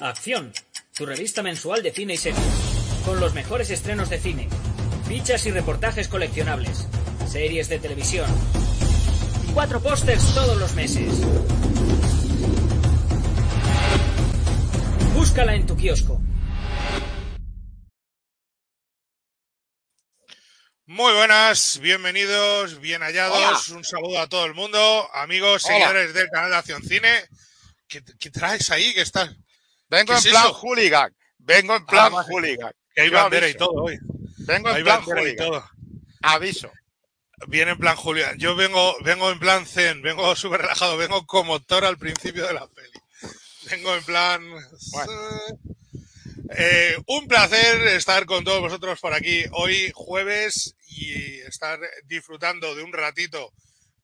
Acción, tu revista mensual de cine y series, con los mejores estrenos de cine, fichas y reportajes coleccionables, series de televisión, y cuatro pósters todos los meses. Búscala en tu kiosco. Muy buenas, bienvenidos, bien hallados, un saludo a todo el mundo, amigos, Hola. seguidores del canal de Acción Cine. ¿Qué, qué traes ahí? ¿Qué estás? Vengo ¿Qué en es plan eso? hooligan. Vengo en plan Ah, hooligan. Que hay Yo bandera y todo hoy. Vengo en Hay plan bandera y hooligan. todo. Aviso. Viene en plan Julián. Yo vengo, vengo en plan zen, vengo súper relajado, vengo como Thor al principio de la peli. Vengo en plan. Eh, un placer estar con todos vosotros por aquí hoy, jueves, y estar disfrutando de un ratito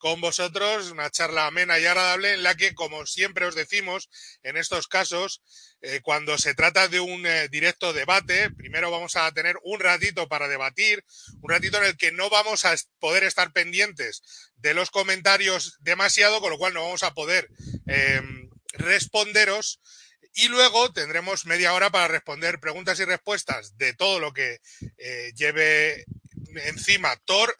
con vosotros, una charla amena y agradable en la que, como siempre os decimos, en estos casos, eh, cuando se trata de un eh, directo debate, primero vamos a tener un ratito para debatir, un ratito en el que no vamos a poder estar pendientes de los comentarios demasiado, con lo cual no vamos a poder eh, responderos. Y luego tendremos media hora para responder preguntas y respuestas de todo lo que eh, lleve encima Thor,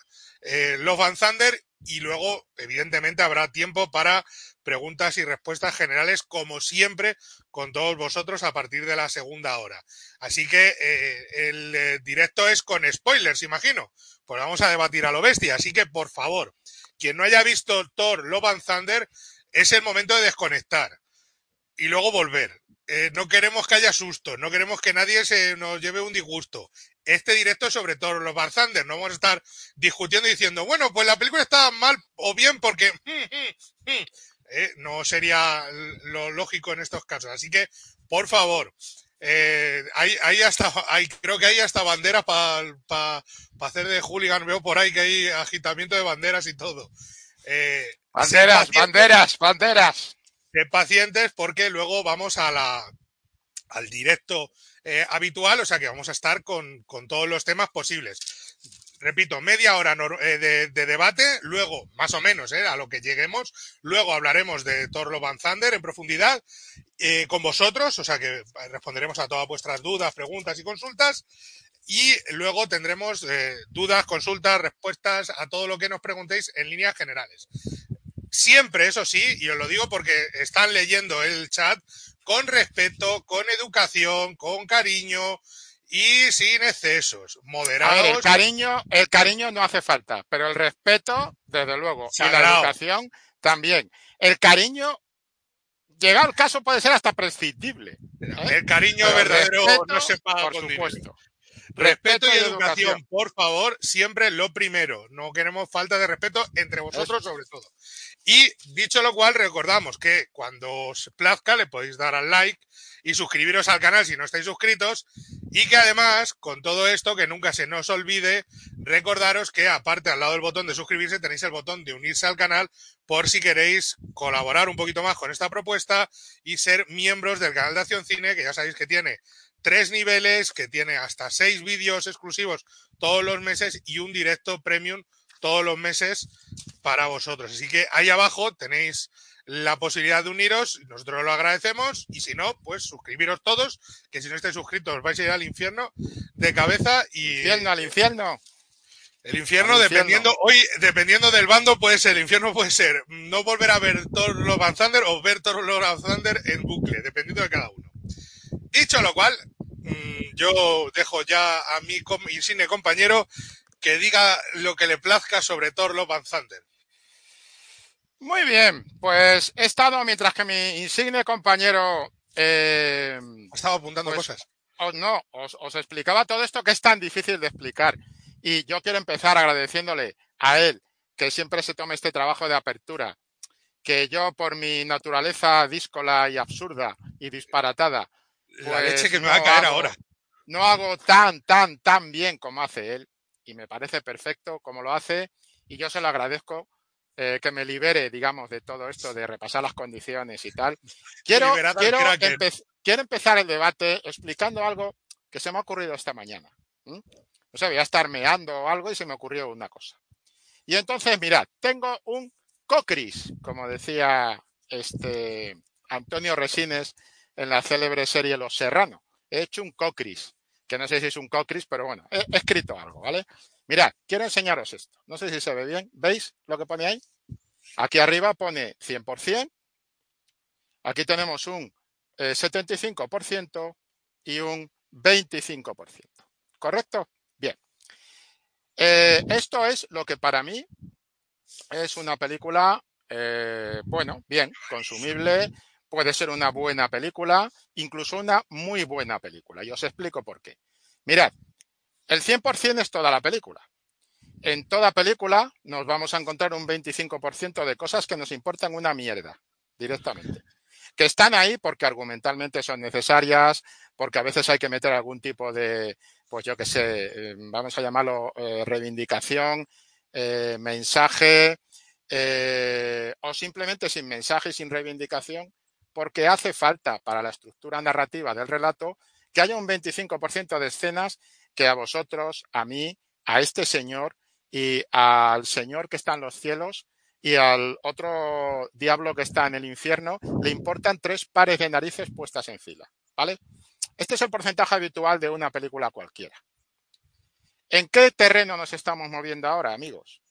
Love and Thunder y luego, evidentemente, habrá tiempo para preguntas y respuestas generales, como siempre, con todos vosotros a partir de la segunda hora. Así que eh, el eh, directo es con spoilers, imagino. Pues vamos a debatir a lo bestia. Así que, por favor, quien no haya visto Thor, Love and Thunder, es el momento de desconectar y luego volver. Eh, no queremos que haya sustos, no queremos que nadie se nos lleve un disgusto. Este directo es sobre todo los Van Thunder, no vamos a estar discutiendo y diciendo, bueno, pues la película está mal o bien porque eh, no sería lo lógico en estos casos. Así que, por favor, eh, hay, hay hasta, hay, creo que hay hasta banderas para hacer de hooligan. Veo por ahí que hay agitamiento de banderas y todo. Eh, Banderas, banderas, banderas. sed pacientes porque luego vamos a la, al directo eh, habitual, o sea que vamos a estar con, con todos los temas posibles. Repito, media hora eh, de, de debate, luego, más o menos, eh, a lo que lleguemos, luego hablaremos de Thor Love and Thunder en profundidad con vosotros, o sea que responderemos a todas vuestras dudas, preguntas y consultas. Y luego tendremos dudas, consultas, respuestas a todo lo que nos preguntéis en líneas generales. Siempre, eso sí, y os lo digo porque están leyendo el chat con respeto, con educación, con cariño y sin excesos, A ver, moderados. el cariño, el cariño no hace falta, pero el respeto, desde luego, y la educación también. El cariño, llegado el caso, puede ser hasta prescindible. ¿eh? El cariño Pero verdadero respeto, no se paga por con dinero. supuesto. Respeto y Respeto y educación, educación. por favor, siempre lo primero. No queremos falta de respeto entre vosotros, sobre todo. Y dicho lo cual, recordamos que cuando os plazca le podéis dar al like y suscribiros al canal si no estáis suscritos. Y que además, con todo esto, que nunca se nos olvide, recordaros que aparte al lado del botón de suscribirse tenéis el botón de unirse al canal por si queréis colaborar un poquito más con esta propuesta y ser miembros del canal de Acción Cine, que ya sabéis que tiene tres niveles, que tiene hasta seis vídeos exclusivos todos los meses y un directo premium todos los meses para vosotros. Así que ahí abajo tenéis la posibilidad de uniros, nosotros lo agradecemos y si no, pues suscribiros todos, que si no estáis suscritos os vais a ir al infierno de cabeza y Infierno al infierno. el infierno, dependiendo, hoy, dependiendo del bando, puede ser, el infierno puede ser no volver a ver Thor Love and Thunder o ver Thor Love and Thunder en bucle, dependiendo de cada uno. Dicho lo cual, mm, yo dejo ya a mi com- insigne compañero que diga lo que le plazca sobre Thor Love and Thunder. Muy bien, pues he estado mientras que mi insigne compañero eh, Estaba apuntando Pues- cosas. os, no, os, os explicaba todo esto que es tan difícil de explicar. Y yo quiero empezar agradeciéndole a él que siempre se tome este trabajo de apertura, que yo por mi naturaleza díscola y absurda y disparatada, La pues leche que me no va a caer hago- ahora. no hago tan, tan, tan bien como hace él. Y me parece perfecto como lo hace. Y yo se lo agradezco eh, que me libere, digamos, de todo esto, de repasar las condiciones y tal. Quiero, empe- empezar el debate explicando algo que se me ha ocurrido esta mañana. ¿m? O sea, voy a estar meando o algo y se me ocurrió una cosa. Y entonces, mirad, tengo un cocris, como decía este Antonio Resines en la célebre serie Los Serrano. He hecho un cocris, que no sé si es un cocris, pero bueno, he, escrito algo, ¿vale? Mirad, quiero enseñaros esto. No sé si se ve bien. ¿Veis lo que pone ahí? Aquí arriba pone 100%. Aquí tenemos un 75% eh, y un 25%. ¿Correcto? Bien. Eh, esto es lo que para mí es una película, eh, bueno, bien, consumible, puede ser una buena película, incluso una muy buena película. Y os explico por qué. Mirad, el 100% es toda la película. En toda película nos vamos a encontrar un 25% de cosas que nos importan una mierda, directamente. Que están ahí porque argumentalmente son necesarias, porque a veces hay que meter algún tipo de, pues yo qué sé, eh, vamos a llamarlo eh, reivindicación, eh, mensaje, o simplemente sin mensaje y sin reivindicación, porque hace falta para la estructura narrativa del relato que haya un 25% de escenas que a vosotros, a mí, a este señor y al señor que está en los cielos y al otro diablo que está en el infierno le importan tres pares de narices puestas en fila, ¿vale? Este es el porcentaje habitual de una película cualquiera. ¿En qué terreno nos estamos moviendo ahora, amigos?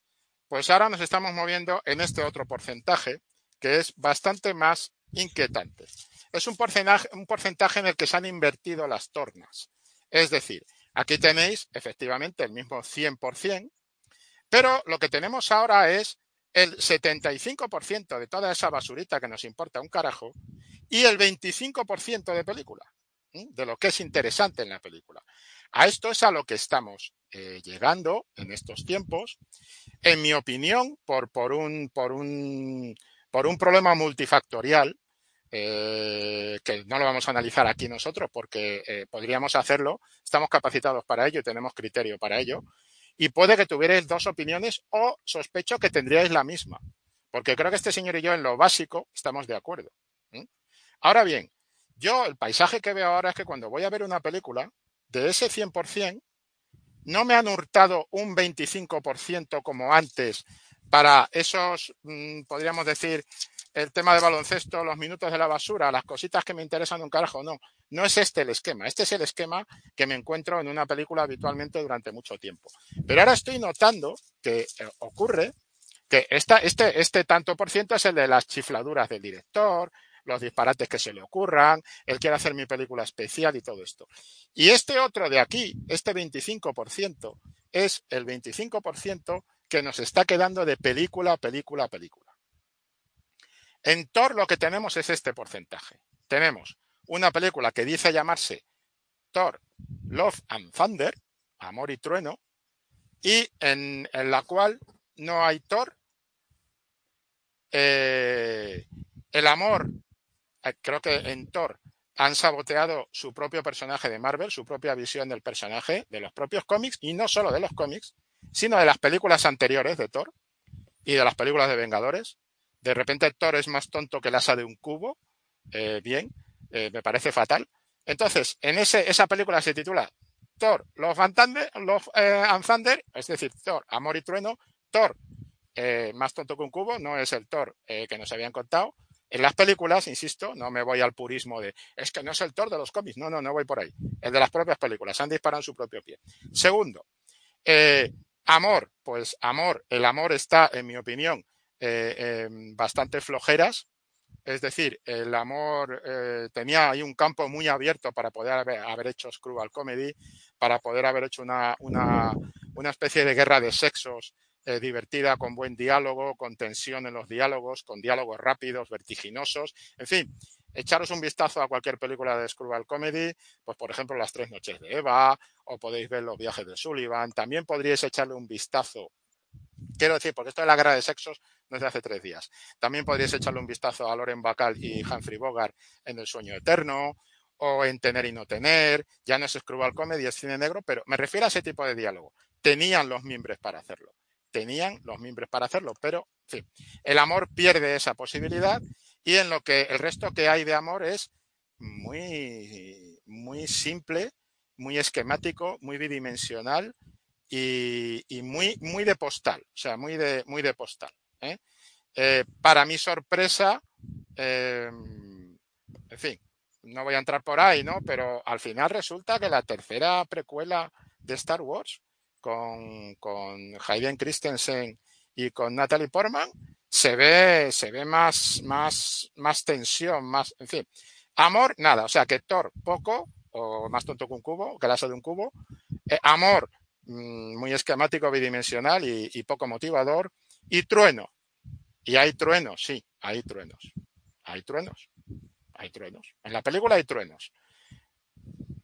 Pues ahora nos estamos moviendo en este otro porcentaje, que es bastante más inquietante. Es un porcentaje, en el que se han invertido las tornas. Es decir, aquí tenéis efectivamente el mismo 100%, pero lo que tenemos ahora es el 75% de toda esa basurita que nos importa un carajo y el 25% de película, de lo que es interesante en la película. A esto es a lo que estamos eh, llegando en estos tiempos, en mi opinión, por un por un problema multifactorial, eh, que no lo vamos a analizar aquí nosotros porque eh, podríamos hacerlo, estamos capacitados para ello y tenemos criterio para ello, y puede que tuvierais dos opiniones o sospecho que tendríais la misma, porque creo que este señor y yo en lo básico estamos de acuerdo. Ahora bien, yo el paisaje que veo ahora es que cuando voy a ver una película, de ese 100%, no me han hurtado un 25% como antes para esos, mm, podríamos decir, el tema de baloncesto, los minutos de la basura, las cositas que me interesan un carajo, no. No es este el esquema. Este es el esquema que me encuentro en una película habitualmente durante mucho tiempo. Pero ahora estoy notando que eh, ocurre que esta, este, este tanto por ciento es el de las chifladuras del director, los disparates que se le ocurran, él quiere hacer mi película especial y todo esto. Y este otro de aquí, este 25%, es el 25% que nos está quedando de película a película a película. En Thor lo que tenemos es este porcentaje. Tenemos una película que dice llamarse Thor, Love and Thunder, Amor y Trueno, y en, la cual no hay Thor. Eh, el amor, eh, creo que en Thor han saboteado su propio personaje de Marvel, su propia visión del personaje, de los propios cómics, y no solo de los cómics, sino de las películas anteriores de Thor y de las películas de Vengadores. De repente Thor es más tonto que el asa de un cubo. Eh, bien, eh, me parece fatal. Entonces, en ese, esa película se titula Thor, Love and Thunder, eh, Thunder, es decir, Thor, Amor y Trueno. Thor, más tonto que un cubo, no es el Thor que nos habían contado. En las películas, insisto, no me voy al purismo de es que no es el Thor de los cómics. No, no, no voy por ahí. El de las propias películas. Han disparado en su propio pie. Segundo, Amor, pues amor, el amor está, en mi opinión, eh, bastante flojeras. Es decir, el amor eh, tenía ahí un campo muy abierto para poder haber, hecho Screwball Comedy, para poder haber hecho una, una, una especie de guerra de sexos eh, divertida, con buen diálogo, con tensión en los diálogos, con diálogos rápidos, vertiginosos, en fin, echaros un vistazo a cualquier película de Screwball Comedy, pues por ejemplo Las Tres Noches de Eva, o podéis ver Los Viajes de Sullivan, también podríais echarle un vistazo, quiero decir, porque esto de la guerra de sexos no es de hace tres días, también podríais echarle un vistazo a Loren Bacall y Humphrey Bogart en El Sueño Eterno, o en Tener y No Tener, ya no es Screwball Comedy, es cine negro, pero me refiero a ese tipo de diálogo. Tenían los miembros para hacerlo, tenían los miembros para hacerlo, pero, en fin, el amor pierde esa posibilidad y en lo que el resto que hay de amor es muy, muy simple, muy esquemático, muy bidimensional y, muy, muy de postal, o sea, muy de, muy de postal. ¿eh? Eh, para mi sorpresa, em, en fin, no voy a entrar por ahí, ¿no? Pero al final resulta que la tercera precuela de Star Wars con, con Hayden Christensen y con Natalie Portman se ve, se ve más, más, más tensión, más, en fin. Amor, nada. O sea que Thor, poco, o más tonto que un cubo, que de un cubo. Eh, amor, mm, muy esquemático, bidimensional y, y, poco motivador. Y trueno. Y hay truenos, sí, hay truenos. Hay truenos. Hay truenos. En la película hay truenos.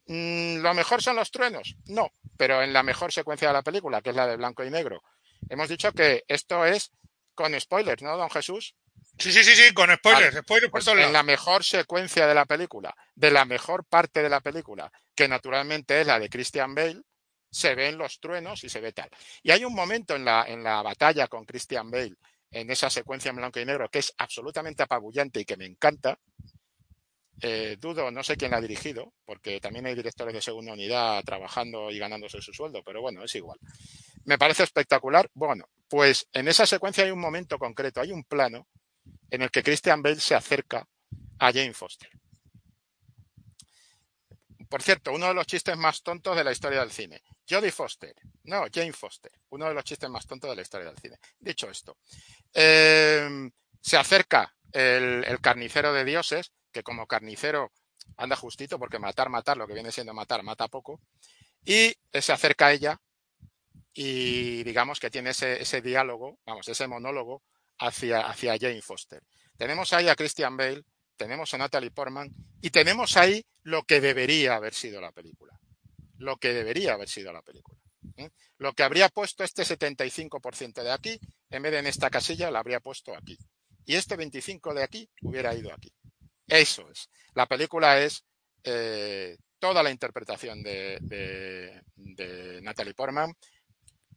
Mm, ¿Lo mejor son los truenos? No, pero en la mejor secuencia de la película, que es la de blanco y negro. Hemos dicho que esto es con spoilers, ¿no, don Jesús? Sí, sí, sí, sí, con spoilers, spoilers pues En la mejor secuencia de la película, de la mejor parte de la película, que naturalmente es la de Christian Bale, se ven los truenos y se ve tal. Y hay un momento en la, en la batalla con Christian Bale, en esa secuencia en blanco y negro, que es absolutamente apabullante y que me encanta. Eh, dudo, no sé quién la ha dirigido, porque también hay directores de segunda unidad trabajando y ganándose su sueldo, pero bueno, es igual. Me parece espectacular. Bueno, pues en esa secuencia hay un momento concreto, hay un plano en el que Christian Bale se acerca a Jane Foster. Por cierto, uno de los chistes más tontos de la historia del cine. Jodie Foster. No, Jane Foster. Uno de los chistes más tontos de la historia del cine. Dicho esto, eh, se acerca el, carnicero de dioses, que como carnicero anda justito, porque matar, matar, lo que viene siendo matar, mata poco. Y se acerca a ella y digamos que tiene ese diálogo, vamos, ese monólogo hacia, hacia Jane Foster. Tenemos ahí a Christian Bale, tenemos a Natalie Portman y tenemos ahí lo que debería haber sido la película. Lo que debería haber sido la película. ¿eh? Lo que habría puesto este 75% de aquí, en vez de en esta casilla, lo habría puesto aquí. Y este 25% de aquí hubiera ido aquí. Eso es. La película es eh, toda la interpretación de, de, de Natalie Portman,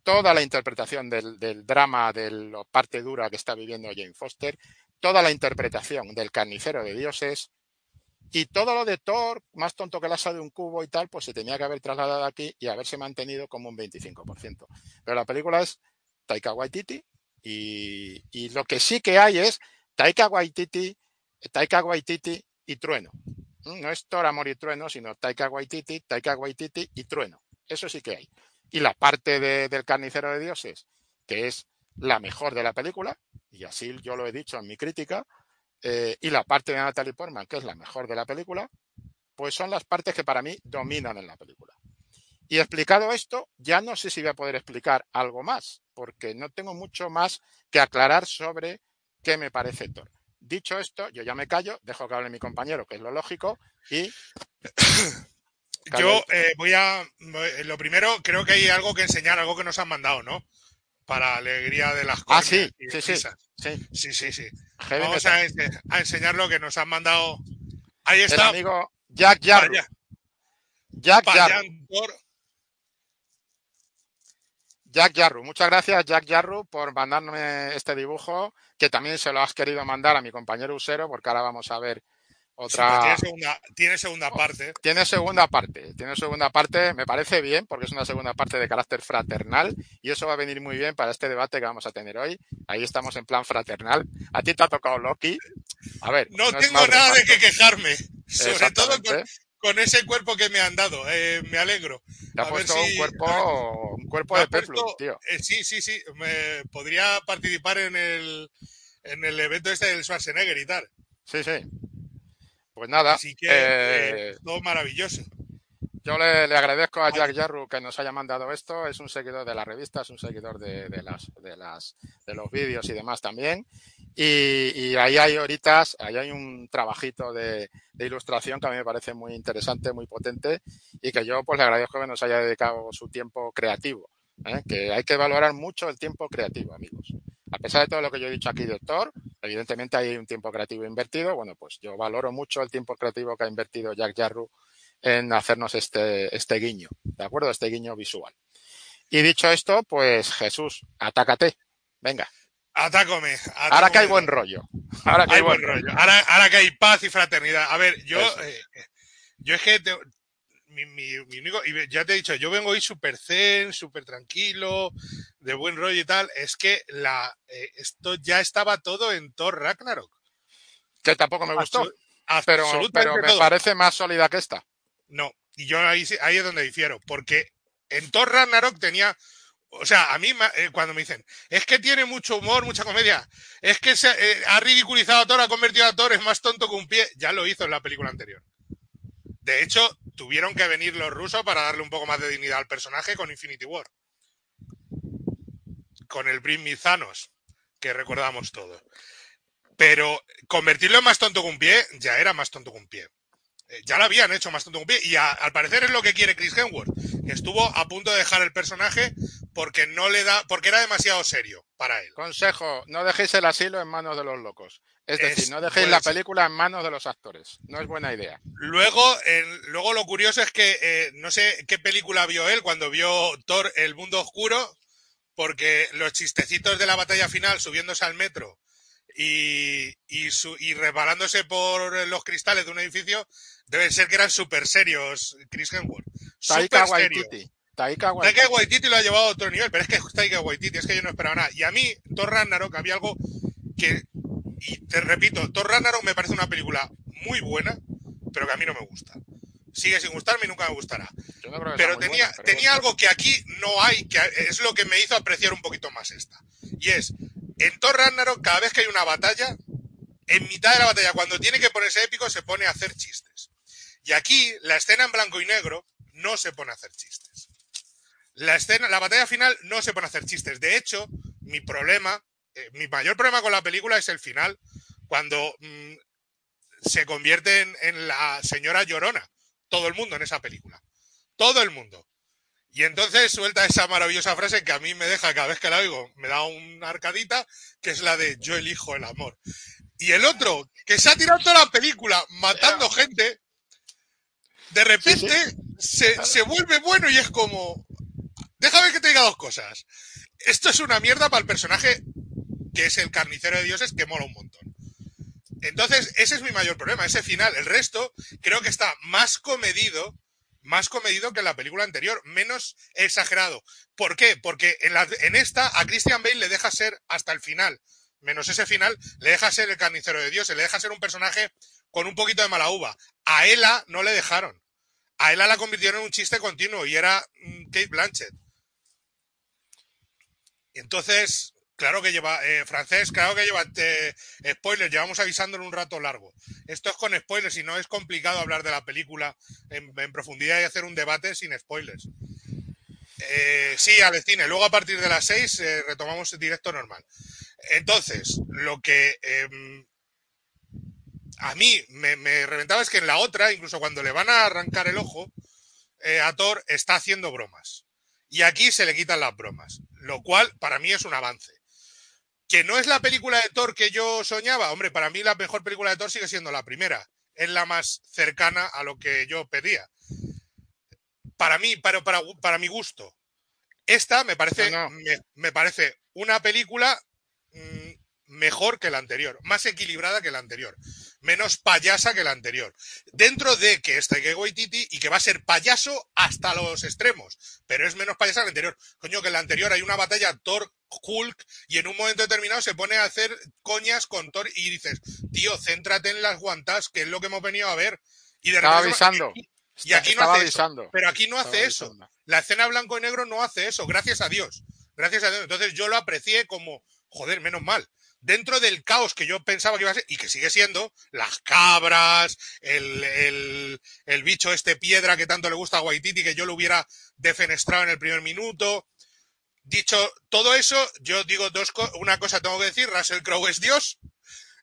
toda la interpretación del, drama, de la parte dura que está viviendo Jane Foster, toda la interpretación del carnicero de dioses y todo lo de Thor, más tonto que el asa de un cubo y tal, pues se tenía que haber trasladado aquí y haberse mantenido como un 25%. Pero la película es Taika Waititi y, y lo que sí que hay es Taika Waititi, Taika Waititi y Trueno. No es Thor, Amor y Trueno, sino Taika Waititi, Taika Waititi y Trueno. Eso sí que hay y la parte de, del carnicero de dioses, que es la mejor de la película, y así yo lo he dicho en mi crítica, eh, y la parte de Natalie Portman, que es la mejor de la película, pues son las partes que para mí dominan en la película. Y explicado esto, ya no sé si voy a poder explicar algo más, porque no tengo mucho más que aclarar sobre qué me parece Thor. Dicho esto, yo ya me callo, dejo que hable mi compañero, que es lo lógico, y yo eh, voy a. Lo primero, creo que hay algo que enseñar, algo que nos han mandado, ¿no? Para alegría de las cosas. Ah, sí, sí, sí, sí. Sí, sí, sí. Vamos a, a, enseñar lo que nos han mandado. Ahí está. El amigo Jack Jarru. Jack. Jack Jarru. Muchas gracias, Jack Jarru, por mandarme este dibujo, que también se lo has querido mandar a mi compañero Usero, porque ahora vamos a ver otra... tiene, segunda, tiene segunda parte. Tiene segunda parte. Tiene segunda parte. Me parece bien porque es una segunda parte de carácter fraternal y eso va a venir muy bien para este debate que vamos a tener hoy. Ahí estamos en plan fraternal. A ti te ha tocado Loki. A ver. No, tengo nada de qué quejarme. Sobre todo con, ese cuerpo que me han dado. Eh, me alegro. Te ha puesto un cuerpo, un cuerpo de Peplum, tío. Eh, sí, sí, sí. Me, podría participar en el, en el evento este del Schwarzenegger y tal. Sí, sí. Pues nada. Así que eh, todo maravilloso. Yo le, le, agradezco a Jack Jarru que nos haya mandado esto. Es un seguidor de la revista, es un seguidor de, de las, de, las, de los vídeos y demás también. Y, y, ahí hay horitas, ahí hay un trabajito de, de, ilustración que a mí me parece muy interesante, muy potente y que yo pues le agradezco que nos haya dedicado su tiempo creativo. ¿eh? Que hay que valorar mucho el tiempo creativo, amigos. A pesar de todo lo que yo he dicho aquí de Thor, evidentemente hay un tiempo creativo invertido. Bueno, pues yo valoro mucho el tiempo creativo que ha invertido Jack Jarru en hacernos este, este guiño, ¿de acuerdo? Este guiño visual. Y dicho esto, pues Jesús, atácate. Venga. Atácame. Ahora que hay buen rollo. Ahora que hay, buen rollo. Ahora, ahora, que hay paz y fraternidad. A ver, yo, eh, yo es que te, mi, mi, mi, único, y ya te he dicho, yo vengo hoy súper zen, súper tranquilo, de buen rollo y tal, es que la, eh, esto ya estaba todo en Thor Ragnarok. Que tampoco me gustó. Pero, absolutamente pero me todo. parece más sólida que esta. No, y yo ahí, ahí es donde difiero, porque en Thor Ragnarok tenía, o sea, a mí eh, cuando me dicen, es que tiene mucho humor, mucha comedia, es que se, eh, ha ridiculizado a Thor, ha convertido a Thor, es más tonto que un pie, ya lo hizo en la película anterior. De hecho, tuvieron que venir los rusos para darle un poco más de dignidad al personaje con Infinity War. Con el Bring Me Thanos, que recordamos todos. Pero convertirlo en más tonto que un pie, ya era más tonto que un pie. Eh, ya lo habían hecho más tonto que un pie. Y al parecer es lo que quiere Chris Hemsworth. que Estuvo a punto de dejar el personaje porque no le da, porque era demasiado serio para él. Consejo, no dejéis el asilo en manos de los locos. Es Es- decir, no dejéis la película en manos de los actores. No es buena idea. Luego, luego lo curioso es que eh, no sé qué película vio él cuando vio Thor El Mundo Oscuro, porque los chistecitos de la batalla final subiéndose al metro y, y, su- y resbalándose por los cristales de un edificio deben ser que eran súper serios, Chris Hemsworth. Taika. Waititi. Taika Waititi. Taika Waititi lo ha llevado a otro nivel, pero es que Taika Waititi, es que yo no esperaba nada. Y a mí, Thor Ragnarok, había algo que, y te repito, Thor Ragnarok me parece una película muy buena, pero que a mí no me gusta. Sigue sin gustarme y nunca me gustará. No Pero tenía, buena, pero tenía bueno. algo que aquí no hay, que es lo que me hizo apreciar un poquito más esta. Y es, en Thor Ragnarok, cada vez que hay una batalla, en mitad de la batalla, cuando tiene que ponerse épico, se pone a hacer chistes. Y aquí, la escena en blanco y negro no se pone a hacer chistes. La escena, la batalla final no se pone a hacer chistes. De hecho, mi problema, eh, mi mayor problema con la película es el final, cuando mm, se convierte en, en la señora llorona. Todo el mundo en esa película. Todo el mundo. Y entonces suelta esa maravillosa frase que a mí me deja cada vez que la oigo, me da una arcadita, que es la de yo elijo el amor. Y el otro, que se ha tirado toda la película matando gente, de repente Se, se vuelve bueno y es como, déjame que te diga dos cosas. Esto es una mierda para el personaje que es el carnicero de dioses que mola un montón. Entonces, ese es mi mayor problema, ese final. El resto creo que está más comedido, más comedido que en la película anterior, menos exagerado. ¿Por qué? Porque en, la, en esta a Christian Bale le deja ser hasta el final, menos ese final, le deja ser el carnicero de dioses, le deja ser un personaje con un poquito de mala uva. A Ella no le dejaron. A Ella la convirtieron en un chiste continuo y era mm, Kate Blanchett. Y entonces, claro que lleva, eh, francés, claro que lleva eh, spoilers, llevamos avisándolo un rato largo. Esto es con spoilers y no es complicado hablar de la película en, profundidad y hacer un debate sin spoilers. Eh, sí, al cine. Luego a partir de las 6 eh, retomamos directo normal. Entonces, lo que eh, a mí me, me, reventaba es que en la otra, incluso cuando le van a arrancar el ojo a Thor, está haciendo bromas. Y aquí se le quitan las bromas, lo cual para mí es un avance. Que no es la película de Thor que yo soñaba, hombre, para mí la mejor película de Thor sigue siendo la primera. Es la más cercana a lo que yo pedía. Para mí, para, para, para mi gusto. Esta me parece, No, no. Me, me parece una película mmm, mejor que la anterior, más equilibrada que la anterior, menos payasa que la anterior. Dentro de que está que Waititi y que va a ser payaso hasta los extremos, pero es menos payasa que la anterior. Coño, que en la anterior hay una batalla Thor Hulk y en un momento determinado se pone a hacer coñas con Thor y dices, tío, céntrate en las guantas, que es lo que hemos venido a ver. Y de Estaba repente, avisando. Y aquí no Estaba hace avisando. eso. Pero aquí no Estaba hace eso. La escena blanco y negro no hace eso, gracias a Dios. Gracias a Dios. Entonces yo lo aprecié como, joder, menos mal. Dentro del caos que yo pensaba que iba a ser, y que sigue siendo, las cabras, el, el, el bicho este piedra que tanto le gusta a Waititi, que yo lo hubiera defenestrado en el primer minuto. Dicho todo eso, yo digo dos co una cosa tengo que decir, Russell Crowe es Dios,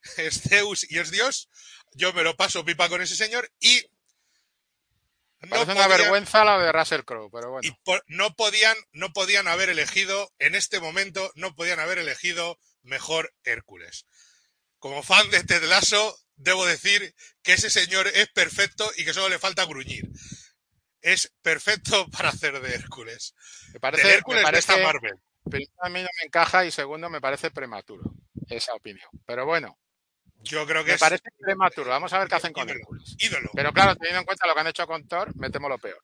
es Zeus y es Dios. Yo me lo paso pipa con ese señor y Me parece una podían- vergüenza la de Russell Crowe, pero bueno. y por- no podían no podían haber elegido en este momento no podían haber elegido mejor Hércules como fan de Ted Lasso debo decir que ese señor es perfecto y que solo le falta gruñir es perfecto para hacer de Hércules Me de parece, Hércules me de esta Marvel primero, a mí no me encaja y segundo me parece prematuro esa opinión. Pero bueno, yo creo que me es parece prematuro. Vamos a ver qué hacen con ídolo, Hércules. ídolo Pero claro, teniendo en cuenta lo que han hecho con Thor, metemos lo peor.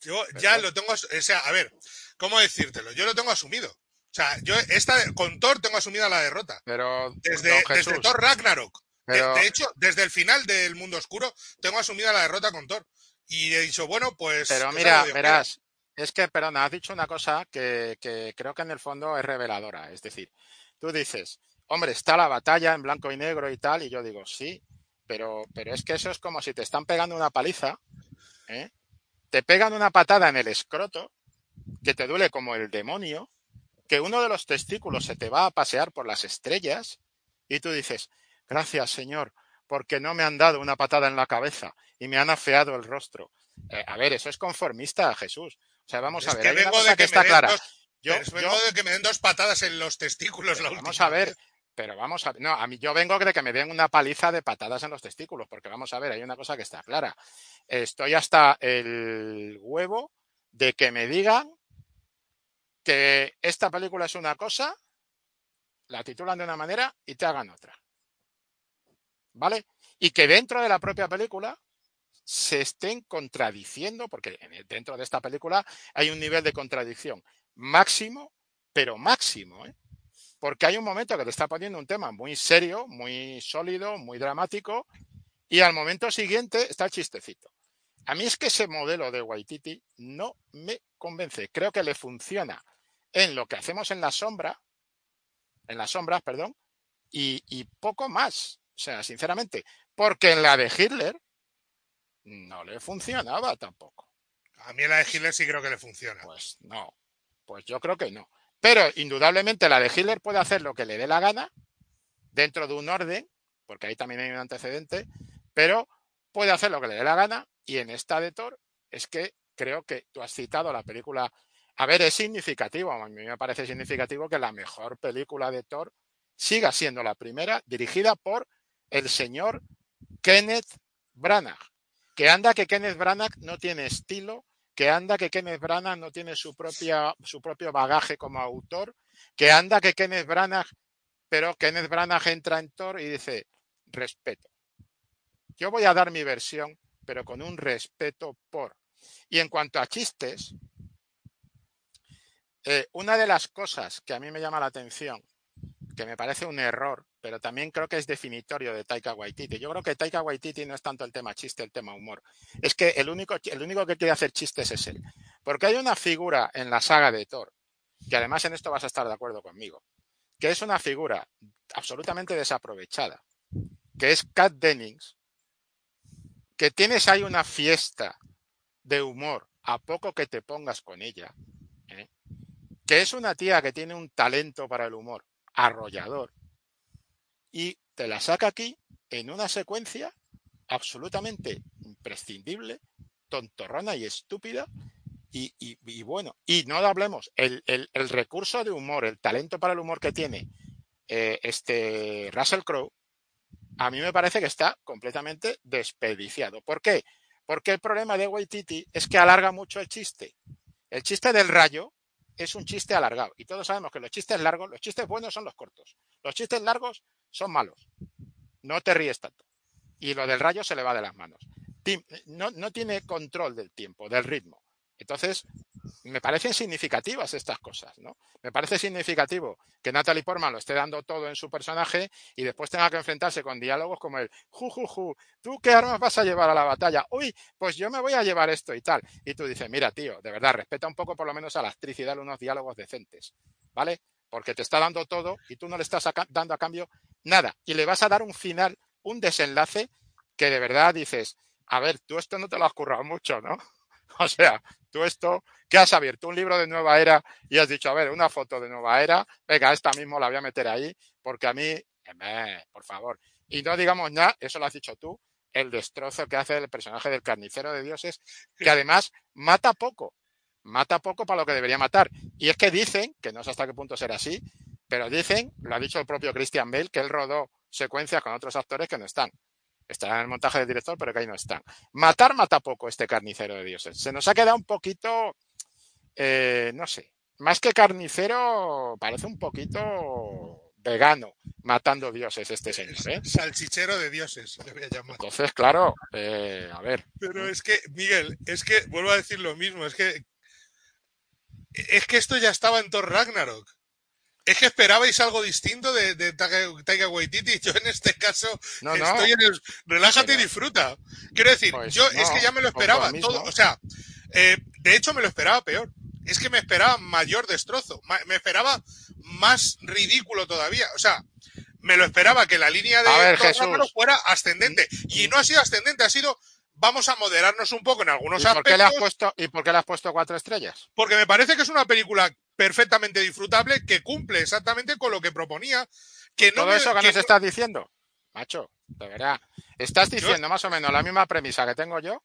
yo Pero ya bueno. lo tengo o sea a ver cómo decírtelo yo lo tengo asumido o sea yo esta con Thor tengo asumida la derrota Pero desde, Thor Ragnarok. De, hecho, desde el final del Mundo Oscuro tengo asumida la derrota con Thor. Y he dicho, bueno, pues... Pero mira, verás, es que, perdona, has dicho una cosa que, que creo que en el fondo es reveladora. Es decir, tú dices, hombre, está la batalla en blanco y negro y tal, y yo digo, sí, pero, pero es que eso es como si te están pegando una paliza, ¿eh? te pegan una patada en el escroto, que te duele como el demonio, que uno de los testículos se te va a pasear por las estrellas, y tú dices, gracias Señor, porque no me han dado una patada en la cabeza y me han afeado el rostro. Eh, a ver, eso es conformista, Jesús. O sea, vamos a ver, hay una cosa que, está clara. yo, vengo de que me den dos patadas en los testículos la Vamos a ver, pero vamos a no, a mí yo vengo de que me den una paliza de patadas en los testículos, porque vamos a ver, hay una cosa que está clara. Estoy hasta el huevo de que me digan que esta película es una cosa, la titulan de una manera y te hagan otra. ¿Vale? Y que dentro de la propia película se estén contradiciendo, porque dentro de esta película hay un nivel de contradicción máximo, pero máximo, ¿eh? porque hay un momento que te está poniendo un tema muy serio, muy sólido, muy dramático, y al momento siguiente está el chistecito. A mí es que ese modelo de Waititi no me convence. Creo que le funciona en lo que hacemos en la sombra, en las sombras, perdón, y, y poco más. O sea, sinceramente, porque en la de Hitler no le funcionaba tampoco. A mí en la de Hitler sí creo que le funciona. Pues no, pues yo creo que no. Pero indudablemente la de Hitler puede hacer lo que le dé la gana dentro de un orden, porque ahí también hay un antecedente, pero puede hacer lo que le dé la gana y en esta de Thor es que creo que tú has citado la película. A ver, es significativo, a mí me parece significativo que la mejor película de Thor siga siendo la primera, dirigida por el señor Kenneth Branagh. Que anda que Kenneth Branagh no tiene estilo, que anda que Kenneth Branagh no tiene su, su propio bagaje como autor, que anda que Kenneth Branagh, pero Kenneth Branagh entra en Thor y dice, respeto. Yo voy a dar mi versión, pero con un respeto por. Y en cuanto a chistes, eh, una de las cosas que a mí me llama la atención, que me parece un error, pero también creo que es definitorio de Taika Waititi. Yo creo que Taika Waititi no es tanto el tema chiste, el tema humor. Es que el único, el único que quiere hacer chistes es él. Porque hay una figura en la saga de Thor, que además en esto vas a estar de acuerdo conmigo, que es una figura absolutamente desaprovechada, que es Kat Dennings, que tienes ahí una fiesta de humor a poco que te pongas con ella, ¿eh? que es una tía que tiene un talento para el humor arrollador, y te la saca aquí en una secuencia absolutamente imprescindible, tontorrona y estúpida. Y, bueno, y no hablemos, el, recurso de humor, el talento para el humor que tiene eh, este Russell Crowe, a mí me parece que está completamente desperdiciado. ¿Por qué? Porque el problema de Waititi es que alarga mucho el chiste. El chiste del rayo es un chiste alargado. Y todos sabemos que los chistes largos, los chistes buenos son los cortos. Los chistes largos son malos. No te ríes tanto. Y lo del rayo se le va de las manos. No, no tiene control del tiempo, del ritmo. Entonces, me parecen significativas estas cosas, ¿no? Me parece significativo que Natalie Portman lo esté dando todo en su personaje y después tenga que enfrentarse con diálogos como el ju, ¿tú qué armas vas a llevar a la batalla? Uy, pues yo me voy a llevar esto y tal. Y tú dices, mira, tío, de verdad, respeta un poco por lo menos a la actriz y dale unos diálogos decentes, ¿vale? porque te está dando todo y tú no le estás dando a cambio nada. Y le vas a dar un final, un desenlace que de verdad dices, a ver, tú esto no te lo has currado mucho, ¿no? O sea, tú esto, que has abierto un libro de nueva era y has dicho, a ver, una foto de nueva era, venga, esta mismo la voy a meter ahí, porque a mí, por favor. Y no digamos nada, eso lo has dicho tú, el destrozo que hace el personaje del carnicero de dioses, que además mata poco mata poco para lo que debería matar. Y es que dicen, que no sé hasta qué punto será así, pero dicen, lo ha dicho el propio Christian Bale, que él rodó secuencias con otros actores que no están. Estarán en el montaje del director, pero que ahí no están. Matar mata poco este carnicero de dioses. Se nos ha quedado un poquito, eh, no sé, más que carnicero, parece un poquito vegano, matando dioses este señor. ¿eh? Salchichero de dioses, le voy a llamar. Entonces, claro, eh, a ver. Pero es que, Miguel, es que vuelvo a decir lo mismo, es que es que esto ya estaba en Thor Ragnarok. Es que esperabais algo distinto de, de Taika Waititi. Yo en este caso No, estoy en el relájate y disfruta. Quiero decir, Pues yo es que ya me lo pues esperaba todo. O sea, eh, de hecho me lo esperaba peor. Es que me esperaba mayor destrozo. Me esperaba más ridículo todavía. O sea, me lo esperaba que la línea de ver, Jesús. Fuera ascendente. Y no ha sido ascendente, ha sido vamos a moderarnos un poco en algunos ¿Y por, qué le has aspectos. puesto, ¿Y por qué le has puesto cuatro estrellas? Porque me parece que es una película perfectamente disfrutable que cumple exactamente con lo que proponía. Que no Todo me- eso que que nos no- estás diciendo, macho, de verdad. Estás diciendo más o menos la misma premisa que tengo yo,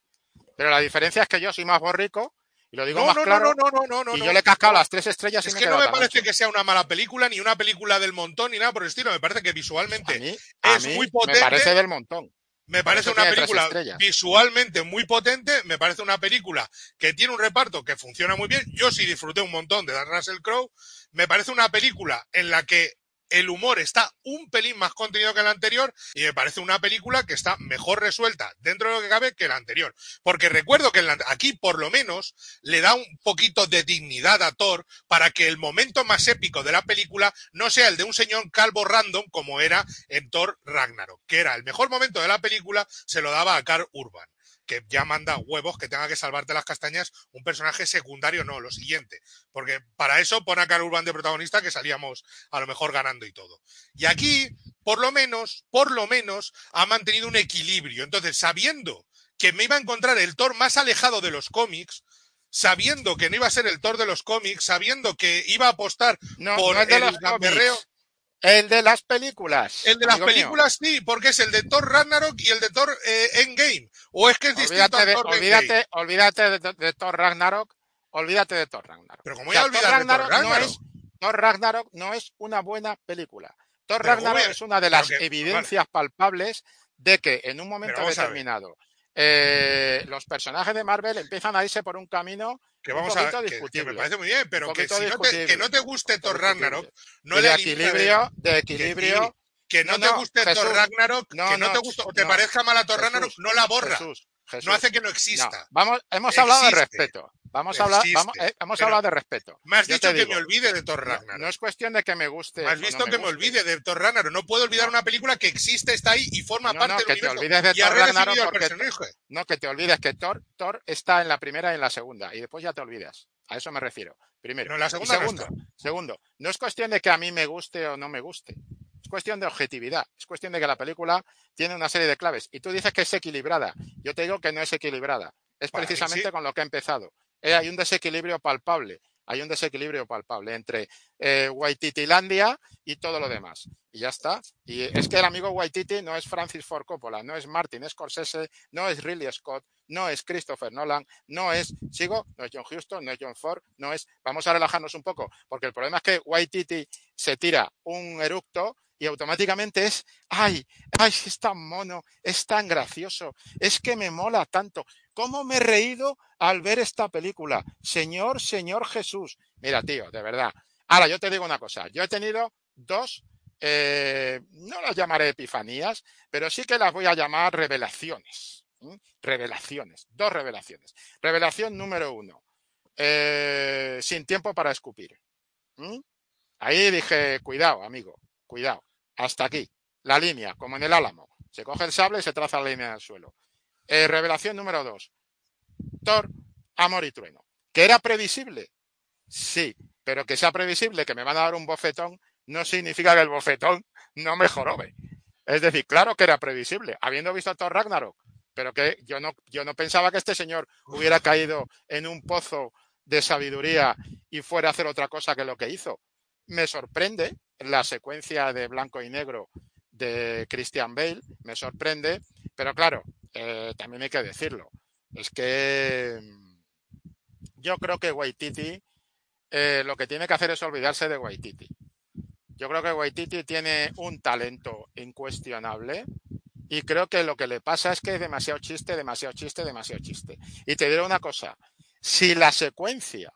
pero la diferencia es que yo soy más borrico y lo digo no, más no, claro. no, no, no, y yo le he cascado las tres estrellas y Es me que no me parece que sea una mala película, ni una película del montón, ni nada por el estilo. Me parece que A visualmente mí, a es mí muy me potente. parece del montón. Me parece una película visualmente muy potente. Me parece una película que tiene un reparto que funciona muy bien. Yo sí disfruté un montón de Russell Crowe. Me parece una película en la que el humor está un pelín más contenido que la anterior y me parece una película que está mejor resuelta dentro de lo que cabe que la anterior. Porque recuerdo que aquí por lo menos le da un poquito de dignidad a Thor para que el momento más épico de la película no sea el de un señor calvo random como era en Thor Ragnarok, que era el mejor momento de la película, se lo daba a Carl Urban que ya manda huevos que tenga que salvarte las castañas un personaje secundario, no, lo siguiente. Porque para eso pone a Carl Urban de protagonista que salíamos a lo mejor ganando y todo. Y aquí, por lo menos, por lo menos, ha mantenido un equilibrio. Entonces, sabiendo que me iba a encontrar el Thor más alejado de los cómics, sabiendo que no iba a ser el Thor de los cómics, sabiendo que iba a apostar No, por no el gamberreo. El de las películas. El de las mío. películas sí, porque es el de Thor Ragnarok y el de Thor eh, Endgame. O es que es distinto Olvídate a Thor Endgame. olvídate, olvídate de, de Thor Ragnarok. Olvídate de Thor Ragnarok. Pero como O sea, a olvidar de Thor no Ragnarok. es, Thor Ragnarok no es una buena película. Thor Pero ¿cómo Ragnarok a- es una de las que- evidencias palpables de que en un momento a ver. Eh, los personajes de Marvel empiezan a irse por un camino que un vamos a que- me parece muy bien, pero que, si no te, discutible. que no te guste Thor. Ragnarok, no le de de- equilibrio, de equilibrio. que no, No, te guste. Thor Ragnarok, que no, no, te guste o te parezca mala Thor Ragnarok, no la borra, Jesús, Jesús. no hace que no No, exista. vamos, hemos hablado de respeto. Vamos a hablar, vamos, eh, hemos Pero hablado de respeto. Me has Yo dicho que digo, me olvide de Thor Ragnarok. no es cuestión de que me guste. me has no visto que me olvide de Thor Ragnarok. No puedo olvidar No. una película que existe, está ahí y forma No, parte no, del que te olvides de y Thor Ragnarok porque-. No, que te olvides que Thor, Thor está en la primera y en la segunda. Y después ya te olvidas. A eso me refiero. Primero. La segunda segundo, segundo, no es cuestión de que a mí me guste o no me guste. Es cuestión de objetividad. Es cuestión de que la película tiene una serie de claves. Y tú dices que es equilibrada. Yo te digo que no es equilibrada. Es Para precisamente sí. con lo que he empezado. Eh, hay un desequilibrio palpable. Hay un desequilibrio palpable entre eh, Waititilandia y todo lo demás. Y ya está. Y es que el amigo Waititi no es Francis Ford Coppola, no es Martin Scorsese, no es Ridley Scott, no es Christopher Nolan, no es, sigo, no es John Huston, no es John Ford, no es, vamos a relajarnos un poco, porque el problema es que Waititi se tira un eructo y automáticamente es, ay, ay, es tan mono, es tan gracioso, es que me mola tanto. ¿Cómo me he reído al ver esta película? Señor, Señor Jesús. Mira, tío, de verdad. Ahora, yo te digo una cosa. Yo he tenido dos, eh, no las llamaré epifanías, pero sí que las voy a llamar revelaciones. Revelaciones. Dos revelaciones. Revelación número uno. eh, sin tiempo para escupir. Ahí dije, cuidado, amigo, cuidado. Hasta aquí. La línea, como en el álamo. Se coge el sable y se traza la línea del suelo. Eh, revelación número dos. Thor, amor y trueno. ¿Que era previsible? Sí, pero que sea previsible, que me van a dar un bofetón, no significa que el bofetón no me jorobe. Es decir, claro que era previsible, habiendo visto a Thor Ragnarok, pero que yo no, yo no pensaba que este señor hubiera caído en un pozo de sabiduría y fuera a hacer otra cosa que lo que hizo. Me sorprende la secuencia de blanco y negro de Christian Bale, me sorprende, pero claro, eh, también hay que decirlo. Es que mm, yo creo que Waititi eh, lo que tiene que hacer es olvidarse de Waititi. Yo creo que Waititi tiene un talento incuestionable y creo que lo que le pasa es que es demasiado chiste, demasiado chiste, demasiado chiste. Y te diré una cosa, si la secuencia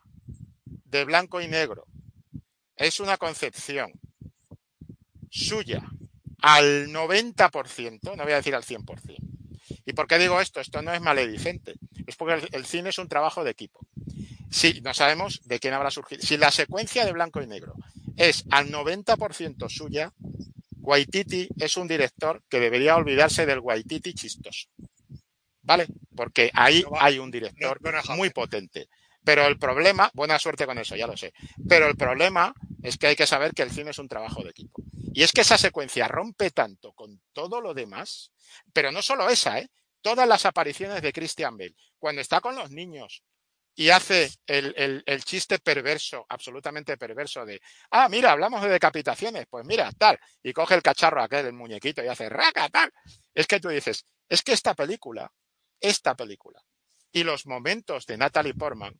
de blanco y negro es una concepción suya al 90%, no voy a decir al 100%. ¿Y por qué digo esto? Esto no es maledicente. Es porque el, cine es un trabajo de equipo. Si no sabemos de quién habrá surgido. Si la secuencia de blanco y negro es al 90% suya, Waititi es un director que debería olvidarse del Waititi chistoso. ¿Vale? Porque ahí hay un director muy potente. Pero el problema, buena suerte con eso, ya lo sé. Pero el problema es que hay que saber que el cine es un trabajo de equipo. Y es que esa secuencia rompe tanto con todo lo demás, pero no solo esa, ¿eh? Todas las apariciones de Christian Bale, cuando está con los niños y hace el, el, chiste perverso, absolutamente perverso de, ah, mira, hablamos de decapitaciones, pues mira, tal, y coge el cacharro aquel, el muñequito, y hace raca, tal. Es que tú dices, es que esta película, esta película, y los momentos de Natalie Portman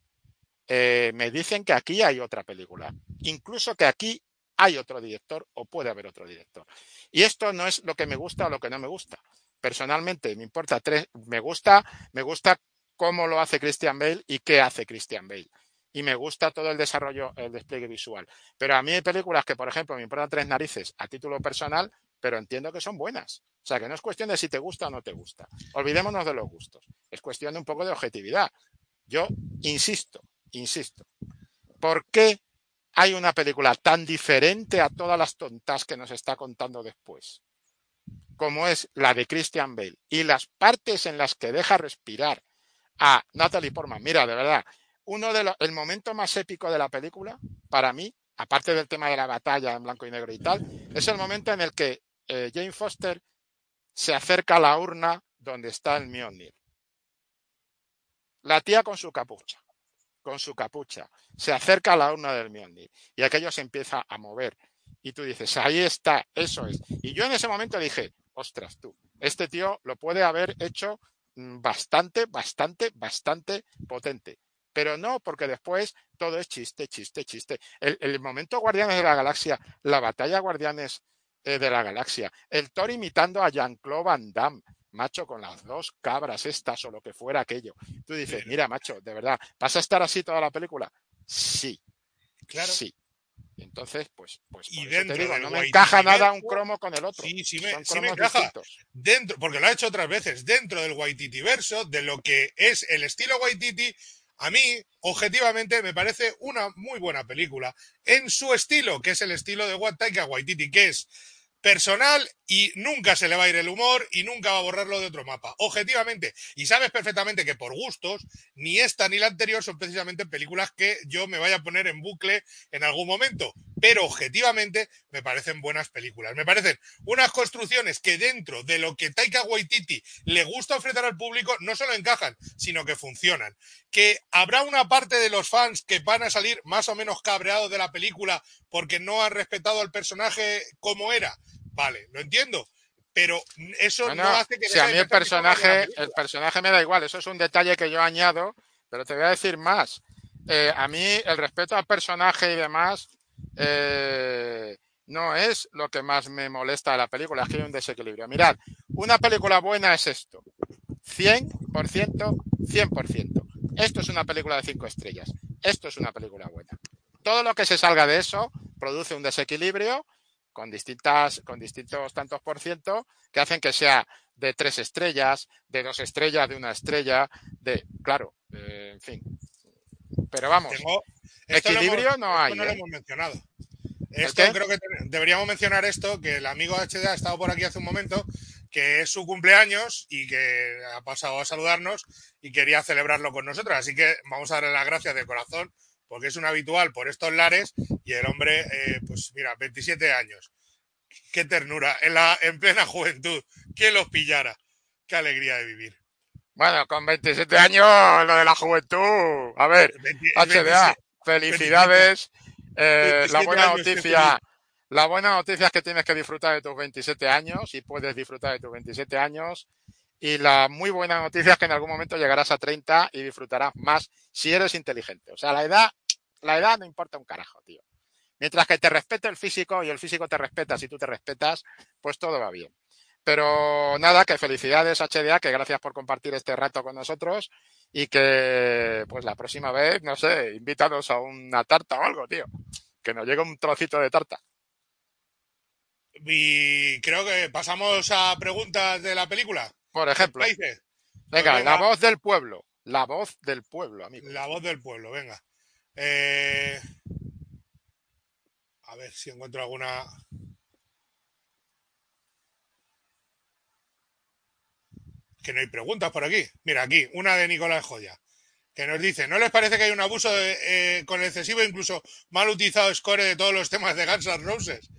eh, me dicen que aquí hay otra película. Incluso que aquí hay otro director o puede haber otro director. Y esto no es lo que me gusta o lo que no me gusta. Personalmente me importa tres, me gusta, me gusta cómo lo hace Christian Bale y qué hace Christian Bale. Y me gusta todo el desarrollo, el despliegue visual. Pero a mí hay películas que, por ejemplo, me importan tres narices a título personal, pero entiendo que son buenas. O sea, que no es cuestión de si te gusta o no te gusta. Olvidémonos de los gustos. Es cuestión de un poco de objetividad. Yo insisto, insisto, ¿por qué hay una película tan diferente a todas las tontas que nos está contando después? Como es la de Christian Bale y las partes en las que deja respirar a Natalie Portman. Mira, de verdad, uno de los, el momento más épico de la película, para mí, aparte del tema de la batalla en blanco y negro y tal, es el momento en el que eh, Jane Foster se acerca a la urna donde está el Mjolnir. La tía con su capucha con su capucha, se acerca a la urna del Mjolnir y aquello se empieza a mover. Y tú dices, ahí está, eso es. Y yo en ese momento dije, ostras, tú, este tío lo puede haber hecho mm, bastante, bastante, bastante potente. Pero no, porque después todo es chiste, chiste, chiste. El, momento Guardianes de la Galaxia, la batalla Guardianes eh, de la Galaxia, el Thor imitando a Jean-Claude Van Damme, macho, con las dos cabras estas o lo que fuera aquello. Tú dices, mira, macho, de verdad, ¿vas a estar así toda la película? Sí. Claro. Sí. Entonces, pues, pues y dentro no me encaja nada un cromo con el otro. Sí, sí me, sí me encaja. Dentro, porque lo ha hecho otras veces, dentro del Waititi verso, de lo que es el estilo Waititi, a mí, objetivamente, me parece una muy buena película. En su estilo, que es el estilo de What Taika Waititi, que es personal y nunca se le va a ir el humor y nunca va a borrarlo de otro mapa. Objetivamente. Y sabes perfectamente que por gustos, ni esta ni la anterior son precisamente películas que yo me vaya a poner en bucle en algún momento. Pero objetivamente me parecen buenas películas. Me parecen unas construcciones que dentro de lo que Taika Waititi le gusta ofrecer al público no solo encajan, sino que funcionan. Que habrá una parte de los fans que van a salir más o menos cabreados de la película porque no han respetado al personaje como era Vale, lo entiendo. Pero eso no, hace que... Si a mí el personaje, el personaje me da igual, eso es un detalle que yo añado, pero te voy a decir más. Eh, a mí el respeto al personaje y demás eh, no es lo que más me molesta de la película, es que hay un desequilibrio. Mirad, una película buena es esto. 100%, 100%. Esto es una película de cinco estrellas. Esto es una película buena. Todo lo que se salga de eso produce un desequilibrio con distintas, con distintos tantos por ciento que hacen que sea de tres estrellas, de dos estrellas, de una estrella, de, claro, eh, en fin. Pero vamos, equilibrio no hay. no lo ¿eh? hemos mencionado. Esto creo que deberíamos mencionar esto, que el amigo HD ha estado por aquí hace un momento, que es su cumpleaños y que ha pasado a saludarnos y quería celebrarlo con nosotros. Así que vamos a darle las gracias de corazón porque es un habitual por estos lares y el hombre, eh, pues mira, 27 años. Qué ternura, en, la, en plena juventud. ¿Quién los pillara? Qué alegría de vivir. Bueno, con 27 años, lo de la juventud. A ver, HDA, felicidades. Eh, la buena noticia, la buena noticia es que tienes que disfrutar de tus 27 años y puedes disfrutar de tus 27 años. Y la muy buena noticia es que en algún momento llegarás a 30 y disfrutarás más si eres inteligente. O sea, la edad, la edad no importa un carajo, tío. Mientras que te respete el físico y el físico te respeta si tú te respetas, pues todo va bien. Pero nada, que felicidades HDA, que gracias por compartir este rato con nosotros y que pues la próxima vez, no sé, invítanos a una tarta o algo, tío. Que nos llegue un trocito de tarta. Y creo que pasamos a preguntas de la película. Por ejemplo. Venga, la voz del pueblo. La voz del pueblo, amigo. La voz del pueblo, venga. Eh, A ver si encuentro alguna. Que no hay preguntas por aquí. Mira, aquí, una de Nicolás Joya, que nos dice: ¿No les parece que hay un abuso de, eh, con el excesivo, incluso mal utilizado score de todos los temas de Guns N' Roses?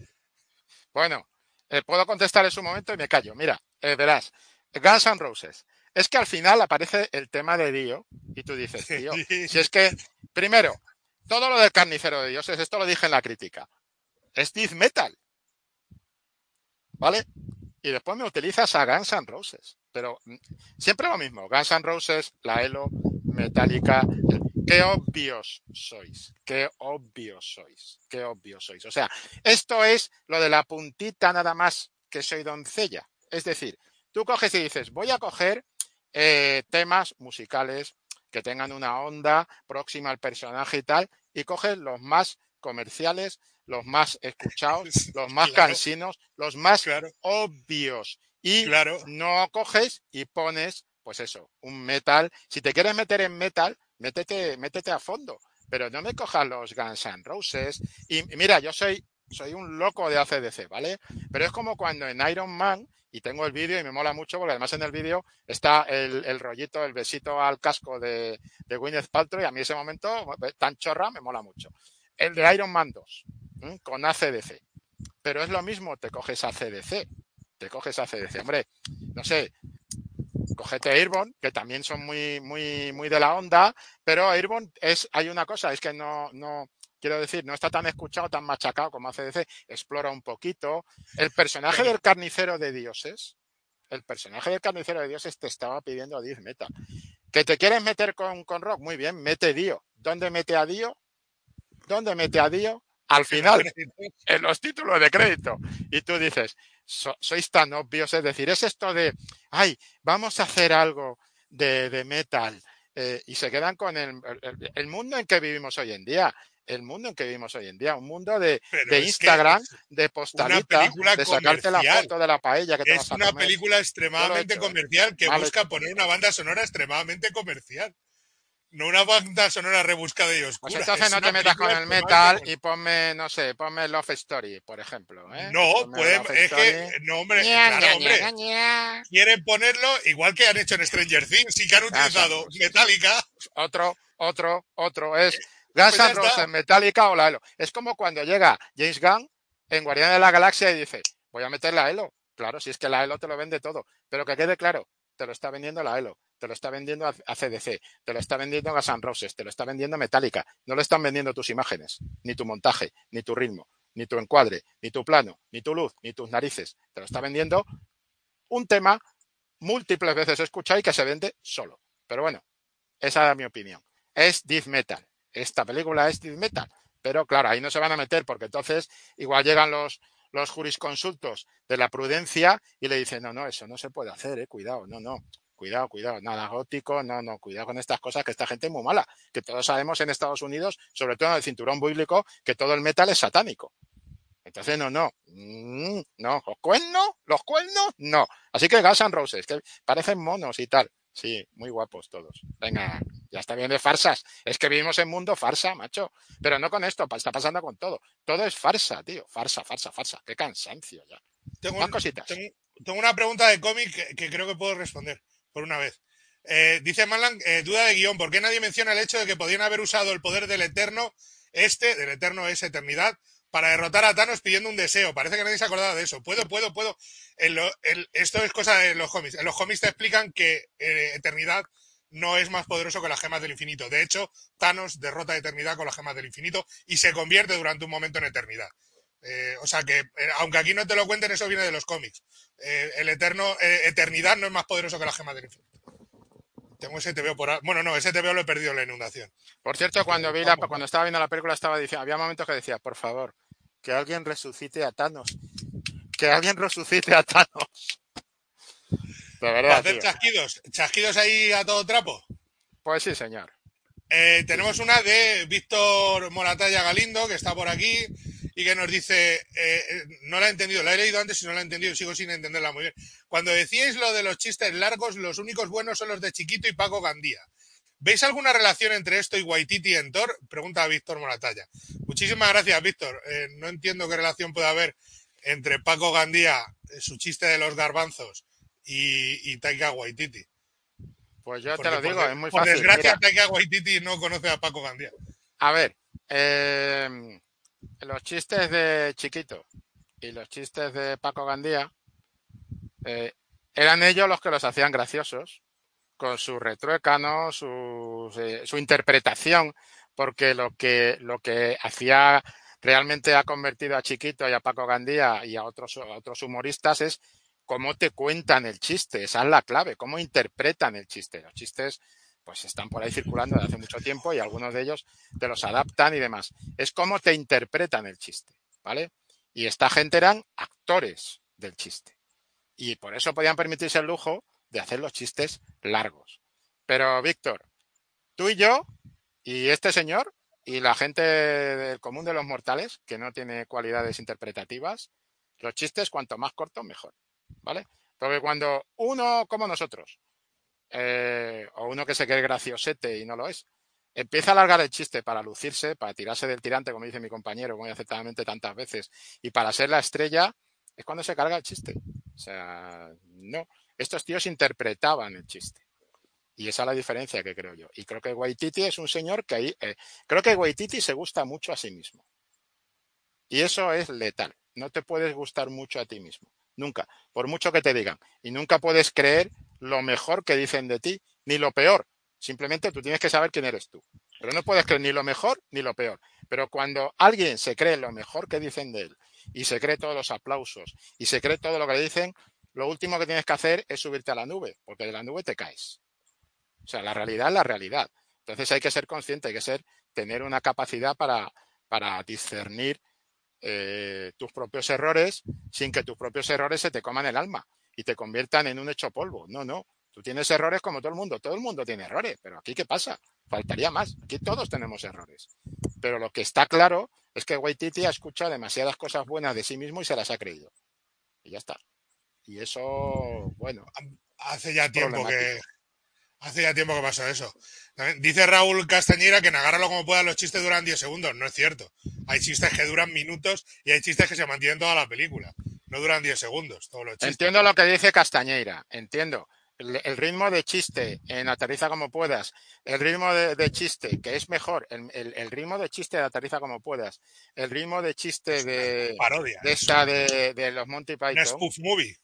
Bueno, eh, puedo contestar en su momento y me callo. Mira, verás, Guns N' Roses. Es que al final aparece el tema de Dio y tú dices, tío, si es que, primero, todo lo del carnicero de dioses, esto lo dije en la crítica, es death metal. ¿Vale? Y después me utilizas a Guns N' Roses. Pero mm, siempre lo mismo, Guns N' Roses, la Elo, Metallica, qué obvios sois, qué obvios sois, qué obvios sois. O sea, esto es lo de la puntita nada más que soy doncella. Es decir, tú coges y dices, voy a coger eh, temas musicales que tengan una onda próxima al personaje y tal, y coges los más comerciales, los más escuchados, los más cansinos, los más obvios. Y no coges y pones, pues eso, un metal. Si te quieres meter en metal, métete, métete a fondo. Pero no me cojas los Guns N' Roses. Y mira, yo soy, soy un loco de ACDC, ¿vale? Pero es como cuando en Iron Man y tengo el vídeo y me mola mucho porque además en el vídeo está el, rollito, el besito al casco de, de Gwyneth Paltrow y a mí ese momento tan chorra me mola mucho. El de Iron Man 2 con ACDC. Pero es lo mismo, te coges ACDC, te coges ACDC. Hombre, no sé, cogete Airborne, que también son muy, muy, muy de la onda, pero Airborne es, hay una cosa, es que no, no, quiero decir, no está tan escuchado, tan machacado como ACDC, explora un poquito. El personaje del carnicero de dioses, el personaje del carnicero de dioses te estaba pidiendo 10 meta. ¿Que te quieres meter con, con rock? Muy bien, mete Dio. ¿Dónde mete a Dio? ¿Dónde mete a Dio? Al final, en los títulos de crédito. Y tú dices, sois tan obvios, es decir, es esto de, ay, vamos a hacer algo de, de metal. Eh, y se quedan con el, el, mundo en que vivimos hoy en día el mundo en que vivimos hoy en día, un mundo de, de Instagram, de postalita, de sacarte la foto de la paella que te Es una película extremadamente comercial que busca poner una banda sonora extremadamente comercial. No una banda sonora rebuscada y oscura. Pues entonces no te metas con el metal y ponme, no sé, ponme Love Story, por ejemplo. ¿eh? No, pueden, es que, no, hombre, claro, hombre. Quieren ponerlo igual que han hecho en Stranger Things y que han utilizado Metallica. Otro, otro, otro. Es Guns N' Roses, Metallica o la Elo. Es como cuando llega James Gunn en Guardián de la Galaxia y dice, voy a meter la Elo. Claro, si es que la Elo te lo vende todo. Pero que quede claro, te lo está vendiendo la Elo, te lo está vendiendo a CDC, te lo está vendiendo Guns N' Roses, te lo está vendiendo Metallica. No lo están vendiendo tus imágenes, ni tu montaje, ni tu ritmo, ni tu encuadre, ni tu plano, ni tu luz, ni tus narices. Te lo está vendiendo un tema múltiples veces escuchado y que se vende solo. Pero bueno, esa es mi opinión. Es death metal esta película es death metal. Pero claro, ahí no se van a meter porque entonces igual llegan los, los jurisconsultos de la prudencia y le dicen, no, no, eso no se puede hacer, eh, cuidado, no, no, cuidado, cuidado, nada gótico, no, no, cuidado con estas cosas, que esta gente es muy mala, que todos sabemos en Estados Unidos, sobre todo en el cinturón bíblico, que todo el metal es satánico. Entonces, no, no, mm, no, los cuernos, los cuernos, no. Así que Guns N' Roses, que parecen monos y tal. Sí, muy guapos todos. Venga, ya está bien de farsas. Es que vivimos en mundo farsa, macho. Pero no con esto, está pasando con todo. Todo es farsa, tío. Farsa, farsa, farsa. Qué cansancio ya. Tengo, cositas. Tengo, una pregunta de cómic que, creo que puedo responder por una vez. Eh, dice Malan, eh, duda de guion, ¿por qué nadie menciona el hecho de que podían haber usado el poder del Eterno, este, del Eterno es eternidad, para derrotar a Thanos pidiendo un deseo. Parece que nadie se ha acordado de eso. Puedo, puedo, puedo. esto es cosa de los cómics. En los cómics te explican que eh, Eternidad no es más poderoso que las gemas del infinito. De hecho, Thanos derrota a Eternidad con las gemas del infinito y se convierte durante un momento en Eternidad. Eh, o sea que, eh, aunque aquí no te lo cuenten, eso viene de los cómics. el Eterno, Eternidad no es más poderoso que las gemas del infinito. Tengo ese TVO por Bueno, no, ese TVO lo he perdido en la inundación. Por cierto, cuando vi la, cuando estaba viendo la película estaba diciendo, había momentos que decía, por favor, que alguien resucite a Thanos. Que alguien resucite a Thanos. De verdad. hacer chasquidos. Chasquidos ahí a todo trapo. Pues sí, señor. Eh, tenemos una de Víctor Moratalla Galindo, que está por aquí, y que nos dice, eh, eh, no la he entendido, la he leído antes y no la he entendido, sigo sin entenderla muy bien. Cuando decíais lo de los chistes largos, los únicos buenos son los de Chiquito y Paco Gandía. ¿Veis alguna relación entre esto y Waititi en Thor? Pregunta a Víctor Moratalla. Muchísimas gracias, Víctor. Eh, no entiendo qué relación puede haber entre Paco Gandía, su chiste de los garbanzos, y, y Taika Waititi. Pues yo Porque te lo digo, por, es muy por fácil. desgracia, Mira, Taika Waititi no conoce a Paco Gandía. a ver, eh, los chistes de Chiquito y los chistes de Paco Gandía eh, eran ellos los que los hacían graciosos con su retruécano, su, eh, su interpretación, porque lo que, lo que hacía realmente ha convertido a Chiquito y a Paco Gandía y a otros, a otros humoristas es cómo te cuentan el chiste, esa es la clave, cómo interpretan el chiste. Los chistes pues están por ahí circulando desde hace mucho tiempo y algunos de ellos te los adaptan y demás. Es cómo te interpretan el chiste, ¿vale? Y esta gente eran actores del chiste. Y por eso podían permitirse el lujo de hacer los chistes largos. Pero, Víctor, tú y yo, y este señor, y la gente del común de los mortales, que no tiene cualidades interpretativas, los chistes cuanto más cortos, mejor. ¿Vale? Porque cuando uno como nosotros, eh, o uno que se cree graciosete y no lo es, empieza a alargar el chiste para lucirse, para tirarse del tirante, como dice mi compañero, muy acertadamente tantas veces, y para ser la estrella, es cuando se carga el chiste. O sea, no. Estos tíos interpretaban el chiste. Y esa es la diferencia que creo yo. Y creo que Waititi es un señor que ahí. Eh, creo que Waititi se gusta mucho a sí mismo. Y eso es letal. No te puedes gustar mucho a ti mismo. Nunca. Por mucho que te digan. Y nunca puedes creer lo mejor que dicen de ti, ni lo peor. Simplemente tú tienes que saber quién eres tú. Pero no puedes creer ni lo mejor ni lo peor. Pero cuando alguien se cree lo mejor que dicen de él y se cree todos los aplausos y se cree todo lo que le dicen, lo último que tienes que hacer es subirte a la nube, porque de la nube te caes. O sea, la realidad es la realidad. Entonces hay que ser consciente, hay que ser, tener una capacidad para, para discernir eh, tus propios errores sin que tus propios errores se te coman el alma y te conviertan en un hecho polvo. No, no. Tú tienes errores como todo el mundo. Todo el mundo tiene errores. Pero aquí, ¿qué pasa? Faltaría más. Aquí todos tenemos errores. Pero lo que está claro es que Waititi ha escuchado demasiadas cosas buenas de sí mismo y se las ha creído. Y ya está. Y eso, bueno. Hace ya tiempo que. Hace ya tiempo que pasó eso. Dice Raúl Castañera que en agárralo como pueda los chistes duran 10 segundos. No es cierto. Hay chistes que duran minutos y hay chistes que se mantienen toda la película. No duran 10 segundos. Todos los chistes. Entiendo lo que dice Castañeira. Entiendo. El, el, ritmo de chiste en Aterriza como puedas, el ritmo de, de chiste, que es mejor, el, el, el, ritmo de chiste de Aterriza como puedas, el ritmo de chiste de, parodia, de esta de, de, los Monty Python. Una spoof movie.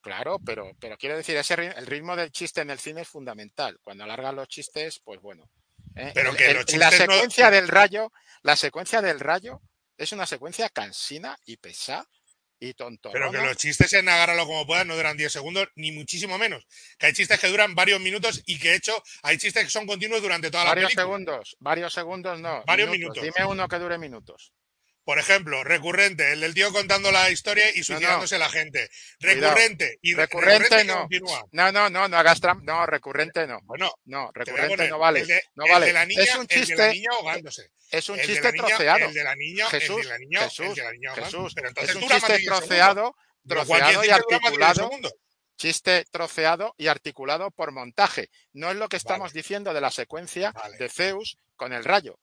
Claro, pero, pero quiero decir, ese el ritmo del chiste en el cine es fundamental. Cuando alargan los chistes, pues bueno. ¿eh? Pero que los la secuencia no... del rayo, la secuencia del rayo es una secuencia cansina y pesada y tonto. Pero que los chistes en agárralo como puedas no duran 10 segundos, ni muchísimo menos. Que hay chistes que duran varios minutos y que, de hecho, hay chistes que son continuos durante toda varios la película. Varios segundos, varios segundos no. Varios minutos. minutos. Dime uno que dure minutos. Por ejemplo, recurrente, el del tío contando la historia y suicidándose no, no. la gente. Recurrente y recurrente, recurrente no. Continúa. No, no, no, no hagas trampa. No, recurrente no. Bueno, no, recurrente no vale. De, no vale. La niña, es un chiste. El de la niña ahogándose. Es un chiste niña, troceado. El de la niña, Jesús, el de la niña, Jesús, el de la niña Jesús. Pero entonces es un chiste más de 10 troceado, troceado y articulado. Chiste troceado y articulado por montaje. No es lo que estamos vale. diciendo de la secuencia vale. de Zeus con el rayo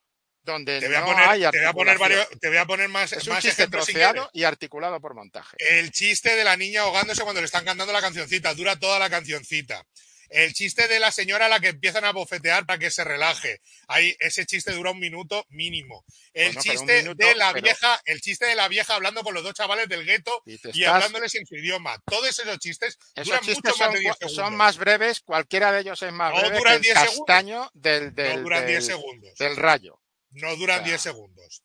donde te voy a no poner, hay te voy a poner varios, te voy a poner más, es más un chiste troceado y articulado por montaje. El chiste de la niña ahogándose cuando le están cantando la cancioncita, dura toda la cancioncita. El chiste de la señora a la que empiezan a bofetear para que se relaje. Ahí, ese chiste dura un minuto mínimo. El Bueno, chiste minuto, de la pero- vieja, el chiste de la vieja hablando con los dos chavales del gueto Y y estás- hablándoles en su idioma. Todos esos chistes Esos duran chistes mucho son, más de 10 son segundos. más breves, cualquiera de ellos es más No breve duran que el 10 segundos. castaño del, del, no duran del- 10 segundos. del rayo. No duran O sea, 10 segundos.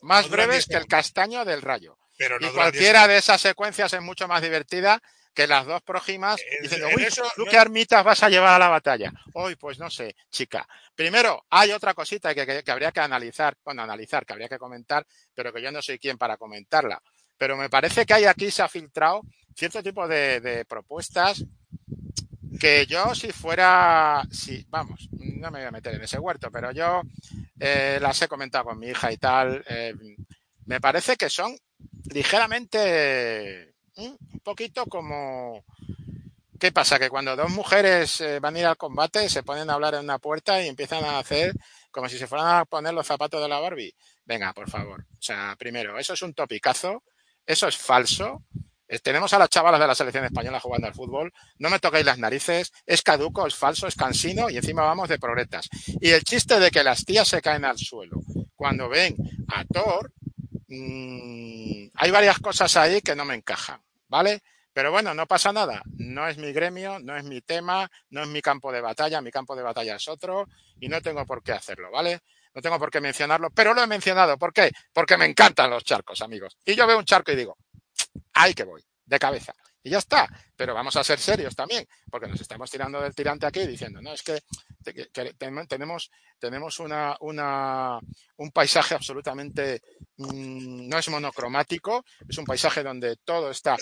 Más no breves 10 que el castaño del rayo. Pero y no 10 cualquiera de esas secuencias es mucho más divertida que las dos próximas En- diciendo, en uy, eso ¿tú no- qué armitas vas a llevar a la batalla? Hoy, pues no sé, chica. Primero, hay otra cosita que, que- que habría que analizar, bueno, analizar, que habría que comentar, pero que yo no soy quien para comentarla. Pero me parece que hay aquí se ha filtrado cierto tipo de, de propuestas que yo si fuera, si, vamos, no me voy a meter en ese huerto, pero yo eh, las he comentado con mi hija y tal, eh, me parece que son ligeramente mm, un poquito como ¿Qué pasa? Que cuando dos mujeres eh, van a ir al combate se ponen a hablar en una puerta y empiezan a hacer como si se fueran a poner los zapatos de la Barbie. Venga, por favor. O sea, primero, eso es un topicazo, eso es falso. Eh, tenemos a las chavalas de la selección española jugando al fútbol. No me toquéis las narices. Es caduco, es falso, es cansino y encima vamos de progretas. Y el chiste de que las tías se caen al suelo cuando ven a Thor, mmm, hay varias cosas ahí que no me encajan, ¿vale? Pero bueno, no pasa nada. No es mi gremio, no es mi tema, no es mi campo de batalla. Mi campo de batalla es otro y no tengo por qué hacerlo, ¿vale? No tengo por qué mencionarlo, pero lo he mencionado. ¿Por qué? Porque me encantan los charcos, amigos. Y yo veo un charco y digo, ahí que voy, de cabeza. Y ya está. Pero vamos a ser serios también, porque nos estamos tirando del tirante aquí diciendo, no, es que, tenemos, tenemos una, un paisaje absolutamente, mmm, no es monocromático, es un paisaje donde todo está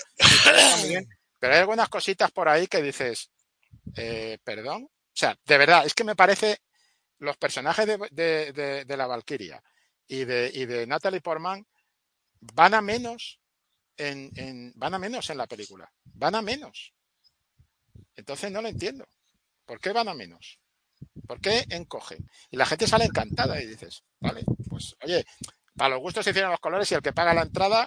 bien, pero hay algunas cositas por ahí que dices, eh, perdón, o sea, de verdad, es que me parece los personajes de, de, de, de la Valkyria y de, y de Natalie Portman van a menos en, en, van a menos en la película. Van a menos. Entonces no lo entiendo. ¿Por qué van a menos? ¿Por qué encogen? Y la gente sale encantada y dices, vale, pues oye, para los gustos se hicieron los colores y el que paga la entrada,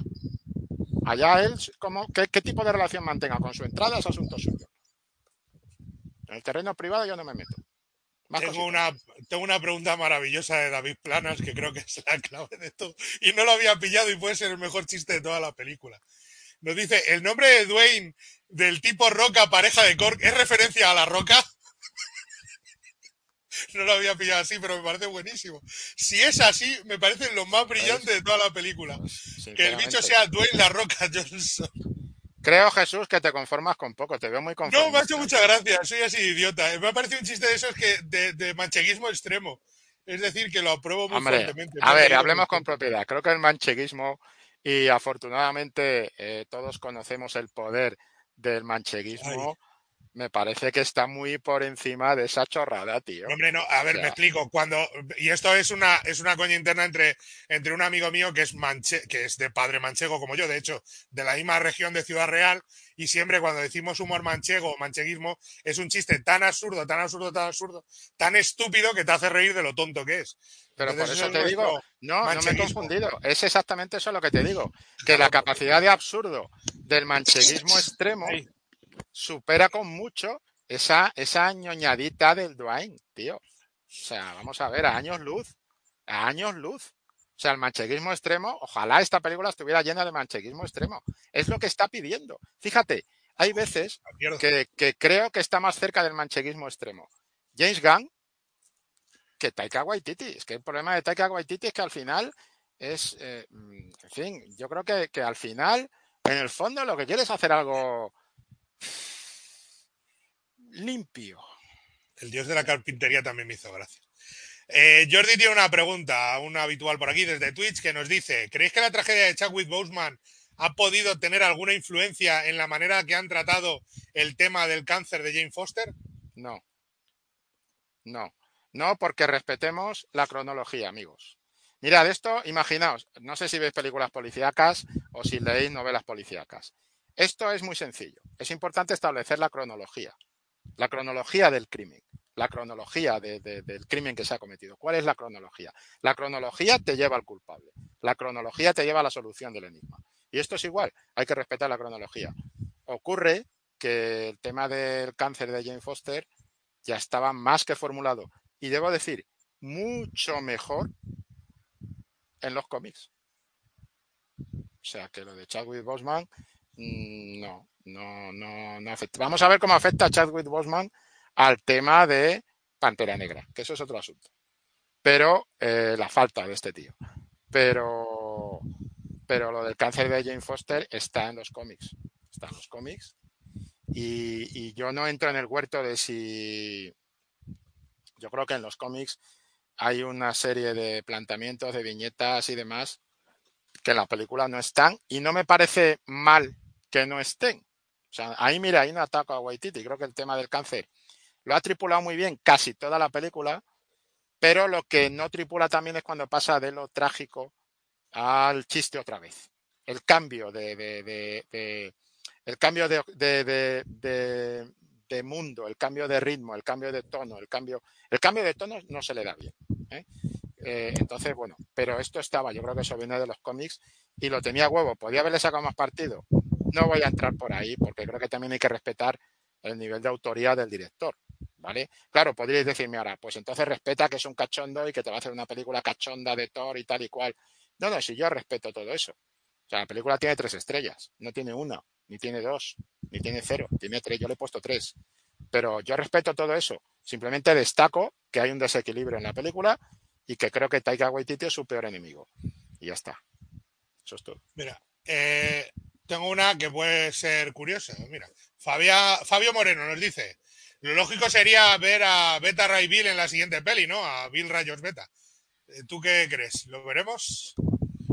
allá él, como, ¿qué, ¿qué, tipo de relación mantenga con su entrada es asunto suyo. En el terreno privado yo no me meto. Tengo una, tengo una pregunta maravillosa de David Planas que creo que es la clave de esto. Y no lo había pillado y puede ser el mejor chiste de toda la película. Nos dice, ¿el nombre de Dwayne del tipo Roca, pareja de Cork, es referencia a la Roca? no lo había pillado así, pero me parece buenísimo. Si es así, me parece lo más brillante de toda la película. Que el bicho sea Dwayne La Roca Johnson. Creo, Jesús, que te conformas con poco, te veo muy conformado. No, me ha hecho muchas gracias, soy así idiota. Me ha parecido un chiste de esos que de, de mancheguismo extremo. Es decir, que lo apruebo muy Hombre, fuertemente. A ver, hablemos con propiedad. Creo que el mancheguismo, y afortunadamente eh, todos conocemos el poder del mancheguismo, Ay me parece que está muy por encima de esa chorrada, tío. Hombre, no, a ver, o sea, me explico. Cuando, y esto es una, es una coña interna entre, entre un amigo mío que es manche, que es de padre manchego como yo, de hecho, de la misma región de Ciudad Real, y siempre cuando decimos humor manchego o mancheguismo, es un chiste tan absurdo, tan absurdo, tan absurdo, tan estúpido que te hace reír de lo tonto que es. Pero Entonces, por eso, eso te digo, no, no me he confundido. Es exactamente eso lo que te digo. Que la capacidad de absurdo del mancheguismo extremo supera con mucho esa, esa ñoñadita del Dwayne, tío. O sea, vamos a ver, a años luz, a años luz. O sea, el mancheguismo extremo, ojalá esta película estuviera llena de mancheguismo extremo. Es lo que está pidiendo. Fíjate, hay veces que, que creo que está más cerca del mancheguismo extremo. James Gunn que Taika Waititi. Es que el problema de Taika Waititi es que al final es, eh, en fin, yo creo que, que al final, en el fondo, lo que quiere es hacer algo limpio. El dios de la carpintería también me hizo gracia. Eh, Jordi tiene una pregunta, una habitual por aquí desde Twitch, que nos dice: ¿Creéis que la tragedia de Chadwick Boseman ha podido tener alguna influencia en la manera que han tratado el tema del cáncer de Jane Foster? No. No. No, porque respetemos la cronología, amigos. Mirad, esto, imaginaos, no sé si veis películas policíacas o si leéis novelas policíacas. Esto es muy sencillo. Es importante establecer la cronología. La cronología del crimen. La cronología de, de, del crimen que se ha cometido. ¿Cuál es la cronología? La cronología te lleva al culpable. La cronología te lleva a la solución del enigma. Y esto es igual. Hay que respetar la cronología. Ocurre que el tema del cáncer de Jane Foster ya estaba más que formulado. Y debo decir, mucho mejor en los cómics. O sea que lo de Chadwick Boseman no, no, no, no afecta. Vamos a ver cómo afecta a Chadwick Boseman al tema de Pantera Negra, que eso es otro asunto. Pero eh, la falta de este tío. Pero, pero lo del cáncer de Jane Foster está en los cómics. Está en los cómics. Y, y yo no entro en el huerto de si. Yo creo que en los cómics hay una serie de planteamientos, de viñetas y demás que en la película no están. Y no me parece mal que no estén. O sea, ahí mira, hay un ataque a Waititi. Creo que el tema del cáncer lo ha tripulado muy bien casi toda la película, pero lo que no tripula también es cuando pasa de lo trágico al chiste otra vez. El cambio de, de, de, de mundo, el cambio de ritmo, el cambio de tono, el cambio, el cambio de tono no se le da bien. ¿eh? Eh, entonces, bueno, pero esto estaba, yo creo que eso viene de los cómics y lo tenía huevo. ¿Podía haberle sacado más partido? No voy a entrar por ahí porque creo que también hay que respetar el nivel de autoría del director. ¿Vale? Claro, podríais decirme ahora, pues entonces respeta que es un cachondo y que te va a hacer una película cachonda de Thor y tal y cual. No, no, si yo respeto todo eso. O sea, la película tiene tres estrellas, no tiene una, ni tiene dos, ni tiene cero, tiene tres, yo le he puesto tres. Pero yo respeto todo eso. Simplemente destaco que hay un desequilibrio en la película y que creo que Taika Waititi es su peor enemigo. Y ya está. Eso es todo. Mira, eh, tengo una que puede ser curiosa. Mira, Fabio Moreno nos dice, lo lógico sería ver a Beta Ray Bill en la siguiente peli, ¿no? A Bill Rayos Beta. Eh, ¿Tú qué crees? ¿Lo veremos?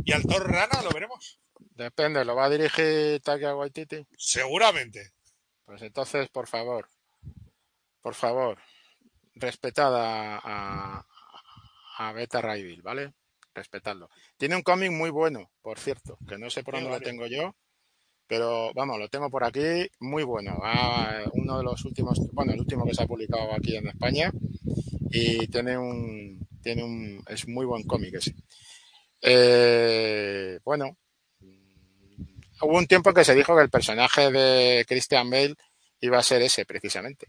¿Y al Thor Rana lo veremos? Depende, ¿lo va a dirigir Taika Waititi? Seguramente. Pues entonces, por favor, por favor, respetada a, a Beta Ray Bill, ¿vale? Respetadlo. Tiene un cómic muy bueno, por cierto, que no sé por dónde lo tengo yo, pero vamos, lo tengo por aquí, muy bueno. Ah, uno de los últimos, bueno, el último que se ha publicado aquí en España y tiene un, tiene un, es muy buen cómic ese. Eh, bueno, hubo un tiempo que se dijo que el personaje de Christian Bale iba a ser ese, precisamente.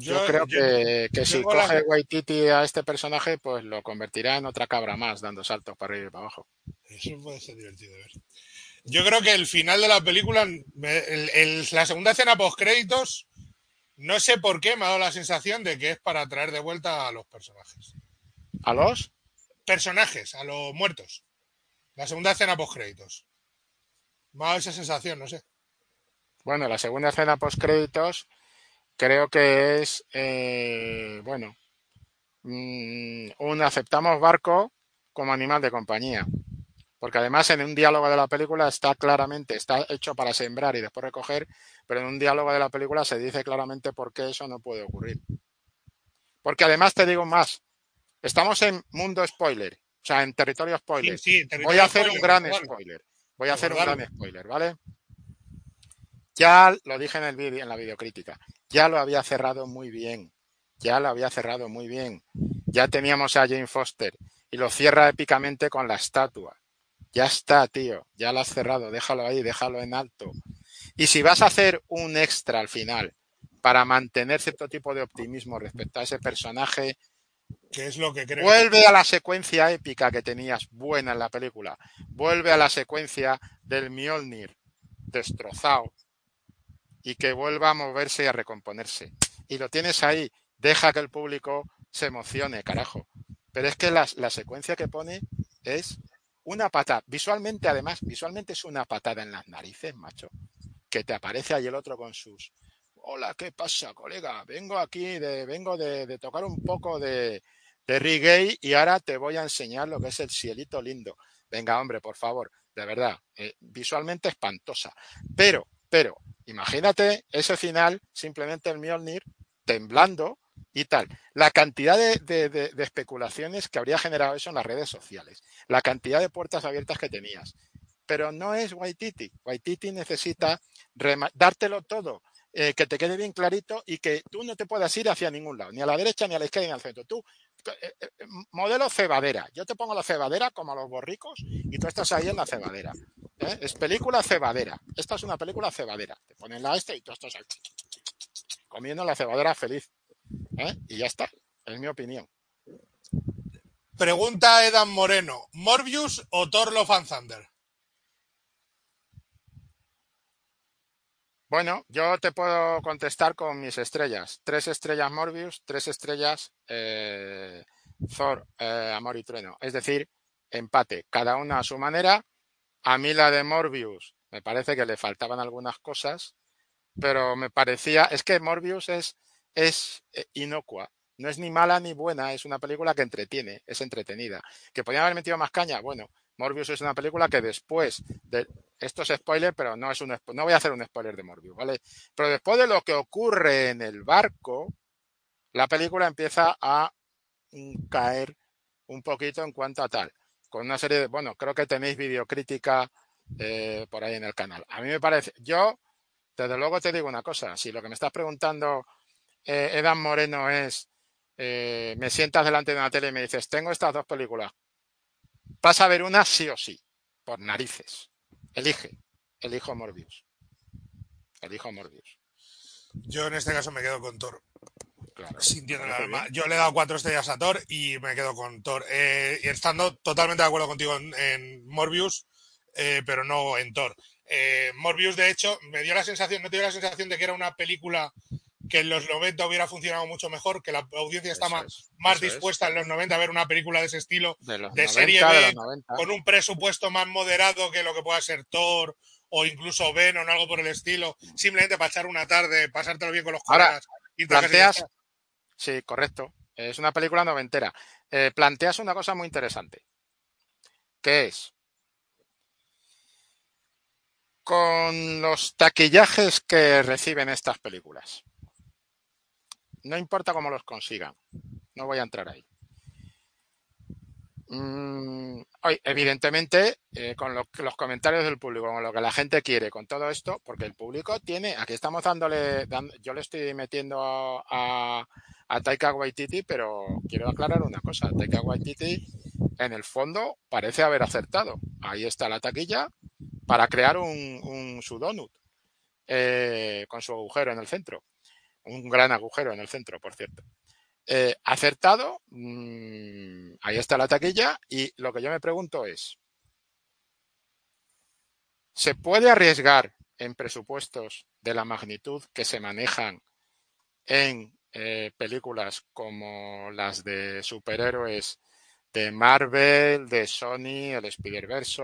Yo, creo que, si coge Waititi a este personaje, pues lo convertirá en otra cabra más, dando saltos para arriba y para abajo. Eso puede ser divertido de ver. Yo creo que el final de la película, la segunda escena post créditos, no sé por qué me ha dado la sensación de que es para traer de vuelta a los personajes. ¿A los? Personajes, a los muertos. La segunda escena post créditos. Me ha dado esa sensación, no sé. Bueno, la segunda escena post créditos creo que es, eh, bueno, mm, un aceptamos barco como animal de compañía. Porque además en un diálogo de la película está claramente, está hecho para sembrar y después recoger, pero en un diálogo de la película se dice claramente por qué eso no puede ocurrir. Porque además te digo más, estamos en mundo spoiler, o sea, en territorio spoiler. Voy a hacer un gran spoiler. Voy a hacer un gran spoiler, ¿vale? Ya lo dije en el vídeo, en la videocrítica, ya lo había cerrado muy bien, ya lo había cerrado muy bien. Ya teníamos a Jane Foster y lo cierra épicamente con la estatua. Ya está, tío, ya lo has cerrado, déjalo ahí, déjalo en alto. Y si vas a hacer un extra al final para mantener cierto tipo de optimismo respecto a ese personaje, ¿Qué es lo que creo? Vuelve a la secuencia épica que tenías buena en la película. Vuelve a la secuencia del Mjolnir destrozado, y que vuelva a moverse y a recomponerse. Y lo tienes ahí, deja que el público se emocione, carajo. Pero es que la, la secuencia que pone es una patada. Visualmente, además, visualmente es una patada en las narices, macho. Que te aparece ahí el otro con sus. Hola, ¿qué pasa, colega? Vengo aquí de, vengo de, de tocar un poco de, de reggae y ahora te voy a enseñar lo que es el cielito lindo. Venga, hombre, por favor, de verdad, eh, visualmente espantosa. Pero, pero, Imagínate ese final, simplemente el Mjolnir temblando y tal. La cantidad de, especulaciones que habría generado eso en las redes sociales, la cantidad de puertas abiertas que tenías. Pero no es Waititi. Waititi necesita dártelo todo, eh, que te quede bien clarito y que tú no te puedas ir hacia ningún lado, ni a la derecha, ni a la izquierda, ni al centro. Tú, eh, eh, modelo cebadera. Yo te pongo la cebadera como a los borricos y tú estás ahí en la cebadera. ¿Eh? Es película cebadera. Esta es una película cebadera. Te ponen la este y tú estás ahí comiendo la cebadera feliz. ¿eh? Y ya está. Es mi opinión. Pregunta Edan Moreno: ¿Morbius o Thor Love and Thunder? Bueno, yo te puedo contestar con mis estrellas. Tres estrellas Morbius, tres estrellas eh, Thor, Amor y Trueno. Es decir, empate, cada una a su manera a mí la de Morbius me parece que le faltaban algunas cosas, pero me parecía, es que Morbius es, es eh, inocua, no es ni mala ni buena, es una película que entretiene, es entretenida. ¿Que podían haber metido más caña? Bueno, Morbius es una película que después de esto es spoiler, pero no es un no voy a hacer un spoiler de Morbius, ¿vale? Pero después de lo que ocurre en el barco, la película empieza a caer un poquito en cuanto a tal con una serie de, bueno, creo que tenéis videocrítica eh, por ahí en el canal. A mí me parece, yo, desde luego te digo una cosa, si lo que me estás preguntando, eh, Edan Moreno, es, eh, me sientas delante de una tele y me dices, tengo estas dos películas, vas a ver una sí o sí, por narices. Elige, elijo Morbius. Elijo Morbius. Yo en este caso me quedo con Thor. Sintiendo el alma. Yo le he dado cuatro estrellas a Thor y me quedo con Thor. Eh, y estando totalmente de acuerdo contigo en, Morbius, eh, pero no en Thor. Eh, Morbius, de hecho, me dio la sensación, no te dio la sensación de que era una película que en los 90 hubiera funcionado mucho mejor, que la audiencia está más, más dispuesta en los 90 a ver una película de ese estilo, de, serie B, con un presupuesto más moderado que lo que pueda ser Thor o incluso Venom o algo por el estilo, simplemente para echar una tarde, pasártelo bien con los colegas. planteas, sí, correcto, es una película noventera. Eh, planteas una cosa muy interesante, que es, con los taquillajes que reciben estas películas, no importa cómo los consigan, no voy a entrar ahí. Mm, evidentemente, eh, con los comentarios del público, con lo que la gente quiere, con todo esto, porque el público tiene, aquí estamos dándole, yo le estoy metiendo a, a, Taika Waititi, pero quiero aclarar una cosa, Taika Waititi en el fondo parece haber acertado. Ahí está la taquilla para crear un, un su donut eh, con su agujero en el centro. Un gran agujero en el centro, por cierto. Eh, acertado, mm, ahí está la taquilla y lo que yo me pregunto es, ¿se puede arriesgar en presupuestos de la magnitud que se manejan en eh, películas como las de superhéroes de Marvel, de Sony, el Spider-Verse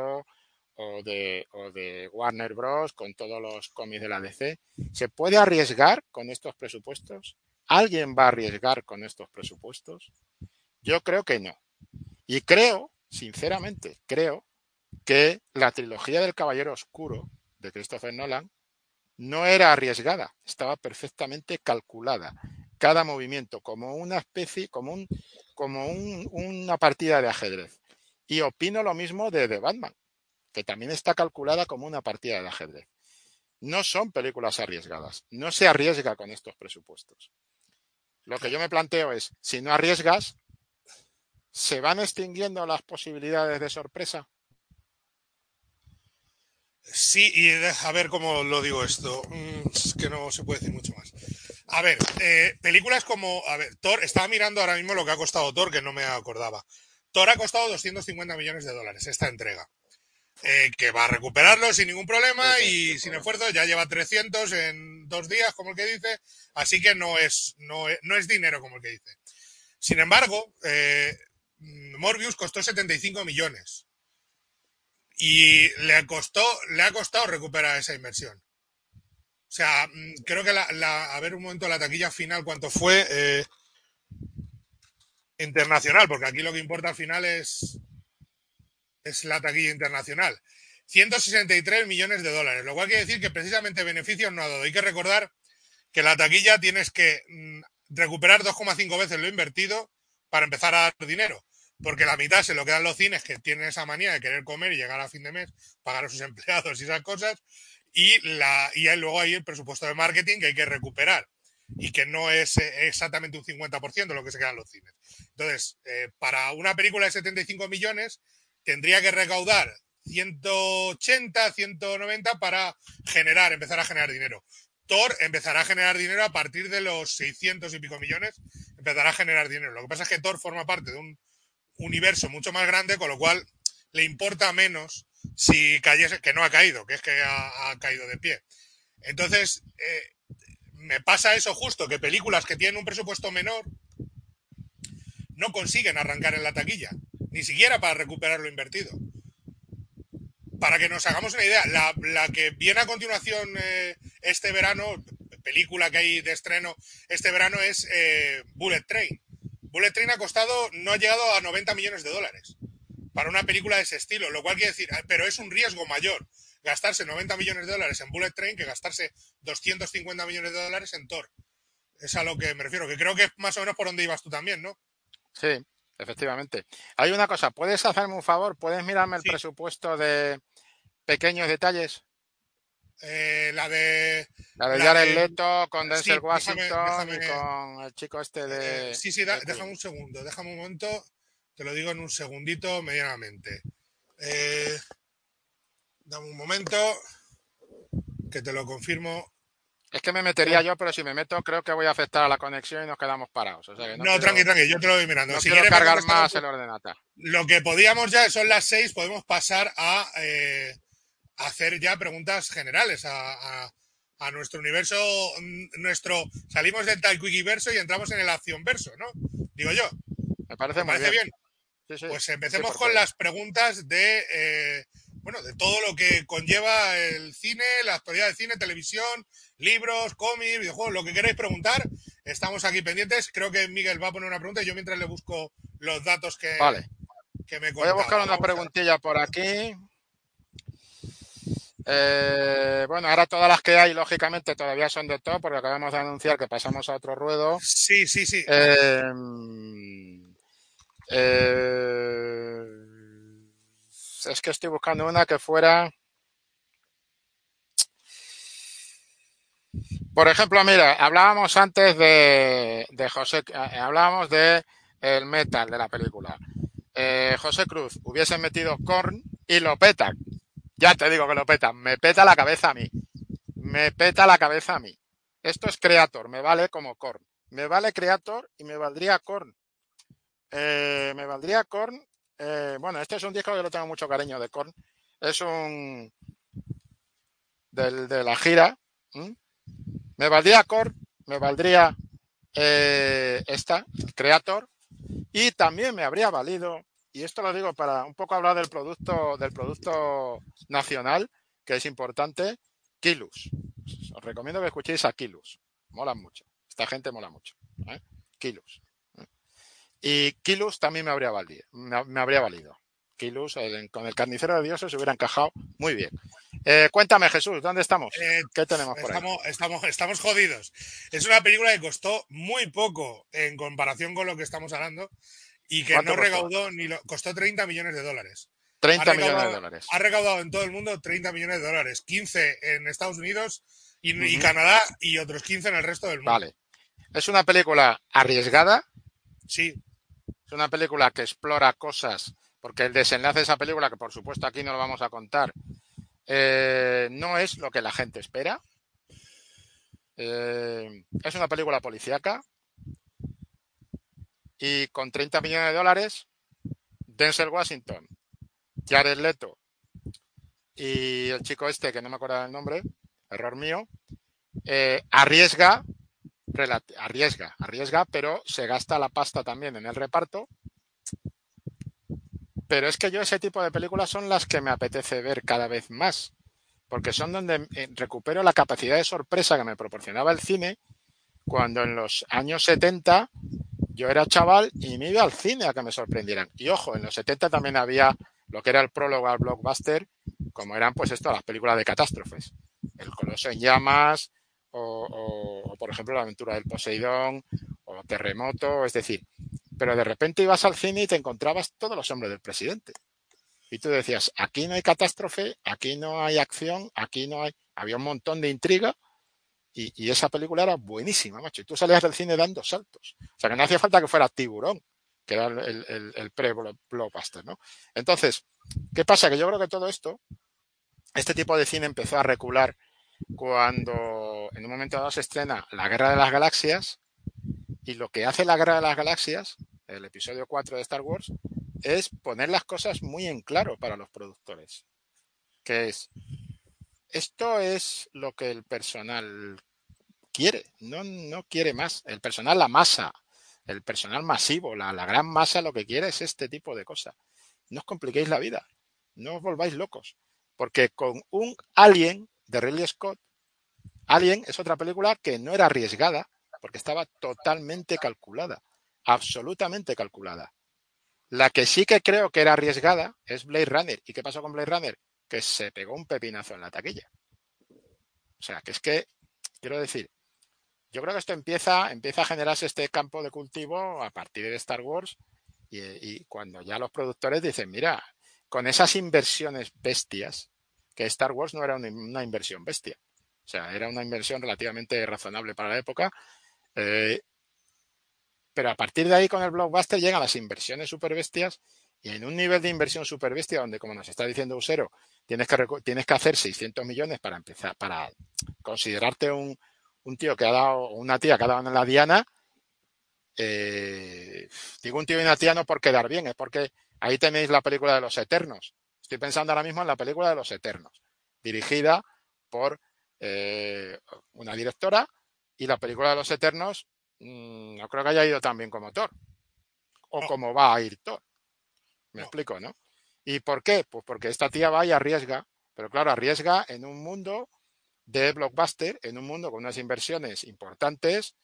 o de, o de Warner Bros. con todos los cómics de la DC? ¿Se puede arriesgar con estos presupuestos? ¿Alguien va a arriesgar con estos presupuestos? Yo creo que no. Y creo, sinceramente, creo que la trilogía del Caballero Oscuro de Christopher Nolan no era arriesgada, estaba perfectamente calculada. Cada movimiento como una especie, como, un, como una partida de ajedrez. Y opino lo mismo de The Batman, que también está calculada como una partida de ajedrez. No son películas arriesgadas, no se arriesga con estos presupuestos. Lo que yo me planteo es, si no arriesgas, ¿se van extinguiendo las posibilidades de sorpresa? Sí, y a ver cómo lo digo esto. Mm, es que no se puede decir mucho más. A ver, eh, películas como. A ver, Thor, estaba mirando ahora mismo lo que ha costado Thor, que no me acordaba. Thor ha costado 250 millones de dólares esta entrega. Eh, que va a recuperarlo sin ningún problema y sin esfuerzo. Ya lleva 300 en dos días, como el que dice. Así que no es, no es, dinero, como el que dice. Sin embargo, eh, Morbius costó 75 millones. Y le, costó, le ha costado recuperar esa inversión. O sea, mm, creo que la, a ver un momento la taquilla final, ¿cuánto fue? Eh, internacional, porque aquí lo que importa al final es, es la taquilla internacional. 163 millones de dólares, lo cual quiere decir que precisamente beneficios no ha dado. Hay que recordar que la taquilla tienes que mm, recuperar 2,5 veces lo invertido para empezar a dar dinero. Porque la mitad se lo quedan los cines que tienen esa manía de querer comer y llegar a fin de mes, pagar a sus empleados y esas cosas. Y, la, y luego hay el presupuesto de marketing que hay que recuperar y que no es eh, exactamente un 50% lo que se quedan los cines. Entonces, eh, para una película de 75 millones, tendría que recaudar 180, 190 para generar, empezar a generar dinero. Thor empezará a generar dinero a partir de los 600 y pico millones, empezará a generar dinero. Lo que pasa es que Thor forma parte de un universo mucho más grande, con lo cual le importa menos si cayese, que no ha caído, que es que ha, caído de pie. Entonces, eh, me pasa eso justo, que películas que tienen un presupuesto menor no consiguen arrancar en la taquilla ni siquiera para recuperar lo invertido. Para que nos hagamos una idea, la, que viene a continuación eh, este verano, película que hay de estreno este verano es eh, Bullet Train. Bullet Train ha costado, no ha llegado a 90 millones de dólares para una película de ese estilo, lo cual quiere decir, pero es un riesgo mayor gastarse 90 millones de dólares en Bullet Train que gastarse 250 millones de dólares en Thor. Es a lo que me refiero, que creo que es más o menos por donde ibas tú también, ¿no? Sí, Efectivamente. Hay una cosa, ¿puedes hacerme un favor? ¿Puedes mirarme el presupuesto de pequeños detalles. Eh, la de. La de la Jared de- Leto con Denzel sí, Washington déjame- y con el chico este de. eh, sí, sí, da- de déjame un segundo, déjame un momento. Te lo digo en un segundito, medianamente. Eh, dame un momento, que te lo confirmo. Es que me metería yo, pero si me meto creo que voy a afectar a la conexión y nos quedamos parados. O sea que No, no, quiero- tranqui, tranqui, yo te lo voy mirando. no Si quiero cargar más el ordenata. Lo que podíamos ya, son las seis, podemos pasar a eh, hacer ya preguntas generales a, a- a nuestro universo, mm, nuestro, salimos del Talquikiverso y entramos en el accionverso, ¿no? Digo yo, Me parece ¿te muy parece bien. bien? Sí, sí. Pues empecemos con las preguntas de, eh, bueno, de todo lo que conlleva el cine, la actualidad del cine, televisión, libros, cómics, videojuegos, lo que queráis preguntar. Estamos aquí pendientes. Creo que Miguel va a poner una pregunta y yo mientras le busco los datos que, Vale. que me Voy a contaba. buscar una preguntilla por aquí. Eh, bueno, ahora todas las que hay, lógicamente, todavía son de top, porque acabamos de anunciar que pasamos a otro ruedo. Sí, sí, sí. Eh, eh, es que estoy buscando una que fuera. Por ejemplo, mira, hablábamos antes de, de José, eh, hablábamos de el metal de la película. Eh, José Cruz, hubiesen metido Korn y lo petan. Ya te digo que lo petan. Me peta la cabeza a mí. Me peta la cabeza a mí. Esto es Creator, me vale como Korn. Me vale Creator y me valdría Korn. Eh, me valdría Korn. bueno, este es un disco que lo tengo mucho cariño de Korn. Es un. Del, de la gira. Me valdría Korn. Me valdría eh, esta, Creator. Y también me habría valido. Y esto lo digo para un poco hablar del producto, del producto nacional, que es importante, Kilus. Os recomiendo que escuchéis a Kilus. Molan mucho. Esta gente mola mucho. ¿eh? Kilus. Y Kilus también me habría valido. Me habría valido. Kilus el- con el carnicero de dioses se hubiera encajado muy bien. Eh, cuéntame, Jesús, ¿dónde estamos? Eh, ¿Qué tenemos por ahí? Estamos, jodidos. Es una película que costó muy poco en comparación con lo que estamos hablando y que ¿Cuánto no costó? recaudó ni lo, costó 30 millones de dólares. 30 ha millones de dólares. Ha recaudado en todo el mundo 30 millones de dólares, 15 en Estados Unidos y. Canadá y otros 15 en el resto del mundo. Vale. Es una película arriesgada, Sí, Es una película que explora cosas, porque el desenlace de esa película, que por supuesto aquí no lo vamos a contar, eh, no es lo que la gente espera. Eh, es una película policíaca y con 30 millones de dólares, Denzel Washington, Jared Leto y el chico este, que no me acuerdo del nombre, error mío, eh, arriesga arriesga, arriesga, pero se gasta la pasta también en el reparto. Pero es que yo ese tipo de películas son las que me apetece ver cada vez más, porque son donde eh, recupero la capacidad de sorpresa que me proporcionaba el cine cuando en los años 70 yo era chaval y me iba al cine a que me sorprendieran. Y ojo, en los 70 también había lo que era el prólogo al blockbuster, como eran pues esto, las películas de catástrofes. El Coloso en llamas, o, o- o, por ejemplo la aventura del Poseidón, o Terremoto, es decir, pero de repente ibas al cine y te encontrabas todos los hombres del presidente. Y tú decías, aquí no hay catástrofe, aquí no hay acción, aquí no hay... Había un montón de intriga y, y esa película era buenísima, macho. Y tú salías del cine dando saltos. O sea, que no hacía falta que fuera tiburón, que era el, el- el- pre-blockbuster, ¿no? Entonces, ¿qué pasa? Que yo creo que todo esto, este tipo de cine empezó a recular cuando en un momento dado se estrena La Guerra de las Galaxias y lo que hace La Guerra de las Galaxias, el episodio 4 de Star Wars, es poner las cosas muy en claro para los productores. Que es, esto es lo que el personal quiere, no, no quiere más. El personal, la masa, el personal masivo, la, la gran masa lo que quiere es este tipo de cosas. No os compliquéis la vida, no os volváis locos, porque con un Alien de Ridley Scott, Alien es otra película que no era arriesgada, porque estaba totalmente calculada, absolutamente calculada. La que sí que creo que era arriesgada es Blade Runner. ¿Y qué pasó con Blade Runner? Que se pegó un pepinazo en la taquilla. O sea, que es que, quiero decir, yo creo que esto empieza, a generarse este campo de cultivo a partir de Star Wars y, y cuando ya los productores dicen, mira, con esas inversiones bestias que Star Wars no era una, inversión bestia. O sea, era una inversión relativamente razonable para la época. Eh, pero a partir de ahí con el blockbuster llegan las inversiones super bestias y en un nivel de inversión super bestia donde, como nos está diciendo Usero, tienes que, tienes que hacer 600 millones para empezar, para considerarte un, un tío que ha dado, una tía que ha dado en la diana, eh, digo un tío y una tía no por quedar bien, es porque ahí tenéis la película de los Eternos. Estoy pensando ahora mismo en la película de los Eternos, dirigida por eh, una directora y la película de los Eternos Mm, no creo que haya ido tan bien como Thor. O como va a ir Thor. Me explico, ¿no? ¿Y por qué? Pues porque esta tía va y arriesga, pero claro, arriesga en un mundo de blockbuster, en un mundo con unas inversiones importantes,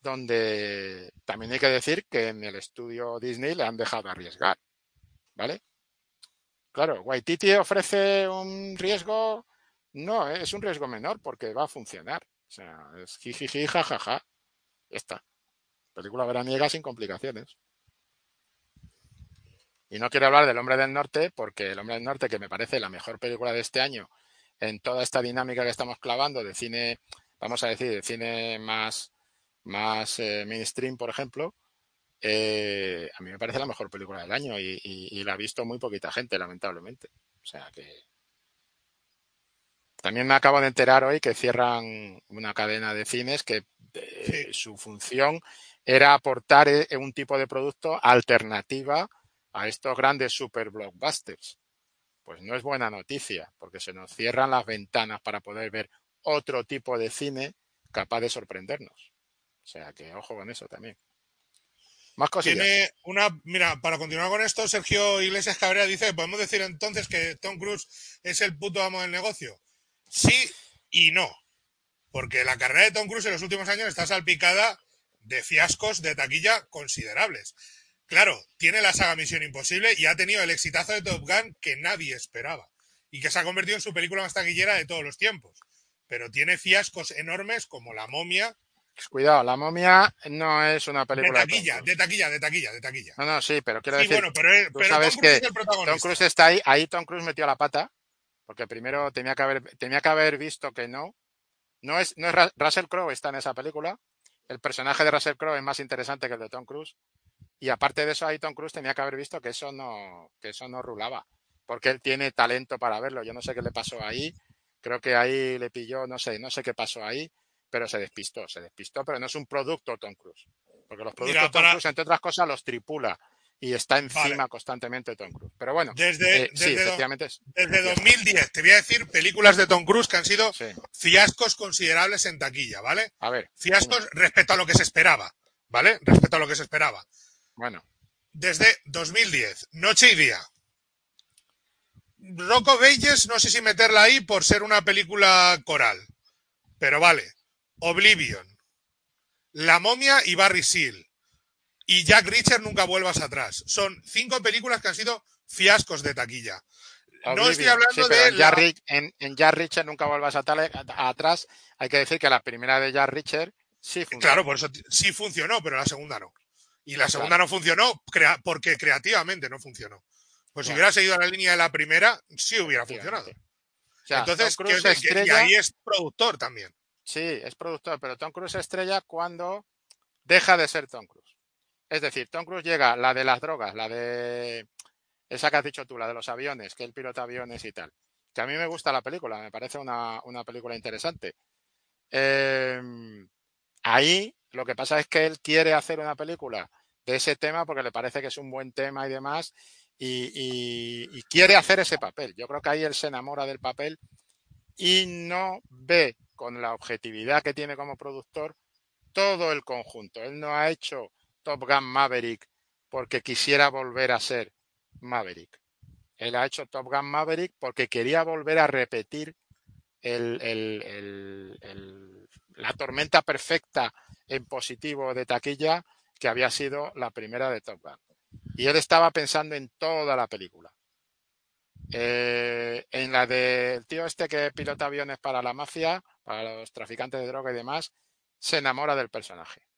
donde también hay que decir que en el estudio Disney le han dejado arriesgar, ¿vale? Claro, Waititi ofrece un riesgo, no, es un riesgo menor porque va a funcionar. O sea, es jijiji, jajaja. Esta. Película veraniega sin complicaciones. Y no quiero hablar del Hombre del Norte, porque El Hombre del Norte, que me parece la mejor película de este año, en toda esta dinámica que estamos clavando de cine, vamos a decir, de cine más, más eh, mainstream, por ejemplo, eh, a mí me parece la mejor película del año y, y, la ha visto muy poquita gente, lamentablemente. O sea que. También me acabo de enterar hoy que cierran una cadena de cines que su función era aportar eh, un tipo de producto alternativa a estos grandes super blockbusters. Pues no es buena noticia, porque se nos cierran las ventanas para poder ver otro tipo de cine capaz de sorprendernos. O sea que ojo con eso también. Más cosas. Tiene una, mira, para continuar con esto, Sergio Iglesias Cabrera dice, podemos decir entonces que Tom Cruise es el puto amo del negocio. Sí y no. Porque la carrera de Tom Cruise en los últimos años está salpicada de fiascos de taquilla considerables. Claro, tiene la saga Misión Imposible y ha tenido el exitazo de Top Gun que nadie esperaba y que se ha convertido en su película más taquillera de todos los tiempos. Pero tiene fiascos enormes como La momia. Cuidado, La momia no es una película de taquilla, de, taquilla, de taquilla, de taquilla. No, no, sí, pero quiero decir. Bueno, pero, pero sabes Tom Cruise que es el protagonista. Tom Cruise está ahí, ahí Tom Cruise metió la pata, porque primero tenía que haber, tenía que haber visto que no, no es, no es Russell Crowe está en esa película. El personaje de Russell Crowe es más interesante que el de Tom Cruise. Y aparte de eso, ahí Tom Cruise tenía que haber visto que eso no, que eso no rulaba. Porque él tiene talento para verlo. Yo no sé qué le pasó ahí. Creo que ahí le pilló, no sé, no sé qué pasó ahí, pero se despistó, se despistó, pero no es un producto Tom Cruise. Porque los productos Tom Cruise, entre otras cosas, los tripula y está encima constantemente de Tom Cruise. Pero bueno, desde, eh, desde, desde 2010, te voy a decir películas de Tom Cruise que han sido fiascos considerables en taquilla, ¿vale? A ver. Fiascos respecto a lo que se esperaba, ¿vale? Respecto a lo que se esperaba. Bueno. Desde 2010, Noche y Día. Rocco Beyes, no sé si meterla ahí por ser una película coral, pero vale. Oblivion. La momia y Barry Seal y Jack Richard nunca vuelvas atrás. Son cinco películas que han sido fiascos de taquilla. No estoy hablando de. En, Jack, en, Jack Richard nunca vuelvas atrás. Hay que decir que la primera de Jack Richard sí funcionó. Claro, por eso sí funcionó, pero la segunda no. Y la segunda no funcionó porque creativamente no funcionó. Pues si hubiera seguido la línea de la primera, sí hubiera funcionado. Entonces, y ahí es productor también. Sí, es productor, pero Tom Cruise estrella cuando deja de ser Tom Cruise. Es decir, Tom Cruise llega, la de las drogas, la de esa que has dicho tú, la de los aviones, que él pilota aviones y tal. Que a mí me gusta la película, me parece una, película interesante. Em, ahí lo que pasa es que él quiere hacer una película de ese tema porque le parece que es un buen tema y demás, y, y quiere hacer ese papel. Yo creo que ahí él se enamora del papel y no ve con la objetividad que tiene como productor todo el conjunto. Él no ha hecho Top Gun Maverick porque quisiera volver a ser Maverick. Él ha hecho Top Gun Maverick porque quería volver a repetir la tormenta perfecta en positivo de taquilla que había sido la primera de Top Gun. Y él estaba pensando en toda la película. Eh, en la del tío este que pilota aviones para la mafia, para los traficantes de droga y demás, se enamora del personaje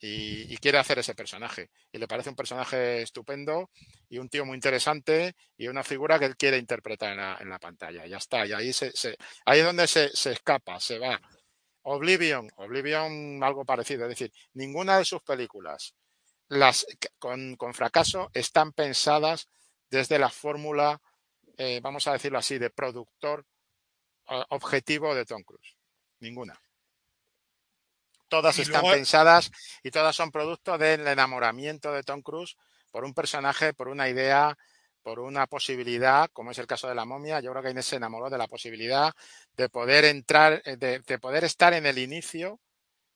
y, quiere hacer ese personaje. Y le parece un personaje estupendo y un tío muy interesante y una figura que él quiere interpretar en la, pantalla. Ya está, y ahí, se, ahí es donde se, escapa, se va. Oblivion, Oblivion algo parecido, es decir, ninguna de sus películas las con, con fracaso están pensadas desde la fórmula, eh, vamos a decirlo así, de productor objetivo de Tom Cruise. Ninguna. Todas están pensadas y todas son producto del enamoramiento de Tom Cruise por un personaje, por una idea, por una posibilidad, como es el caso de la momia. Yo creo que Inés se enamoró de la posibilidad de poder entrar, eh, de, de poder estar en el inicio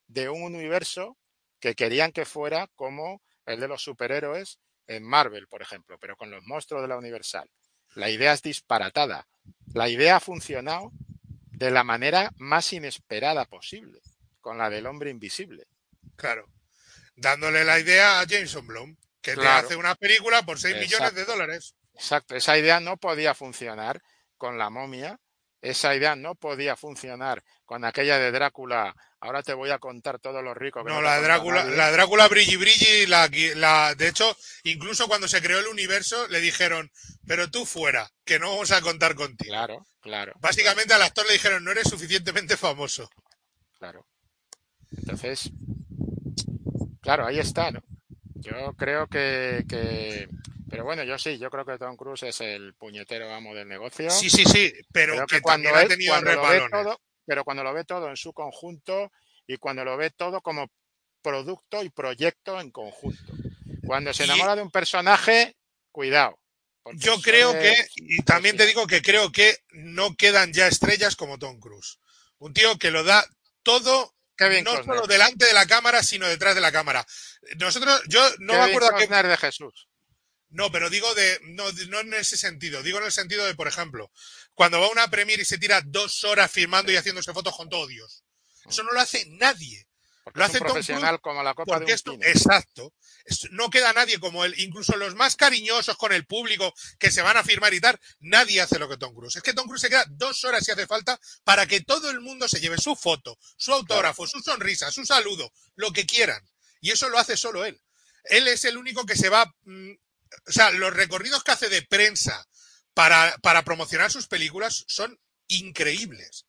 de un universo que querían que fuera como el de los superhéroes en Marvel, por ejemplo, pero con los monstruos de la Universal. La idea es disparatada. La idea ha funcionado de la manera más inesperada posible con la del hombre invisible. Claro. Dándole la idea a Jameson Blum, que le hace una película por 6 millones de dólares. Exacto. Esa idea no podía funcionar con la momia. Esa idea no podía funcionar con aquella de Drácula. Ahora te voy a contar todos los ricos. no, la, Drácula, la Drácula brilli brilli, la, la, de hecho, incluso cuando se creó el universo, le dijeron, pero tú fuera, que no vamos a contar contigo. Claro, claro. Básicamente al actor le dijeron, no eres suficientemente famoso. Claro. Entonces, claro, ahí está, ¿no? Yo creo que, pero bueno, yo sí, yo creo que Tom Cruise es el puñetero amo del negocio. Sí, sí, sí, pero, que cuando ha tenido cuando lo ve todo, pero cuando lo ve todo en su conjunto y cuando lo ve todo como producto y proyecto en conjunto. Cuando se enamora de un personaje, cuidado. Yo creo que, y también te digo que creo que no quedan ya estrellas como Tom Cruise. Un tío que lo da todo no solo delante de la cámara, sino detrás de la cámara. Nosotros, yo no me acuerdo que de Jesús. No, pero digo de, no, no en ese sentido, digo en el sentido de, por ejemplo, cuando va a una premier y se tira dos horas filmando y haciéndose fotos con todo Dios. Eso no lo hace nadie lo hace profesional como la copa de un Exacto. No queda nadie como él. Incluso los más cariñosos con el público que se van a firmar y tal, nadie hace lo que Tom Cruise. Es que Tom Cruise se queda dos horas si hace falta para que todo el mundo se lleve su foto, su autógrafo, su sonrisa, su saludo, lo que quieran. Y eso lo hace solo él. Él es el único que se va. Mm, o sea, los recorridos que hace de prensa para, para promocionar sus películas son increíbles.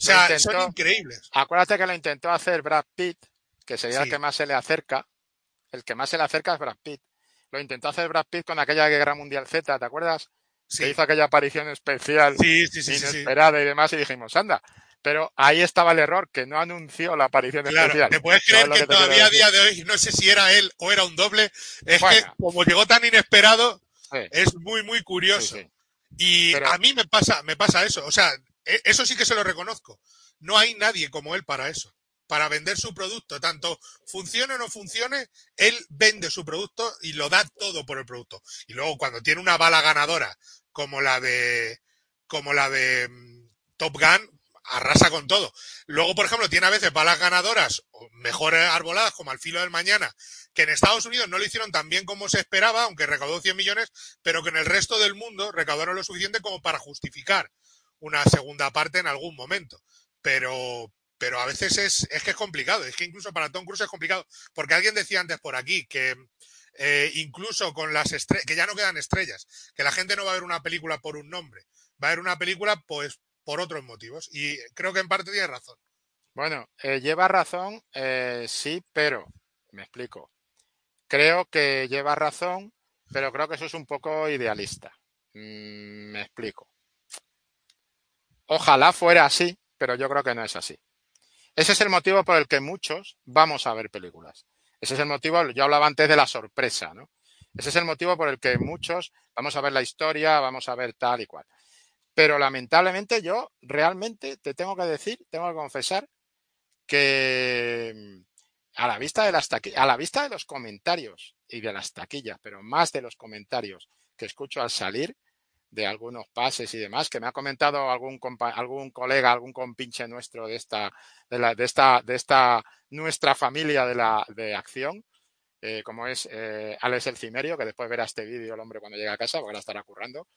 O sea, son increíbles. Acuérdate que lo intentó hacer Brad Pitt, que sería el que más se le acerca. El que más se le acerca es Brad Pitt. Lo intentó hacer Brad Pitt con aquella Guerra Mundial Z, ¿te acuerdas? Sí. Que hizo aquella aparición especial, inesperada y demás, y dijimos, anda. Pero ahí estaba el error, que no anunció la aparición especial. ¿Te puedes creer que, todavía a día de hoy, no sé si era él o era un doble? Es que como llegó tan inesperado, es muy, muy curioso. Y a mí me pasa, me pasa eso. O sea, e, eso sí que se lo reconozco. No hay nadie como él para eso, para vender su producto. Tanto funcione o no funcione, él vende su producto y lo da todo por el producto. Y luego cuando tiene una bala ganadora como la de como la de mm, Top Gun, arrasa con todo. Luego, por ejemplo, tiene a veces balas ganadoras o mejores arboladas como al filo del mañana, que en Estados Unidos no lo hicieron tan bien como se esperaba, aunque recaudó 100 millones, pero que en el resto del mundo recaudaron lo suficiente como para justificar una segunda parte en algún momento. Pero, pero a veces es, que es complicado. Es que incluso para Tom Cruise es complicado. Porque alguien decía antes por aquí que eh, incluso con las estrellas, que ya no quedan estrellas, que la gente no va a ver una película por un nombre, va a ver una película pues por otros motivos. Y creo que en parte tiene razón. Bueno, eh, lleva razón, eh, sí, pero me explico. Creo que lleva razón, pero creo que eso es un poco idealista. Mm, me explico. Ojalá fuera así, pero yo creo que no es así. Ese es el motivo por el que muchos vamos a ver películas. Ese es el motivo, yo hablaba antes de la sorpresa, ¿no? Ese es el motivo por el que muchos vamos a ver la historia, vamos a ver tal y cual. Pero lamentablemente yo realmente te tengo que decir, tengo que confesar que mm, a la vista de las a la vista de los comentarios y de las taquillas, pero más de los comentarios que escucho al salir, de algunos pases y demás, que me ha comentado algún algún colega, algún compinche nuestro de esta, de, la, de esta, de esta nuestra familia de la de acción, eh, como es eh, Alex El Cimerio, que después verá este vídeo el hombre cuando llegue a casa, porque la estará currando.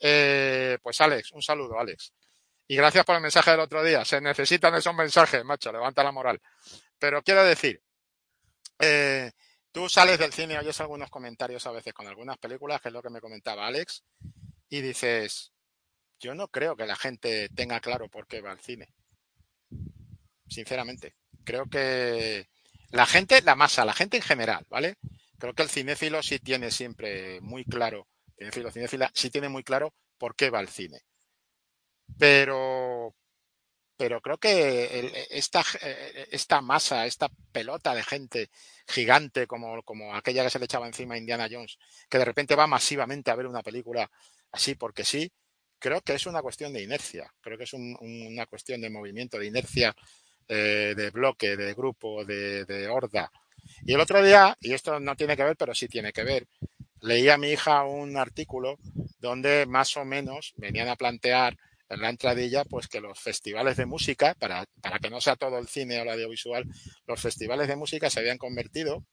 Eh, pues Alex, un saludo, Alex. Y gracias por el mensaje del otro día. Se necesitan esos mensajes, macho, levanta la moral. Pero quiero decir tú sales del cine, oyes algunos comentarios a veces con algunas películas, que es lo que me comentaba Alex, y dices, yo no creo que la gente tenga claro por qué va al cine. Sinceramente. Creo que la gente, la masa, la gente en general, ¿vale? Creo que el cinéfilo sí tiene siempre muy claro, cinéfilo, cinéfila, sí tiene muy claro por qué va al cine. Pero, pero creo que esta, esta masa, esta pelota de gente gigante como, como aquella que se le echaba encima a Indiana Jones, que de repente va masivamente a ver una película así porque sí, creo que es una cuestión de inercia, creo que es una cuestión de movimiento, de inercia, eh, de bloque, de grupo, de, horda. Y el otro día, y esto no tiene que ver, pero sí tiene que ver, leí a mi hija un artículo donde más o menos venían a plantear en la entradilla, pues que los festivales de música, para, para que no sea todo el cine o el audiovisual, los festivales de música se habían convertido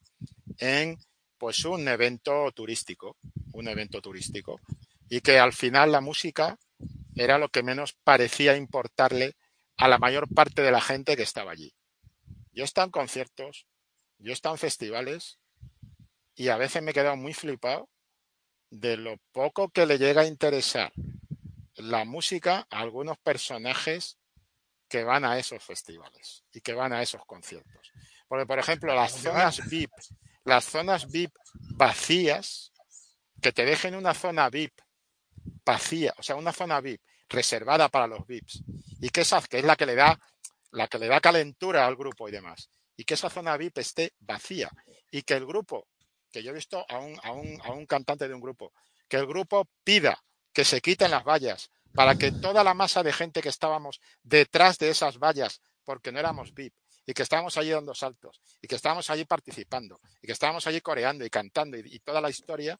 en pues un evento turístico, un evento turístico, y que al final la música era lo que menos parecía importarle a la mayor parte de la gente que estaba allí. Yo he estado en conciertos, yo he estado en festivales y a veces me he quedado muy flipado de lo poco que le llega a interesar la música a algunos personajes que van a esos festivales y que van a esos conciertos. Porque, por ejemplo, las zonas VIP, las zonas VIP vacías, que te dejen una zona VIP vacía, o sea, una zona VIP reservada para los VIPs, y que esa, que es la que le da, la que le da calentura al grupo y demás, y que esa zona VIP esté vacía, y que el grupo, que yo he visto a un, a un, a un cantante de un grupo, que el grupo pida que se quiten las vallas, para que toda la masa de gente que estábamos detrás de esas vallas, porque no éramos VIP, y que estábamos allí dando saltos, y que estábamos allí participando, y que estábamos allí coreando y cantando, y, y toda la historia,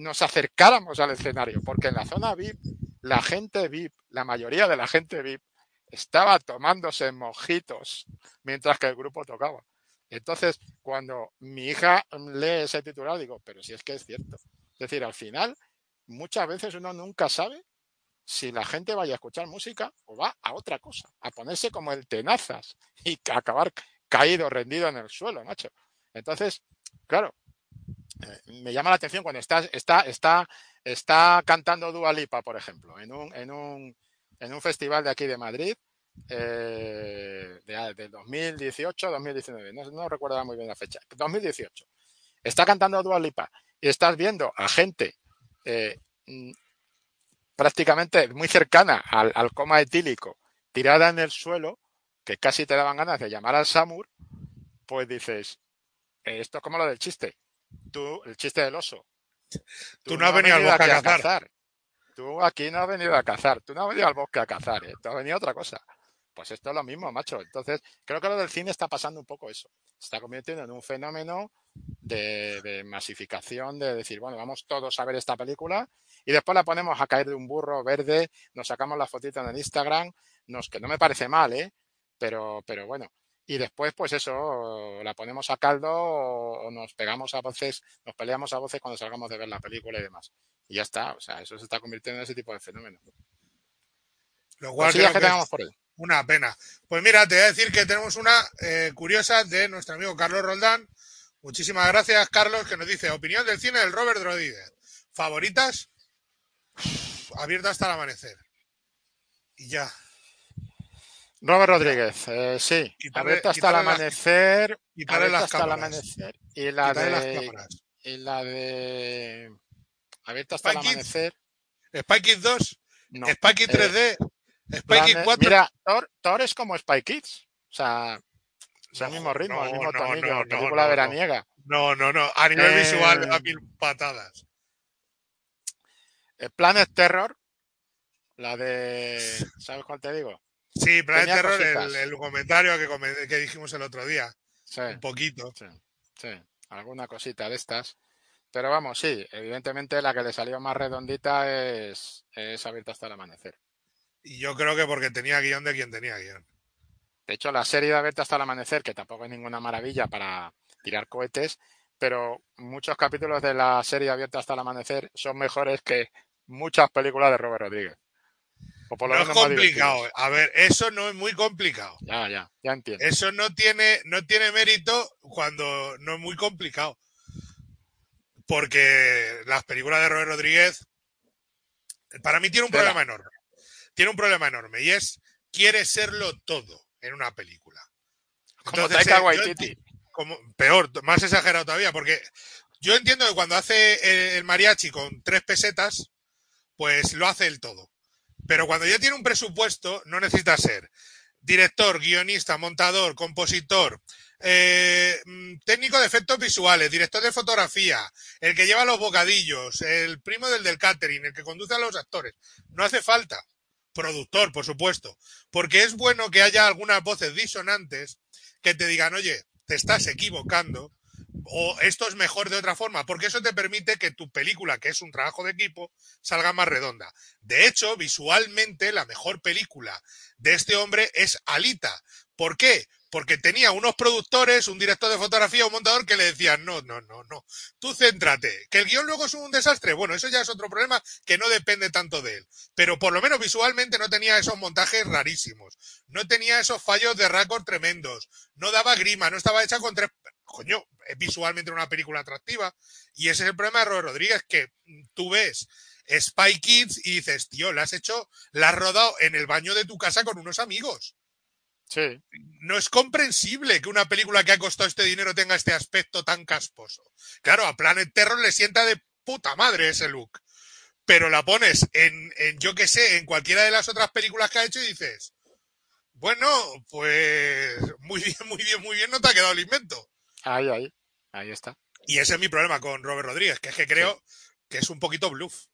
nos acercáramos al escenario, porque en la zona VIP, la gente VIP, la mayoría de la gente VIP, estaba tomándose mojitos mientras que el grupo tocaba. Entonces, cuando mi hija lee ese titular, digo, pero si es que es cierto. Es decir, al final, muchas veces uno nunca sabe si la gente vaya a escuchar música o va a otra cosa, a ponerse como el tenazas y acabar caído, rendido en el suelo, macho. Entonces, claro, me llama la atención cuando está, está, está, está cantando Dua Lipa, por ejemplo, en un, en un, en un festival de aquí de Madrid, eh, de, de, 2018, 2019, no, recuerdo muy bien la fecha, 2018. Está cantando Dua Lipa y estás viendo a gente eh, mm, prácticamente muy cercana al, coma etílico, tirada en el suelo, que casi te daban ganas de llamar al SAMUR, pues dices, esto es como lo del chiste. Tú, el chiste del oso. Tú, tú no, has venido, venido al bosque a cazar. cazar. Tú aquí no has venido a cazar. Tú no has venido al bosque a cazar. ¿eh? Tú has venido a otra cosa. Pues esto es lo mismo, macho. Entonces, creo que lo del cine está pasando un poco eso. Se está convirtiendo en un fenómeno de, de, masificación, de decir, bueno, vamos todos a ver esta película y después la ponemos a caer de un burro verde, nos sacamos la fotita en el Instagram, nos, que no me parece mal, ¿eh? Pero, pero bueno, y después, pues eso, la ponemos a caldo o nos pegamos a voces, nos peleamos a voces cuando salgamos de ver la película y demás. Y ya está, o sea, eso se está convirtiendo en ese tipo de fenómeno. Lo cual creo que, que tengamos por él. Una pena. Pues mira, te voy a decir que tenemos una eh, curiosa de nuestro amigo Carlos Roldán. Muchísimas gracias, Carlos, que nos dice opinión del cine del Robert Rodríguez. ¿Favoritas? Abierta hasta el amanecer. Y ya. Robert Rodríguez, eh, sí. Abierta hasta el amanecer. Abierta las hasta el amanecer. Y la Quitarle las de. cámaras. Y la de. Abierta hasta el Kids. amanecer. Spy Kids 2, No. Spy Kids Eh, 3D, Spy Kids Plan- 4. Mira, Thor, Thor es como Spy Kids. O sea, es el mismo ritmo, el mismo no, película veraniega. No, no, no. A nivel Eh, visual da mil patadas. Eh, Planet Terror, la de. ¿Sabes cuál te digo? Sí, Planet Terror, el, cositas. el comentario que, dijimos el otro día. Sí, Un poquito. sí, sí, alguna cosita de estas. Pero vamos, sí, evidentemente la que le salió más redondita es, es abierta hasta el amanecer. Y yo creo que porque tenía guion de quien tenía guion. De hecho, la serie de Abierta hasta el amanecer, que tampoco es ninguna maravilla para tirar cohetes, pero muchos capítulos de la serie Abierta hasta el amanecer son mejores que muchas películas de Robert Rodríguez. O por lo No es menos complicado. A ver, eso no es muy complicado. Ya, ya, ya entiendo. Eso no tiene, no tiene mérito cuando no es muy complicado. Porque las películas de Robert Rodríguez, para mí tiene un problema enorme. Tiene un problema enorme y es, quiere serlo todo en una película. Como Taika Waititi. Como, peor, más exagerado todavía, porque yo entiendo que cuando hace el mariachi con tres pesetas, pues lo hace el todo. Pero cuando ya tiene un presupuesto, no necesita ser director, guionista, montador, compositor, eh, mm, técnico de efectos visuales, director de fotografía, el que lleva los bocadillos, el primo del del catering, el que conduce a los actores. No hace falta. Productor, por supuesto. Porque es bueno que haya algunas voces disonantes que te digan, oye, te estás equivocando, o esto es mejor de otra forma, porque eso te permite que tu película, que es un trabajo de equipo, salga más redonda. De hecho, visualmente, la mejor película de este hombre es Alita. ¿Por qué? Porque tenía unos productores, un director de fotografía, un montador que le decían, no, no, no, no, tú céntrate. Que el guion luego es un desastre, bueno, eso ya es otro problema que no depende tanto de él. Pero por lo menos visualmente no tenía esos montajes rarísimos, no tenía esos fallos de récord tremendos, no daba grima, no estaba hecha con tres coño, es visualmente una película atractiva. Y ese es el problema de Robert Rodríguez, que tú ves Spy Kids y dices, tío, la has hecho, la has rodado en el baño de tu casa con unos amigos. Sí. No es comprensible que una película que ha costado este dinero tenga este aspecto tan casposo. Claro, a Planet Terror le sienta de puta madre ese look. Pero la pones en, en yo qué sé, en cualquiera de las otras películas que ha hecho y dices, bueno, pues muy bien, muy bien, muy bien, no te ha quedado el invento. Ahí, ahí, ahí está. Y ese es mi problema con Robert Rodríguez, que es que creo que es un poquito bluff.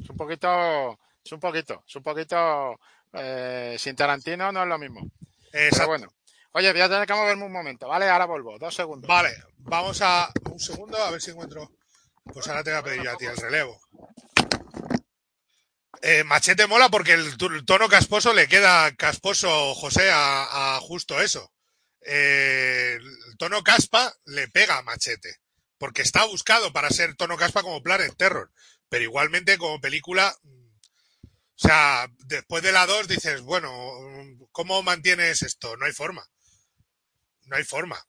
Es un poquito, es un poquito, es un poquito, eh, sin Tarantino no es lo mismo. Pero bueno. Oye, voy a tener que moverme un momento, ¿vale? Ahora vuelvo, dos segundos. Vale, vamos a un segundo a ver si encuentro. Pues ahora te voy a pedir a ti el relevo. Eh, machete mola porque el, tono casposo le queda casposo, José, a justo eso eh, el tono caspa le pega a Machete, porque está buscado para ser tono caspa como Planet Terror, pero igualmente como película, o sea, después de la 2 dices, bueno, ¿cómo mantienes esto? No hay forma. No hay forma.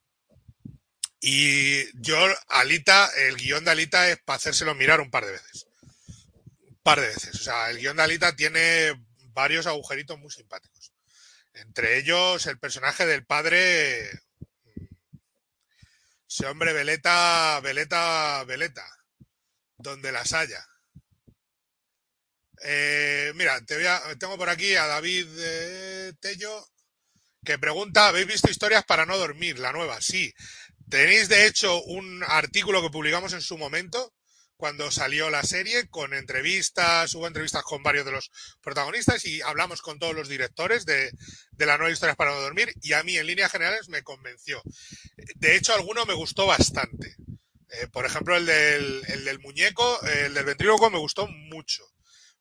Y yo, Alita, el guion de Alita es para hacérselo mirar un par de veces. Un par de veces. O sea, el guion de Alita tiene varios agujeritos muy simpáticos. Entre ellos el personaje del padre, ese hombre veleta, veleta, veleta, donde las haya. Eh, mira, te voy a, tengo por aquí a David eh, Tello que pregunta, ¿habéis visto historias para no dormir? La nueva, sí. Tenéis de hecho un artículo que publicamos en su momento cuando salió la serie, con entrevistas, hubo entrevistas con varios de los protagonistas y hablamos con todos los directores de, la nueva historia para no dormir y a mí en líneas generales me convenció. De hecho, alguno me gustó bastante. Eh, por ejemplo, el del, el muñeco, el del ventríloco me gustó mucho,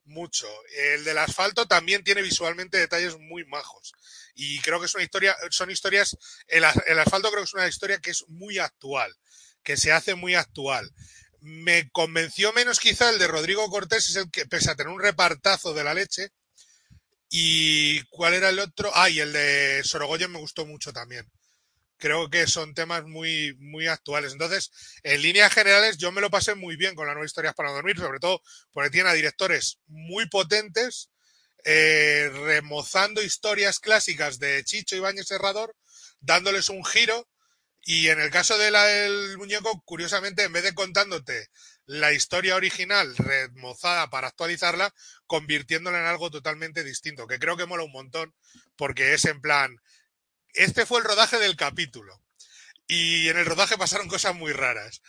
mucho. El del asfalto también tiene visualmente detalles muy majos. Y creo que es una historia, son historias, el, el asfalto creo que es una historia que es muy actual, que se hace muy actual me convenció menos quizá el de Rodrigo Cortés, es el que, pese a tener un repartazo de la leche. ¿Y cuál era el otro? Ah, y el de Sorogoyen me gustó mucho también. Creo que son temas muy, muy actuales. Entonces, en líneas generales, yo me lo pasé muy bien con las nuevas historias para dormir, sobre todo porque tiene a directores muy potentes, eh, remozando historias clásicas de Chicho Ibáñez Serrador, dándoles un giro y en el caso de del muñeco, curiosamente, en vez de contándote la historia original remozada para actualizarla, convirtiéndola en algo totalmente distinto, que creo que mola un montón, porque es en plan, este fue el rodaje del capítulo. Y en el rodaje pasaron cosas muy raras.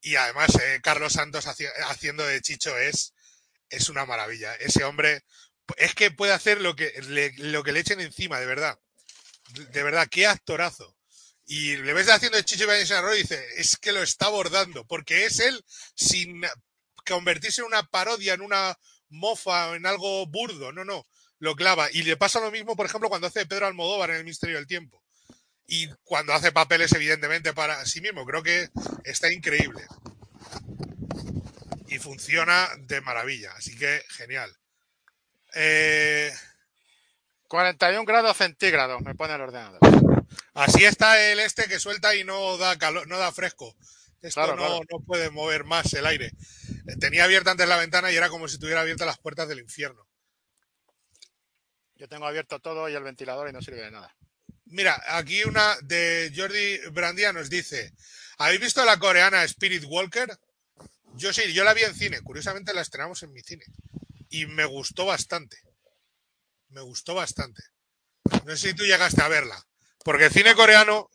Y además, eh, Carlos Santos haciendo de Chicho es, es una maravilla. Ese hombre es que puede hacer lo que le, lo que le echen encima, de verdad. De verdad, qué actorazo. Y le ves haciendo el chicho y dice, es que lo está abordando, porque es él sin convertirse en una parodia, en una mofa, en algo burdo, no, no, lo clava. Y le pasa lo mismo, por ejemplo, cuando hace Pedro Almodóvar en El Misterio del Tiempo. Y cuando hace papeles, evidentemente, para sí mismo. Creo que está increíble. Y funciona de maravilla. Así que, genial. 41 eh, grados centígrados, me pone el ordenador. Así está el este que suelta y no da calor, no da fresco. Esto Claro, no, claro. no puede mover más el aire. Eh, Tenía abierta antes la ventana y era como si tuviera abiertas las puertas del infierno. Yo tengo abierto todo y el ventilador y no sirve de nada. Mira, aquí una de Jordi Brandia nos dice: ¿Habéis visto la coreana Spirit Walker? Yo sí, yo la vi en cine. Curiosamente la estrenamos en mi cine. Y me gustó bastante. Me gustó bastante. No sé si tú llegaste a verla. Porque el cine coreano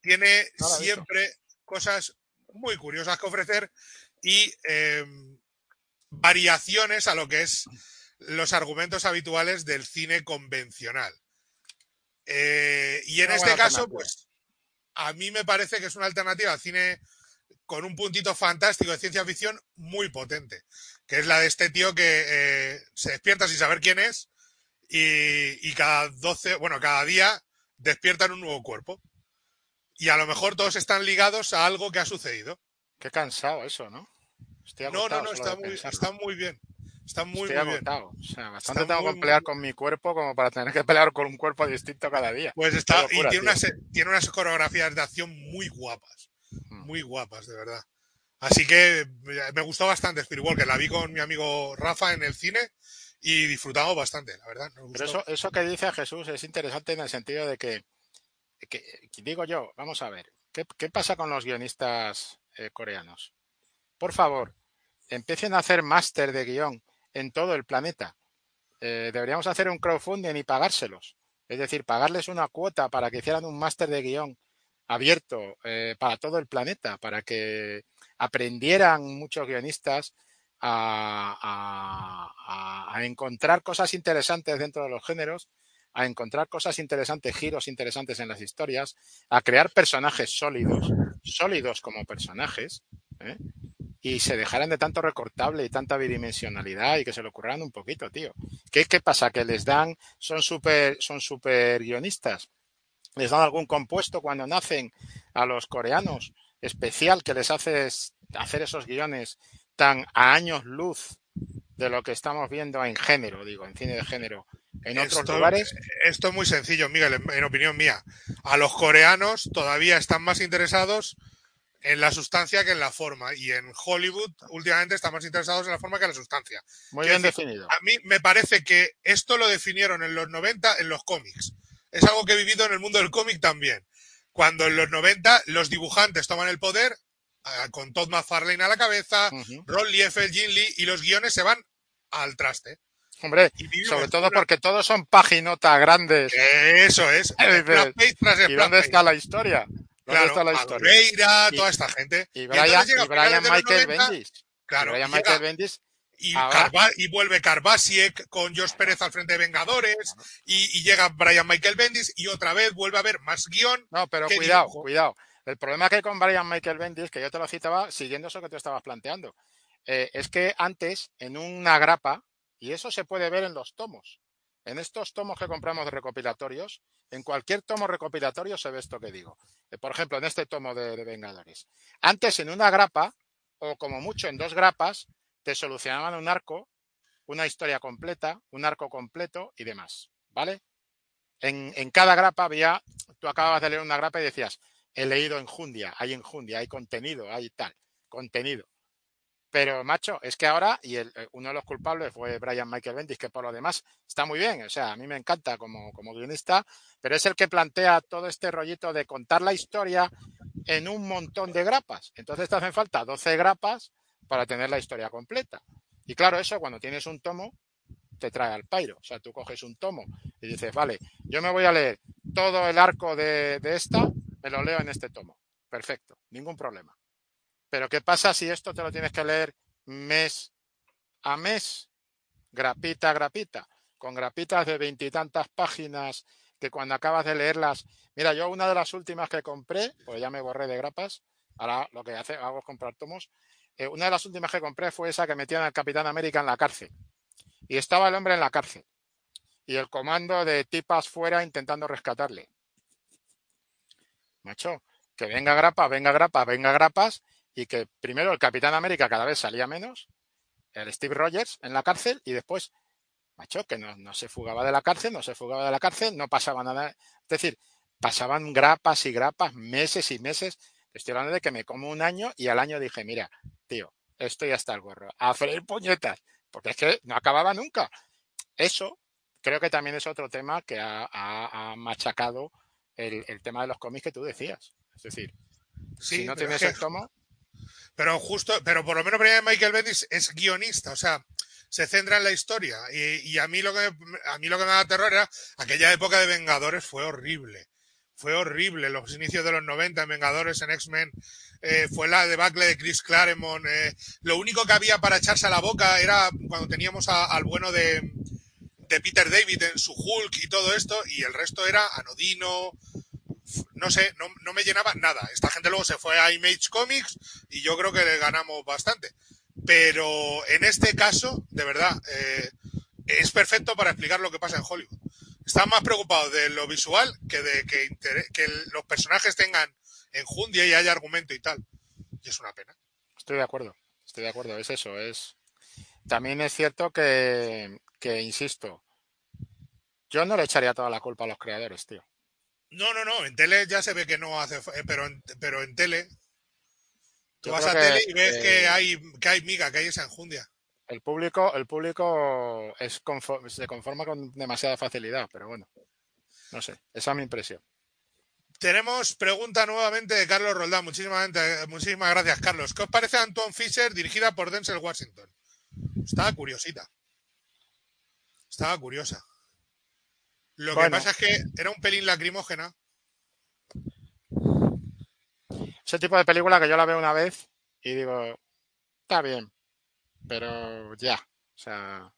tiene siempre cosas muy curiosas que ofrecer y eh, variaciones a lo que es los argumentos habituales del cine convencional. Eh, y en Una este caso, pues a mí me parece que es una alternativa al cine con un puntito fantástico de ciencia ficción muy potente, que es la de este tío que eh, se despierta sin saber quién es y, y cada 12, bueno, cada día despierta en un nuevo cuerpo. Y a lo mejor todos están ligados a algo que ha sucedido. Qué cansado eso, ¿no? Estoy No, no, no, está muy, está muy bien. Está muy, Estoy muy bien. agotado. O sea, bastante Está tengo muy, que pelear con mi cuerpo como para tener que pelear con un cuerpo distinto cada día. Pues está, locura, y tiene unas, tiene unas coreografías de acción muy guapas. Mm. Muy guapas, de verdad. Así que me gustó bastante Spirit Walker. La vi con mi amigo Rafa en el cine y disfrutamos bastante, la verdad. nos Pero eso, eso que dice Jesús es interesante en el sentido de que, que- que digo yo, vamos a ver, ¿qué, qué pasa con los guionistas eh, coreanos? Por favor, empiecen a hacer máster de guion en todo el planeta. Eh, deberíamos hacer un crowdfunding y pagárselos. Es decir, pagarles una cuota para que hicieran un máster de guion abierto eh, para todo el planeta, para que aprendieran muchos guionistas a, encontrar cosas interesantes dentro de los géneros, a encontrar cosas interesantes, giros interesantes en las historias, a crear personajes sólidos, sólidos como personajes, ¿eh? y se dejaran de tanto recortable y tanta bidimensionalidad y que se lo ocurran un poquito, tío. ¿Qué, pasa? ¿Que les dan, son súper son super guionistas? ¿Les dan algún compuesto cuando nacen a los coreanos especial que les hace hacer esos guiones tan a años luz de lo que estamos viendo en género, digo, en cine de género, en otros Esto- lugares? Esto es muy sencillo, Miguel, en, en opinión mía. A los coreanos todavía están más interesados en la sustancia que en la forma. Y en Hollywood últimamente están más interesados en la forma que en la sustancia. Muy quiero bien decir, definido. A mí me parece que esto lo definieron en los 90 en los cómics. Es algo que he vivido en el mundo del cómic también. Cuando en los 90 los dibujantes toman el poder, con Todd McFarlane a la cabeza, Ujú. Ron Liefeld, Jim Lee, y los guiones se van al traste. Hombre, sobre todo una- porque todos son paginotas grandes. Eso es. Dices, ¿Y dónde está la historia? ¿Dónde Claro, está la historia? Toda esta gente. Y Y Brian, y Michael 90, Bendis. Claro, Brian llega- Michael Bendis. y, ahora- Carva- y vuelve Carvasiek con Josh Pérez al frente de Vengadores y, llega Brian Michael Bendis y otra vez vuelve a haber más guion. No, pero ¿Qué cuidado, dibujo? cuidado. El problema que hay con Brian Michael Bendis, que yo te lo citaba siguiendo eso que tú estabas planteando, eh, es que antes, en una grapa, y eso se puede ver en los tomos, en estos tomos que compramos de recopilatorios, en cualquier tomo recopilatorio se ve esto que digo. Eh, por ejemplo, en este tomo de, Vengadores. Antes, en una grapa, o como mucho en dos grapas, te solucionaban un arco, una historia completa, un arco completo y demás. ¿Vale? En, en cada grapa había, tú acababas de leer una grapa y decías, he leído enjundia, hay enjundia, hay contenido, hay tal, contenido. Pero, macho, es que ahora, y el, eh, uno de los culpables fue Brian Michael Bendis, que por lo demás está muy bien, o sea, a mí me encanta como, como guionista, pero es el que plantea todo este rollito de contar la historia en un montón de grapas. Entonces te hacen falta 12 grapas para tener la historia completa. Y claro, eso cuando tienes un tomo, te trae al pairo. O sea, tú coges un tomo y dices, vale, yo me voy a leer todo el arco de, de esta, me lo leo en este tomo. Perfecto, ningún problema. Pero ¿qué pasa si esto te lo tienes que leer mes a mes? Grapita a grapita, con grapitas de veintitantas páginas que cuando acabas de leerlas. Mira, yo una de las últimas que compré, pues ya me borré de grapas, ahora lo que hago es comprar tomos. Eh, una de las últimas que compré fue esa que metían al Capitán América en la cárcel. Y estaba el hombre en la cárcel. Y el comando de tipas fuera intentando rescatarle. Macho, que venga grapa, venga grapa, venga grapas. Y que primero el Capitán América cada vez salía menos. El Steve Rogers en la cárcel. Y después, macho, que no, no se fugaba de la cárcel, no se fugaba de la cárcel, no pasaba nada. Es decir, pasaban grapas y grapas, meses y meses. Estoy hablando de que me como un año y al año dije, mira, tío, estoy hasta el gorro, a freír puñetas, porque es que no acababa nunca. Eso creo que también es otro tema que ha, machacado el, tema de los cómics que tú decías. Es decir, si no tienes el tomo. Pero justo, pero por lo menos Michael Bendis es guionista, o sea, se centra en la historia. Y, a mí lo que a mí lo que me da terror era aquella época de Vengadores fue horrible. Fue horrible. Los inicios de los 90 en Vengadores, en X-Men, eh, fue la debacle de Chris Claremont. Eh, lo único que había para echarse a la boca era cuando teníamos al bueno de, de Peter David en su Hulk y todo esto, y el resto era anodino, no sé, no, no, me llenaba nada. Esta gente luego se fue a Image Comics y yo creo que le ganamos bastante. Pero en este caso, de verdad, eh, es perfecto para explicar lo que pasa en Hollywood. Están más preocupados de lo visual que de que, que los personajes tengan enjundia y haya argumento y tal. Y es una pena. Estoy de acuerdo, estoy de acuerdo, es eso, es... También es cierto que, que, insisto, yo no le echaría toda la culpa a los creadores, tío. No, no, no, en tele ya se ve que no hace, eh, pero en, pero en tele Tú vas a tele y ves que hay que hay miga, que hay esa enjundia. El público, el público es se conforma con demasiada facilidad, pero bueno, no sé, esa es mi impresión. Tenemos pregunta nuevamente de Carlos Roldán. Muchísimas, muchísimas gracias, Carlos. ¿Qué os parece Antoine Fisher dirigida por Denzel Washington? Estaba curiosita. Estaba curiosa. Lo que pasa es que era un pelín lacrimógena. Ese tipo de película que yo la veo una vez y digo, está bien, pero ya, o sea,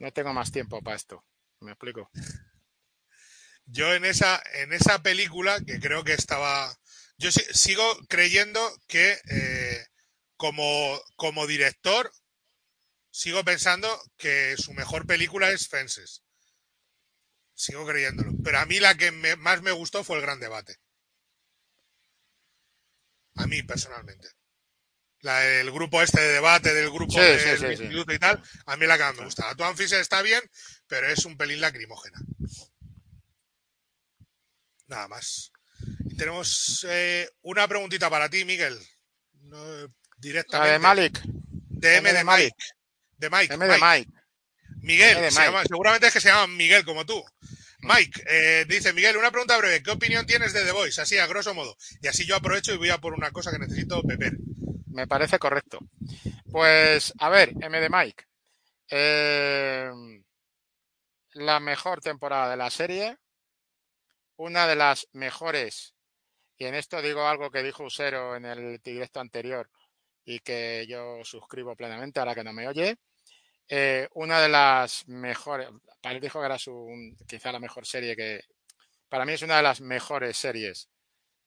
no tengo más tiempo para esto. ¿Me explico? Yo en esa, en esa película, que creo que estaba. Yo sigo creyendo que eh, como, como director, sigo pensando que su mejor película es Fences. Sigo creyéndolo. Pero a mí la que más me gustó fue el gran debate. A mí personalmente. La, el grupo este de debate del grupo de instituto y tal, a mí la que más me gusta. tu Fisher está bien, pero es un pelín lacrimógena. Nada más. Y tenemos eh, una preguntita para ti, Miguel. directamente. de Malik. De M, de Mike. De Mike. M de Mike. Miguel, seguramente es que se llama Miguel como tú. Mike, eh, dice Miguel, una pregunta breve. ¿Qué opinión tienes de The Voice? Así, a grosso modo. Y así yo aprovecho y voy a por una cosa que necesito beber. Me parece correcto. Pues, a ver, M de Mike. Eh, la mejor temporada de la serie. Una de las mejores. Y en esto digo algo que dijo Usero en el directo anterior y que yo suscribo plenamente ahora que no me oye. Eh, una de las mejores, para él dijo que era su, quizá la mejor serie que, para mí es una de las mejores series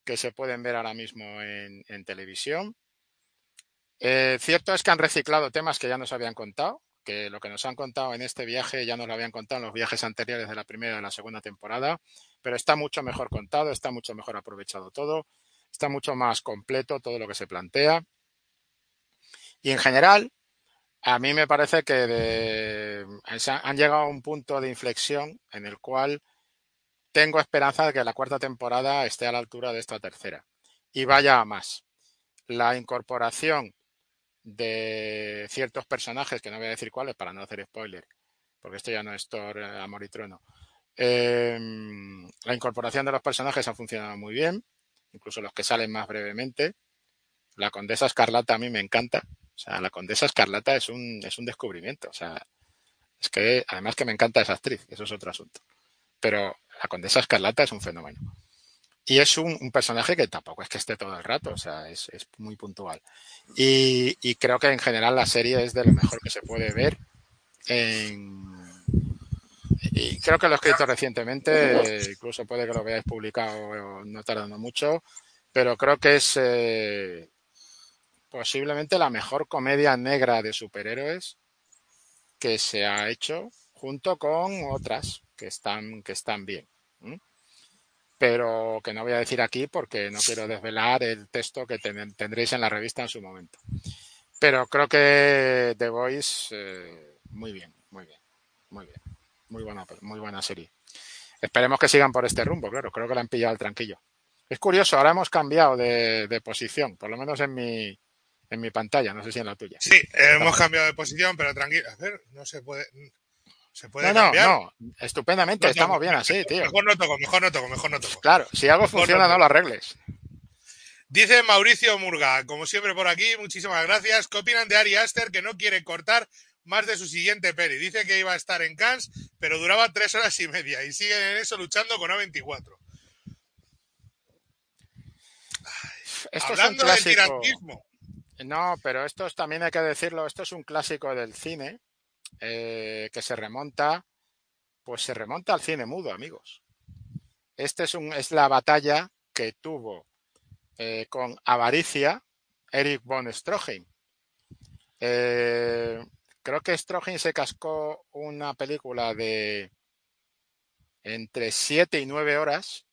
que se pueden ver ahora mismo en, televisión. Eh, cierto es que han reciclado temas que ya nos habían contado, que lo que nos han contado en este viaje ya nos lo habían contado en los viajes anteriores de la primera y la segunda temporada, pero está mucho mejor contado, está mucho mejor aprovechado todo, está mucho más completo todo lo que se plantea. Y en general, a mí me parece que han llegado a un punto de inflexión en el cual tengo esperanza de que la cuarta temporada esté a la altura de esta tercera y vaya a más. La incorporación de ciertos personajes, que no voy a decir cuáles para no hacer spoiler, porque esto ya no es Thor, eh, Amor y Trono. Em, la incorporación de los personajes ha funcionado muy bien, incluso los que salen más brevemente. La Condesa Escarlata a mí me encanta, o sea, la Condesa Escarlata es un, es un descubrimiento. O sea, es que además que me encanta esa actriz, eso es otro asunto. Pero la Condesa Escarlata es un fenómeno. Y es un, personaje que tampoco es que esté todo el rato, o sea, es, muy puntual. Y, creo que en general la serie es de lo mejor que se puede ver. y creo que lo he escrito recientemente, incluso puede que lo veáis publicado no tardando mucho, pero creo que es eh, posiblemente la mejor comedia negra de superhéroes que se ha hecho junto con otras que están, que están bien. Pero que no voy a decir aquí porque no quiero desvelar el texto que tendréis en la revista en su momento. Pero creo que The Voice, eh, muy bien, muy bien, muy bien. Muy buena, muy buena serie. Esperemos que sigan por este rumbo, claro. Creo que le han pillado el tranquillo. Es curioso, ahora hemos cambiado de, posición, por lo menos en mi, en mi pantalla, no sé si en la tuya. Sí, hemos cambiado de posición, pero tranquilo. A ver, no se puede. ¿Se puede no, cambiar? no, estupendamente, estamos bien así, tío. Mejor no toco, mejor no toco, mejor no toco. Claro, si algo funciona, no, lo arregles. Dice Mauricio Murga, como siempre por aquí, muchísimas gracias. ¿Qué opinan de Ari Aster que no quiere cortar más de su siguiente peli? Dice que iba a estar en Cannes, pero duraba tres horas y media y siguen en eso luchando con A24. Esto Hablando es un clásico. No, pero esto también hay que decirlo, esto es un clásico del cine eh, que se remonta, pues se remonta al cine mudo, amigos. Este es, es la batalla que tuvo eh, con avaricia Eric von Stroheim. Eh, creo que Stroheim se cascó una película de entre 7 y 9 horas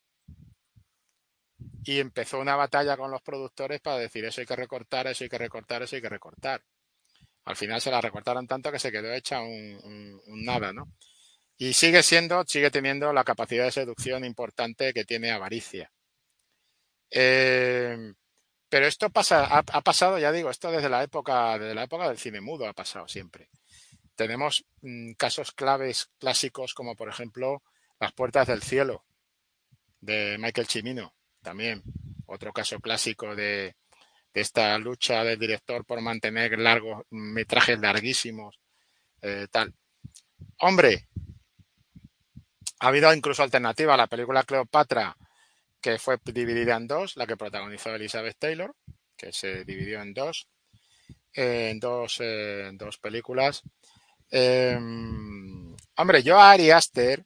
y empezó una batalla con los productores para decir eso hay que recortar, eso hay que recortar, eso hay que recortar. Al final se la recortaron tanto que se quedó hecha un, nada, ¿no? Y sigue siendo, sigue teniendo la capacidad de seducción importante que tiene avaricia. Eh, pero esto pasa, ha, pasado, ya digo, esto desde la época, desde la época del cine mudo ha pasado siempre. Tenemos mm, casos claves clásicos como por ejemplo Las Puertas del Cielo de Michael Cimino, también otro caso clásico de, esta lucha del director por mantener largos metrajes larguísimos, eh, tal. Hombre, ha habido incluso alternativa. La película Cleopatra, que fue dividida en dos, la que protagonizó Elizabeth Taylor, que se dividió en dos, eh, en dos, eh, dos películas. Em, hombre, yo a Ari Aster,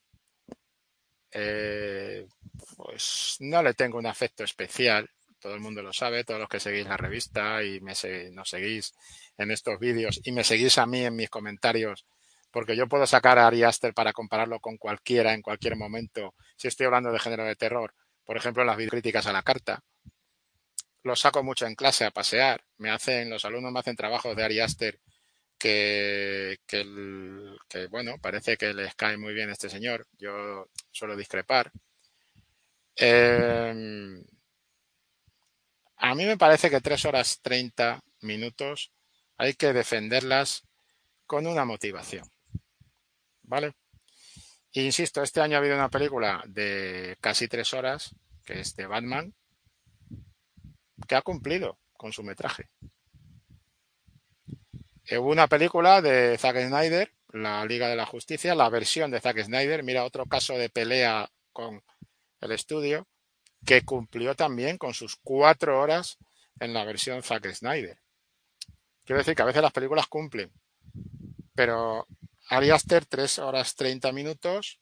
pues no le tengo un afecto especial todo el mundo lo sabe, todos los que seguís la revista y me nos seguís en estos vídeos y me seguís a mí en mis comentarios, porque yo puedo sacar a Ari Aster para compararlo con cualquiera en cualquier momento, si estoy hablando de género de terror, por ejemplo, en las críticas a la carta. Lo saco mucho en clase a pasear, me hacen, los alumnos me hacen trabajos de Ari Aster que, que, bueno, parece que les cae muy bien este señor, yo suelo discrepar. Eh, a mí me parece que tres horas 30 minutos hay que defenderlas con una motivación. ¿Vale? insisto, este año ha habido una película de casi tres horas, que es de Batman, que ha cumplido con su metraje. Hubo una película de Zack Snyder, la Liga de la Justicia, la versión de Zack Snyder, mira otro caso de pelea con el estudio, que cumplió también con sus cuatro horas en la versión Zack Snyder. Quiero decir que a veces las películas cumplen, pero Ari Aster, tres horas 30 minutos,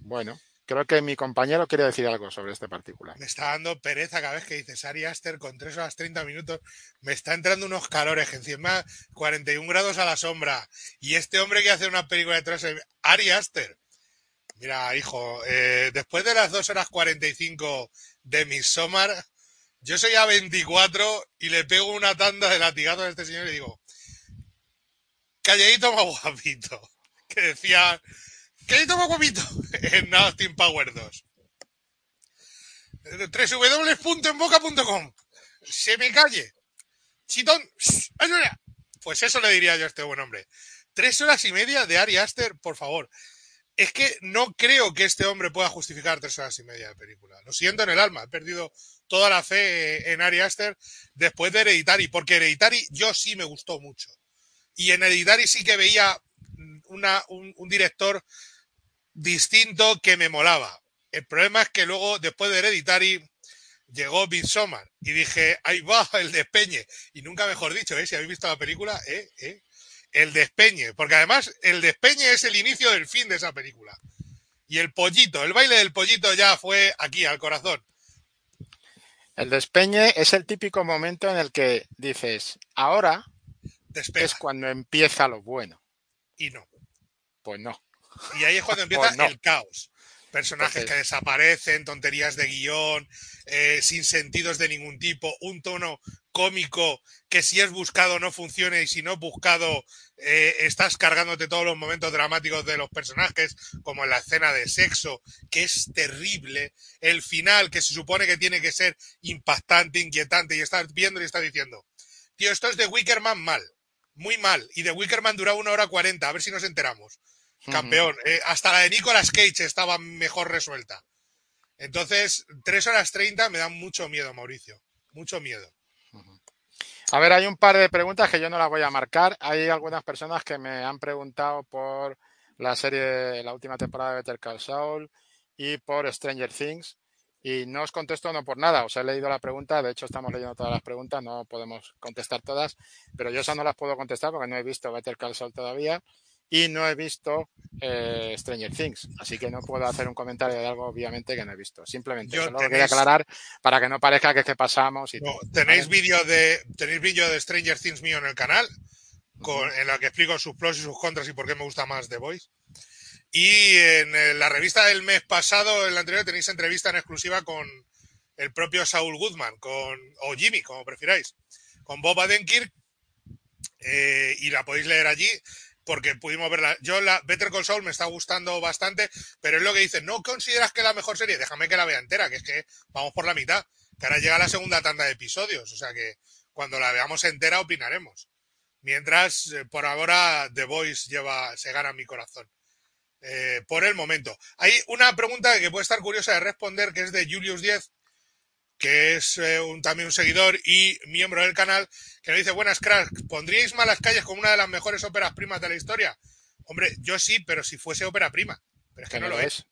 bueno, creo que mi compañero quiere decir algo sobre este particular. Me está dando pereza cada vez que dices Ari Aster con tres horas 30 minutos. Me está entrando unos calores, encima 41 grados a la sombra. Y este hombre que hace una película de tres Ari Aster. Mira, hijo, eh, después de las 2 horas 45 de Midsommar, yo soy a 24 y le pego una tanda de latigazos a este señor y le digo, calladito más guapito, que decía, calladito más guapito, en Austin Power 2. www.enboca.com Se me calle. Chitón. Pues eso le diría yo a este buen hombre. Tres horas y media de Ari Aster, por favor es que no creo que este hombre pueda justificar tres horas y media de película. Lo siento en el alma, he perdido toda la fe en Ari Aster después de Hereditary, porque Hereditary yo sí me gustó mucho. Y en Hereditary sí que veía una, un, director distinto que me molaba. El problema es que luego, después de Hereditary, llegó Midsommar y dije, ahí va el despeñe. Y nunca mejor dicho, ¿eh? si habéis visto la película, ¿eh? ¿eh? El despeñe, porque además el despeñe es el inicio del fin de esa película. Y el pollito, el baile del pollito ya fue aquí, al corazón. El despeñe es el típico momento en el que dices, ahora es cuando empieza lo bueno. Y no. Pues no. Y ahí es cuando empieza pues el caos. Personajes que desaparecen, tonterías de guion, eh, sin sentidos de ningún tipo, un tono cómico que si es buscado no funciona y si no es buscado eh, estás cargándote todos los momentos dramáticos de los personajes, como en la escena de sexo, que es terrible, el final que se supone que tiene que ser impactante, inquietante y estás viendo y estás diciendo, tío, esto es de Wickerman mal, muy mal, y de Wickerman dura una hora cuarenta, a ver si nos enteramos. Campeón. Eh, hasta la de Nicolas Cage estaba mejor resuelta. Entonces, tres horas treinta me dan mucho miedo, Mauricio. Mucho miedo. A ver, hay un par de preguntas que yo no las voy a marcar. Hay algunas personas que me han preguntado por la serie, la última temporada de Better Call Saul y por Stranger Things. Y no os contesto no por nada, os he leído la pregunta, de hecho estamos leyendo todas las preguntas, no podemos contestar todas, pero yo esas no las puedo contestar porque no he visto Better Call Saul todavía y no he visto eh, Stranger Things, así que no puedo hacer un comentario de algo obviamente que no he visto. Simplemente Yo solo lo quería aclarar para que no parezca que, que pasamos. Y tenéis vídeo de tenéis vídeo de Stranger Things mío en el canal con, en la que explico sus pros y sus contras y por qué me gusta más The Voice. Y en eh, la revista del mes pasado, en la anterior, tenéis entrevista en exclusiva con el propio Saul Goodman, con, o Jimmy, como prefiráis, con Bob Adenkirk, eh, y la podéis leer allí porque pudimos verla. Yo la Better Call Saul me está gustando bastante, pero es lo que dice, ¿no consideras que es la mejor serie? Déjame que la vea entera, que es que vamos por la mitad, que ahora llega la segunda tanda de episodios, o sea que cuando la veamos entera opinaremos. Mientras, eh, por ahora, The Voice lleva, se gana mi corazón. Eh, por el momento. Hay una pregunta que puede estar curiosa de responder, que es de Julius 10, que es eh, un, también un seguidor y miembro del canal, que nos dice, buenas cracks, ¿pondríais Malas Calles como una de las mejores óperas primas de la historia? Hombre, yo sí, pero si fuese ópera prima. Pero es que, no, lo es.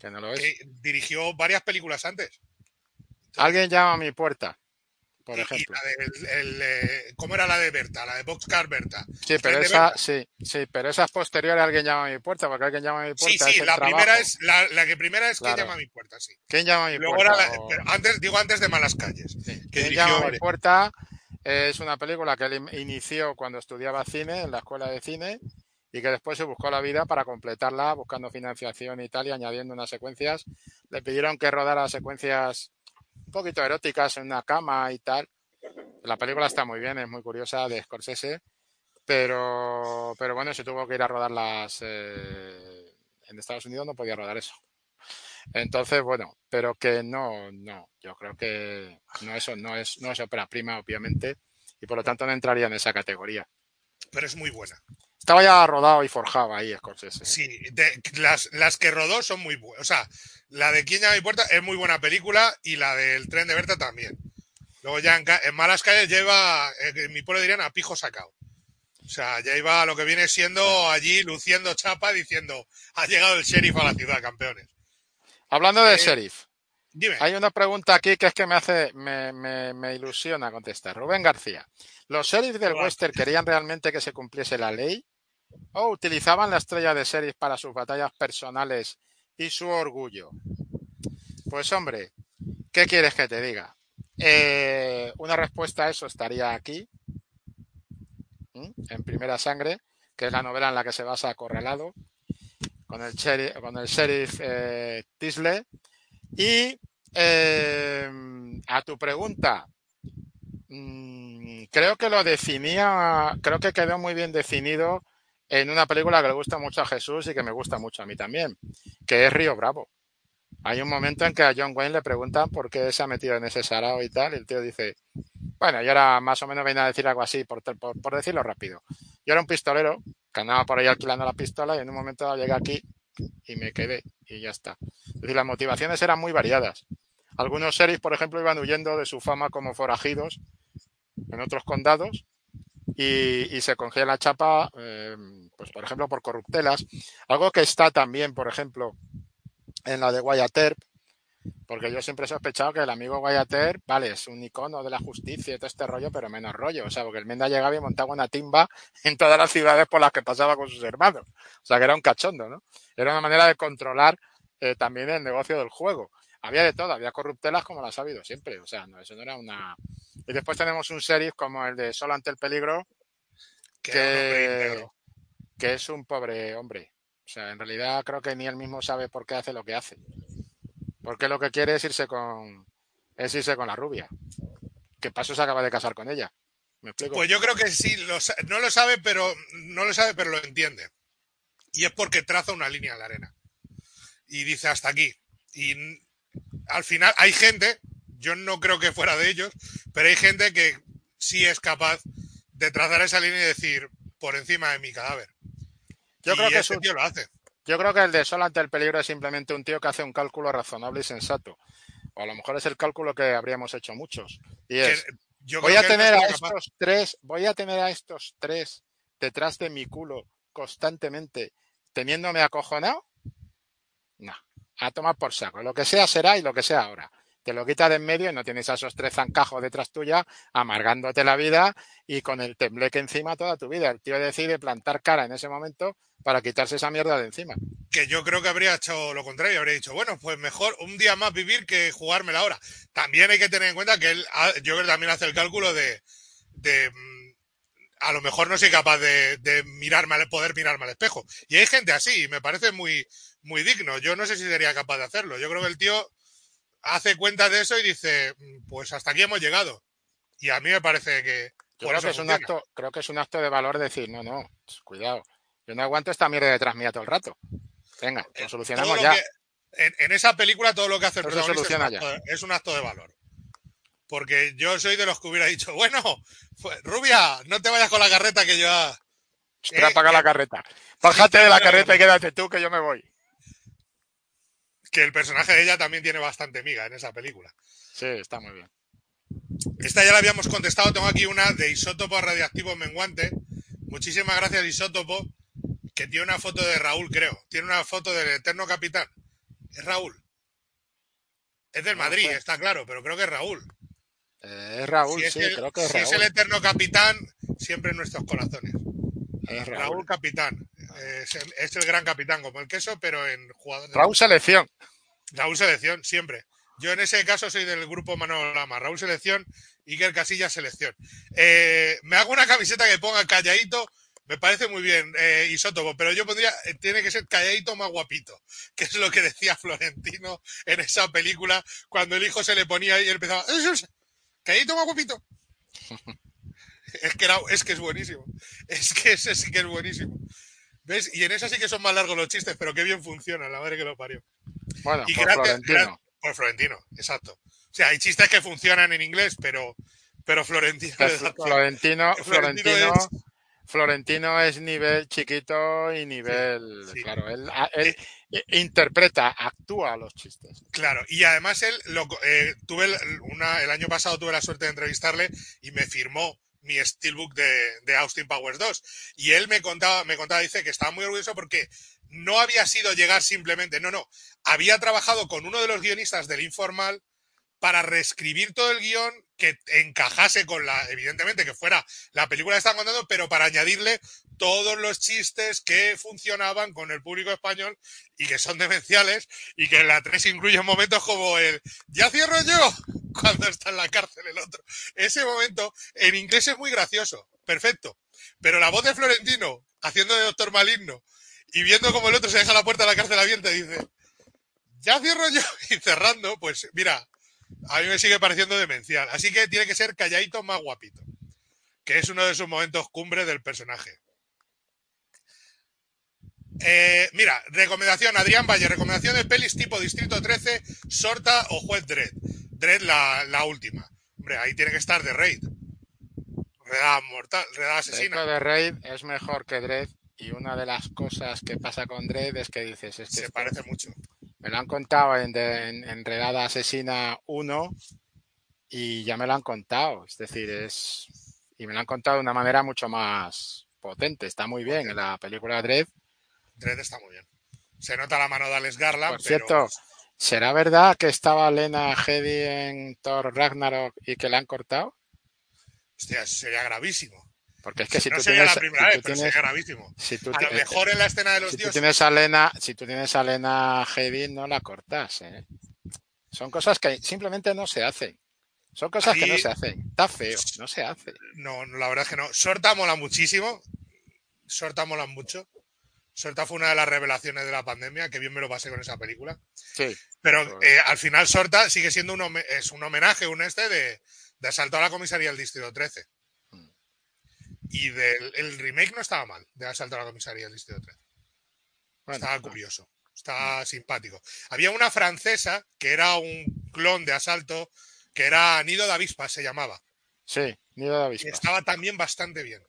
Que no lo es. dirigió varias películas antes. Alguien llama a mi puerta por ejemplo. Eh, ¿Cómo era la de Berta? La de Boxcar Berta. Sí, pero esa, sí, sí, pero esa es posterior a alguien llama a mi puerta, porque alguien llama a mi puerta. Sí, sí, la primera es, la, la, que primera es ¿Quién llama a mi puerta? Sí. ¿Quién llama a mi puerta? antes, digo antes de Malas Calles. ¿Quién llama a mi puerta? Es una película que él inició cuando estudiaba cine en la escuela de cine y que después se buscó la vida para completarla, buscando financiación y tal, y añadiendo unas secuencias. Le pidieron que rodara secuencias poquito eróticas en una cama y tal. La película está muy bien, es muy curiosa de Scorsese, pero, pero bueno, se tuvo que ir a rodarlas eh, en Estados Unidos, no podía rodar eso. Entonces, bueno, pero que no, no, yo creo que no, eso no es, no es ópera prima, obviamente, y por lo tanto no entraría en esa categoría. Pero es muy buena. Estaba ya rodado y forjado ahí Scorsese. Sí, las, las, que rodó son muy buenas. O sea, la de Quién llama mi puerta es muy buena película y la del tren de Berta también. Luego ya en, malas calles lleva, eh, en mi pueblo dirían a pijo sacado. O sea, ya iba a lo que viene siendo allí luciendo chapa diciendo, ha llegado el sheriff a la ciudad, campeones. Hablando de eh, sheriff, hay una pregunta aquí que es que me hace, me, me, ilusiona contestar. Rubén García, ¿los sheriffs del western querían realmente que se cumpliese la ley? ¿O utilizaban la estrella de sheriff para sus batallas personales y su orgullo? Pues hombre, ¿qué quieres que te diga? Eh, una respuesta a eso estaría aquí, en Primera Sangre, que es la novela en la que se basa Acorralado, con el, sheriff, con eh, Tisle. Y eh, a tu pregunta, mm, creo que lo definía, creo que quedó muy bien definido en una película que le gusta mucho a Jesús y que me gusta mucho a mí también, que es Río Bravo. Hay un momento en que a John Wayne le preguntan por qué se ha metido en ese sarao y tal, y el tío dice, bueno, yo era más o menos venía a decir algo así, por, por, decirlo rápido. Yo era un pistolero que andaba por ahí alquilando la pistola y en un momento llegué aquí y me quedé y ya está. Es decir, las motivaciones eran muy variadas. Algunos series, por ejemplo, iban huyendo de su fama como forajidos en otros condados y, se congela la chapa, eh, pues por ejemplo, por corruptelas. Algo que está también, por ejemplo, en la de Wyatt porque yo siempre he sospechado que el amigo Wyatt vale, es un icono de la justicia y todo este rollo, pero menos rollo. O sea, porque el Menda llegaba y montaba una timba en todas las ciudades por las que pasaba con sus hermanos. O sea, que era un cachondo, ¿no? Era una manera de controlar eh, también el negocio del juego. Había de todo, había corruptelas como las ha habido siempre. O sea, no, eso no era una. Y después tenemos un series como el de Solo ante el peligro, que, que es un pobre hombre O sea, en realidad creo que ni él mismo sabe por qué hace lo que hace. Porque lo que quiere es irse con, es irse con la rubia. ¿Qué paso se acaba de casar con ella? ¿Me explico? Pues yo creo que sí, lo no lo sabe, pero no lo sabe, pero lo entiende. Y es porque traza una línea en la arena. Y dice hasta aquí. Y al final hay gente, yo no creo que fuera de ellos, pero hay gente que sí es capaz de trazar esa línea y decir por encima de mi cadáver. Yo y creo que un- tío lo hace. Yo creo que el de Sol ante el peligro es simplemente un tío que hace un cálculo razonable y sensato. O a lo mejor es el cálculo que habríamos hecho muchos. Y Que es, yo voy a no tener a capaz. estos tres, voy a tener a estos tres detrás de mi culo constantemente, teniéndome acojonado. A tomar por saco. Lo que sea será y lo que sea ahora. Te lo quitas de en medio y no tienes a esos tres zancajos detrás tuya, amargándote la vida y con el tembleque encima toda tu vida. El tío decide plantar cara en ese momento para quitarse esa mierda de encima. que yo creo que habría hecho lo contrario, habría dicho, bueno, pues mejor un día más vivir que jugármela ahora. También hay que tener en cuenta que él, yo creo que también hace el cálculo de, a lo mejor no soy capaz de, de mirarme al, poder mirarme al espejo. Y hay gente así, y me parece muy, muy digno. Yo no sé si sería capaz de hacerlo. Yo creo que el tío hace cuenta de eso y dice, "Mm, pues hasta aquí hemos llegado. Y a mí me parece que Yo creo que, es un acto, creo que es un acto de valor decir, no, no, cuidado. Yo no aguanto esta mierda detrás mía todo el rato. Venga, lo Eh, solucionamos lo ya. que- en, en esa película todo lo que hace el protagonista es un acto de valor. Porque yo soy de los que hubiera dicho, bueno, Rubia, no te vayas con la carreta que yo... ha-". Ostras, eh, apaga eh, la carreta. Bájate de la carreta y quédate tú que yo me voy. Que el personaje de ella también tiene bastante miga en esa película. Sí, está muy bien. Esta ya la habíamos contestado, tengo aquí una de isótopo radiactivo menguante. Muchísimas gracias, isótopo, que tiene una foto de Raúl, creo. Tiene una foto del eterno capitán. Es Raúl. Es del Madrid, sé. está claro, pero creo que es Raúl. Eh, es Raúl, si es, sí, el, creo que es si es el eterno capitán, siempre en nuestros corazones. Es Raúl, Raúl. Capitán. Es el, es el gran capitán, como el queso, pero en jugador. de- Raúl Selección. Raúl Selección, siempre. Yo en ese caso soy del grupo Manolo Lama. Raúl Selección, Iker Casillas Selección. Eh, me hago una camiseta que ponga calladito. Me parece muy bien, eh, isótopo, pero yo pondría, eh, tiene que ser calladito más guapito, que es lo que decía Florentino en esa película, cuando el hijo se le ponía y él empezaba, "Eso es, calladito más guapito. Es que, era, es que es buenísimo. Es que ese sí que es buenísimo. ¿Ves? Y en esa sí que son más largos los chistes, pero qué bien funcionan, la madre que lo parió. Bueno, Y por gracias- Florentino. Por Florentino, exacto. O sea, hay chistes que funcionan en inglés, pero, pero Florentino. Pues Florentino, Florentino Florentino, es- Florentino es nivel chiquito y nivel, sí. claro, él, él interpreta, actúa los chistes. Claro, y además él, lo, eh, tuve el año pasado tuve la suerte de entrevistarle y me firmó mi steelbook de, de Austin Powers 2. Y él me contaba, me contaba, dice que estaba muy orgulloso porque no había sido llegar simplemente, no, no, había trabajado con uno de los guionistas del Informal para reescribir todo el guion que encajase con la, evidentemente, que fuera la película que están contando, pero para añadirle todos los chistes que funcionaban con el público español y que son demenciales y que en la 3 incluyen momentos como el ya cierro yo cuando está en la cárcel el otro. Ese momento en inglés es muy gracioso, perfecto. Pero la voz de Florentino haciendo de doctor maligno y viendo como el otro se deja la puerta de la cárcel abierta y dice ya cierro yo y cerrando, pues mira, a mí me sigue pareciendo demencial. Así que tiene que ser calladito más guapito, que es uno de sus momentos cumbre del personaje. Eh, mira, recomendación, Adrián Valle, recomendación de pelis tipo Distrito 13, Sorta o Juez Dredd. Dredd la, la última. Hombre, ahí tiene que estar de Raid. Redada mortal, redada asesina. De Raid es mejor que Dredd y una de las cosas que pasa con Dredd es que dices, es que Se esto- parece mucho. me lo han contado en, en, en Redada Asesina 1 y ya me lo han contado, es decir, es y me lo han contado de una manera mucho más potente, está muy bien en la película Dredd. Dredd está muy bien. Se nota la mano de Alex Garland, Por pero cierto, ¿será verdad que estaba Lena Headey en Thor Ragnarok y que la han cortado? hostia, sería gravísimo. Porque es que si no tú sería tienes, la primera si vez, tú pero tienes- sería gravísimo. si tú A lo mejor en la escena de los si tú dioses. tienes a Lena, si tú tienes a Lena Headey, no la cortas. ¿eh? Son cosas que simplemente no se hacen. Son cosas que no se hacen. Está feo, no se hace. No, la verdad es que no. Sorta mola muchísimo. Sorta mola mucho. Sorta fue una de las revelaciones de la pandemia, que bien me lo pasé con esa película. Sí. Pero eh, al final Sorta sigue siendo un, home- es un homenaje, un este de, de Asalto a la Comisaría del Distrito 13. Mm. Y del, el remake no estaba mal, de Asalto a la Comisaría del Distrito 13. Bueno, Estaba curioso, estaba simpático. Había una francesa que era un clon de Asalto, que era Nido de Avispas, se llamaba. Sí, Nido de Y avispas. estaba también bastante bien.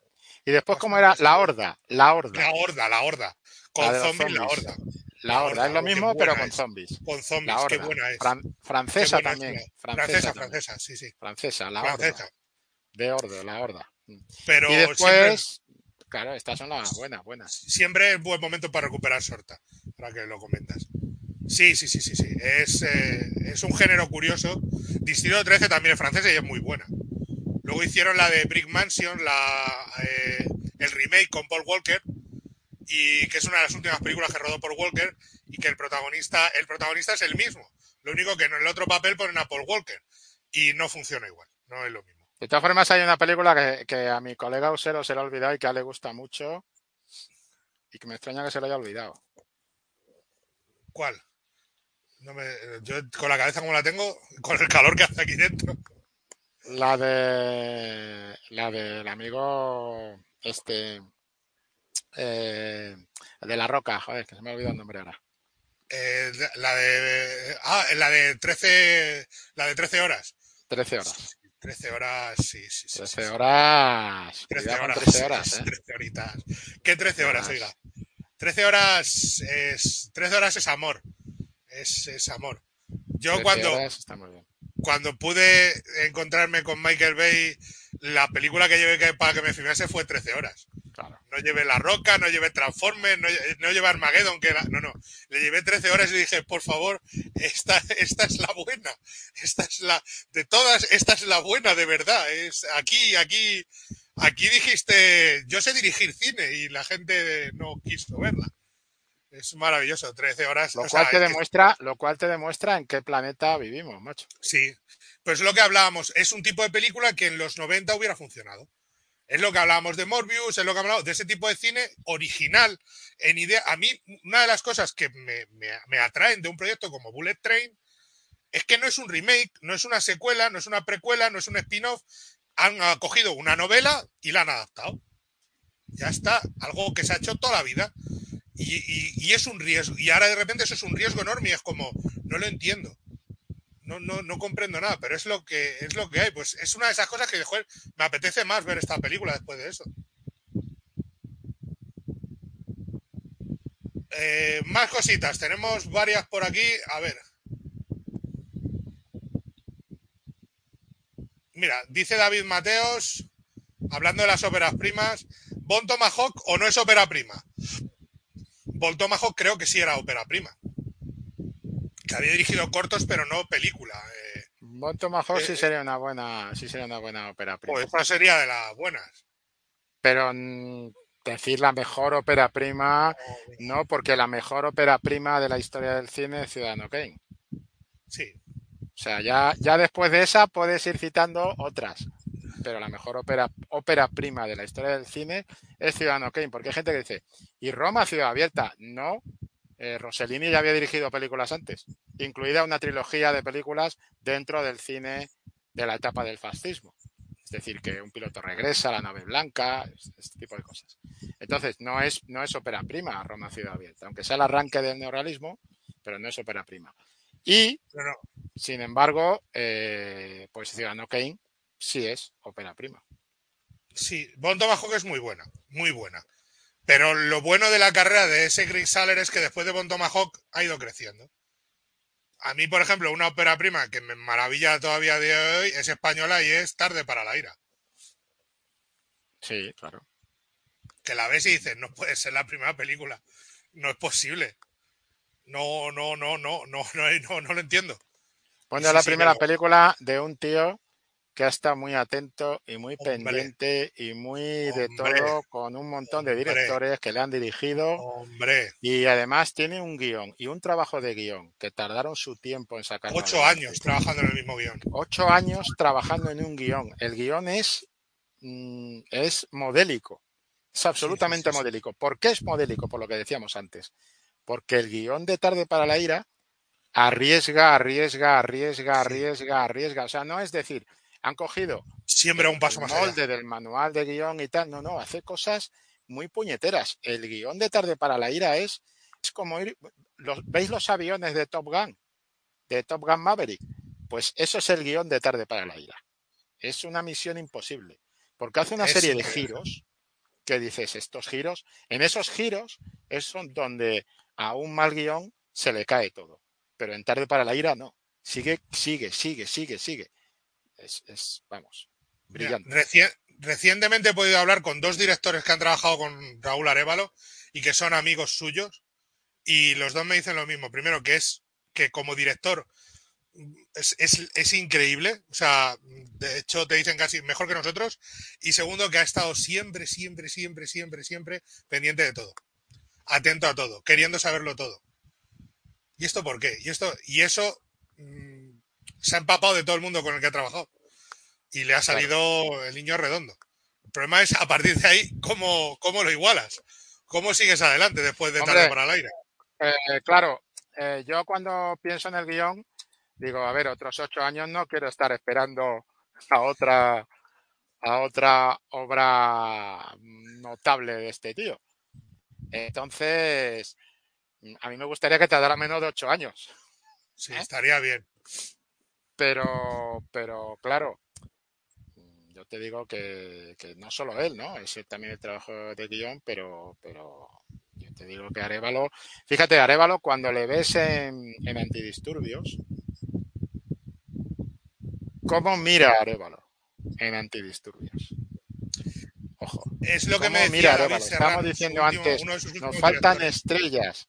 Y después, ¿cómo era? La horda. La horda. La horda, la horda. Con La zombies, la horda. La horda. horda, Es lo oh, mismo, pero con es. zombies. Con zombies, qué buena es. Fran- francesa buena también. Francesa, Francesa, también. francesa, sí, sí. Francesa, la Francesa. horda. De horda, la horda. Pero y siempre, después, claro, estas son las buenas, buenas. siempre es buen momento para recuperar Sorta, para que lo comentas. Sí, sí, sí, sí, sí. Es, eh, es un género curioso. Distrito 13 también es francesa y es muy buena. Luego hicieron la de Brick Mansion, la, eh, el remake con Paul Walker, y que es una de las últimas películas que rodó Paul Walker, y que el protagonista, el protagonista es el mismo. Lo único que en el otro papel ponen a Paul Walker, y no funciona igual, no es lo mismo. De todas formas, hay una película que, que a mi colega Usero se le ha olvidado y que a él le gusta mucho. Y que me extraña que se lo haya olvidado. ¿Cuál? No me, yo con la cabeza como la tengo, con el calor que hace aquí dentro. La de. La del amigo. Este. eh, de la roca, joder, que se me ha olvidado el nombre ahora. Eh, la de. Ah, la de 13. La de 13 horas. 13 horas. 13 horas, sí, sí, sí. 13 sí. horas. 13 Cuidado con horas. 13 horas, ¿eh? 13 horitas. ¿Qué 13 horas, oiga? 13 horas es. 13 horas es amor. Es, es amor. Yo 13 cuando, horas está muy bien. Cuando pude encontrarme con Michael Bay, la película que llevé para que me filmase fue 13 horas. Claro. No llevé La Roca, no llevé Transformers, no, no llevé Armageddon, que era, no, no. Le llevé 13 horas y dije, por favor, esta, esta es la buena. Esta es la, de todas, esta es la buena, de verdad. Es aquí, aquí, aquí dijiste, yo sé dirigir cine y la gente no quiso verla. Es maravilloso, 13 horas. Lo o cual sea, te demuestra, lo cual te demuestra en qué planeta vivimos, macho. Sí, pues es lo que hablábamos. Es un tipo de película que en los 90 hubiera funcionado. Es lo que hablábamos de Morbius, es lo que hablábamos de ese tipo de cine original en idea. A mí, una de las cosas que me, me- me atraen de un proyecto como Bullet Train es que no es un remake, no es una secuela, no es una precuela, no es un spin-off. Han cogido una novela y la han adaptado. Ya está, algo que se ha hecho toda la vida. Y, es un riesgo. Y ahora de repente eso es un riesgo enorme y es como, no lo entiendo no, no, no comprendo nada, pero es lo que es lo que hay. Pues es una de esas cosas que joder, me apetece más ver esta película después de eso. Eh, más cositas, tenemos varias por aquí. A ver. Mira, dice David Mateos, hablando de las óperas primas, ¿Bon Tomahawk o no es ópera prima? Bon Tomahawk creo que sí era ópera prima. Que había dirigido cortos, pero no película. Eh, Tomahawk sí Eh, sería una buena, sí sería una buena ópera prima. pues esta sería de las buenas. Pero mm, decir la mejor ópera prima, no, porque la mejor ópera prima de la historia del cine es Ciudadano Kane. Sí, O sea, ya, ya después de esa puedes ir citando otras. Pero la mejor ópera, ópera prima de la historia del cine es Ciudadano Kane. Porque hay gente que dice, ¿y Roma, Ciudad Abierta? No. Eh, Rossellini ya había dirigido películas antes, incluida una trilogía de películas dentro del cine de la etapa del fascismo. Es decir, que un piloto regresa, la nave blanca, este, tipo de cosas. Entonces, no es, no es ópera prima Roma Ciudad Abierta, aunque sea el arranque del neorrealismo, pero no es ópera prima. Y, sin embargo, eh, pues Ciudadano Kane sí es ópera prima. Sí, Bon Tomahawk es muy buena, muy buena. Pero lo bueno de la carrera de ese Greg Saller es que después de Bon Tomahawk ha ido creciendo. A mí, por ejemplo, una ópera prima que me maravilla todavía de hoy es española y es Tarde para la ira. Sí, claro. Que la ves y dices, no puede ser la primera película. No es posible. No, no, no, no, no, no, no, no lo entiendo. Bueno, la primera película de un tío que ha estado muy atento y muy Hombre. pendiente y muy de Hombre. todo con un montón de Hombre. directores que le han dirigido Hombre, y además tiene un guion y un trabajo de guion que tardaron su tiempo en sacarlo. ocho años trabajando en el mismo guion. Ocho años trabajando en un guion. El guion es, mm, es modélico. Es absolutamente modélico. ¿Por qué es modélico? Por lo que decíamos antes. Porque el guion de Tarde para la Ira arriesga, arriesga, arriesga, arriesga, arriesga. O sea, no es decir, han cogido siempre un paso el más molde del manual de guion y tal. No, no, hace cosas muy puñeteras. El guion de Tarde para la Ira es, es como ir. ¿Veis los aviones de Top Gun? De Top Gun Maverick. Pues eso es el guion de Tarde para la Ira. Es una misión imposible. Porque hace una serie de giros que dices, estos giros, en esos giros es donde a un mal guion se le cae todo. Pero en Tarde para la Ira no. Sigue, sigue, sigue, sigue, sigue. Es, es vamos, brillante. recientemente he podido hablar con dos directores que han trabajado con Raúl Arevalo y que son amigos suyos. Y los dos me dicen lo mismo. Primero, que es que como director es, es, es, increíble. O sea, de hecho te dicen casi mejor que nosotros. Y segundo, que ha estado siempre, siempre, siempre, siempre, siempre pendiente de todo. Atento a todo, queriendo saberlo todo. ¿Y esto por qué? Y esto, y eso se ha empapado de todo el mundo con el que ha trabajado. Y le ha salido el niño redondo. El problema es a partir de ahí, ¿cómo, cómo lo igualas? ¿Cómo sigues adelante después de Hombre, tarde para el aire? Eh, claro, eh, yo cuando pienso en el guion, digo, a ver, otros ocho años no quiero estar esperando a otra, a otra obra notable de este tío. Entonces, a mí me gustaría que tardara menos de ocho años. Sí, ¿eh? estaría bien. Pero, pero claro, yo te digo que, que, no solo él, ¿no? Es también el trabajo de guion, pero, pero yo te digo que Arevalo, fíjate, Arevalo cuando le ves en, en antidisturbios, ¿cómo mira Arevalo en antidisturbios? Ojo. Es lo que me decía mira David Arevalo? Serrano, Estamos diciendo último- antes, nos faltan estrellas.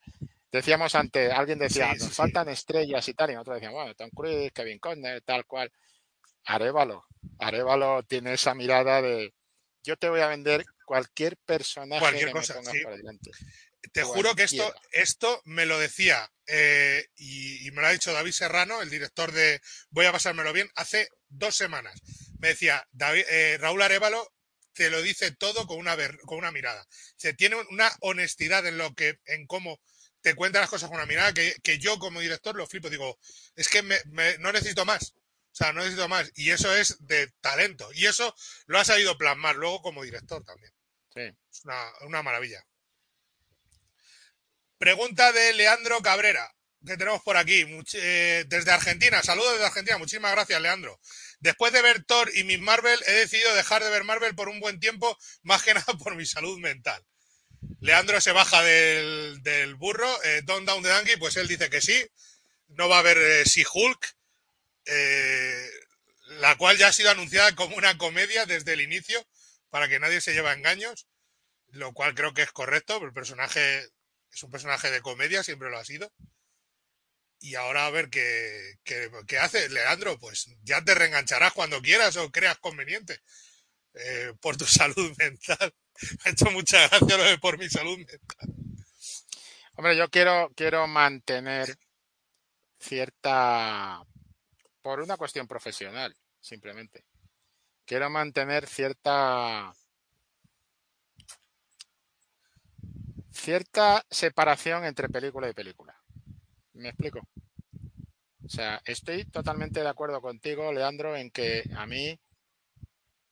Decíamos antes, alguien decía, Sí, nos sí. faltan estrellas y tal, y nosotros decíamos, bueno, Tom Cruise, Kevin Conner, tal cual. Arevalo, Arevalo tiene esa mirada de, yo te voy a vender cualquier personaje Cualquier que cosa, me pongas por delante. Te juro que esto, esto me lo decía eh, y, y me lo ha dicho David Serrano, el director de Voy a pasármelo bien, hace dos semanas. Me decía, David, eh, Raúl Arevalo te lo dice todo con una, con una mirada. Se tiene una honestidad en lo que, en cómo te cuenta las cosas con una mirada que, que yo como director lo flipo. Digo, es que me- me- no necesito más. O sea, no necesito más. Y eso es de talento. Y eso lo ha sabido plasmar luego como director también. Sí. Es una, una maravilla. Pregunta de Leandro Cabrera, que tenemos por aquí, eh, desde Argentina. Saludos desde Argentina. Muchísimas gracias, Leandro. Después de ver Thor y Miss Marvel, he decidido dejar de ver Marvel por un buen tiempo, más que nada por mi salud mental. Leandro se baja del, burro, eh, Don't Down the Donkey, pues él dice que sí. No va a haber eh, She-Hulk, eh, la cual ya ha sido anunciada como una comedia desde el inicio, para que nadie se lleve engaños, lo cual creo que es correcto, el personaje es un personaje de comedia, siempre lo ha sido. Y ahora a ver qué, qué, hace, Leandro, pues ya te reengancharás cuando quieras o creas conveniente, por tu salud mental. Ha hecho mucha gracia lo de por mi salud mental. Hombre, yo quiero, quiero mantener cierta, por una cuestión profesional, simplemente. Quiero mantener cierta, cierta separación entre película y película. ¿Me explico? O sea, estoy totalmente de acuerdo contigo, Leandro, en que a mí,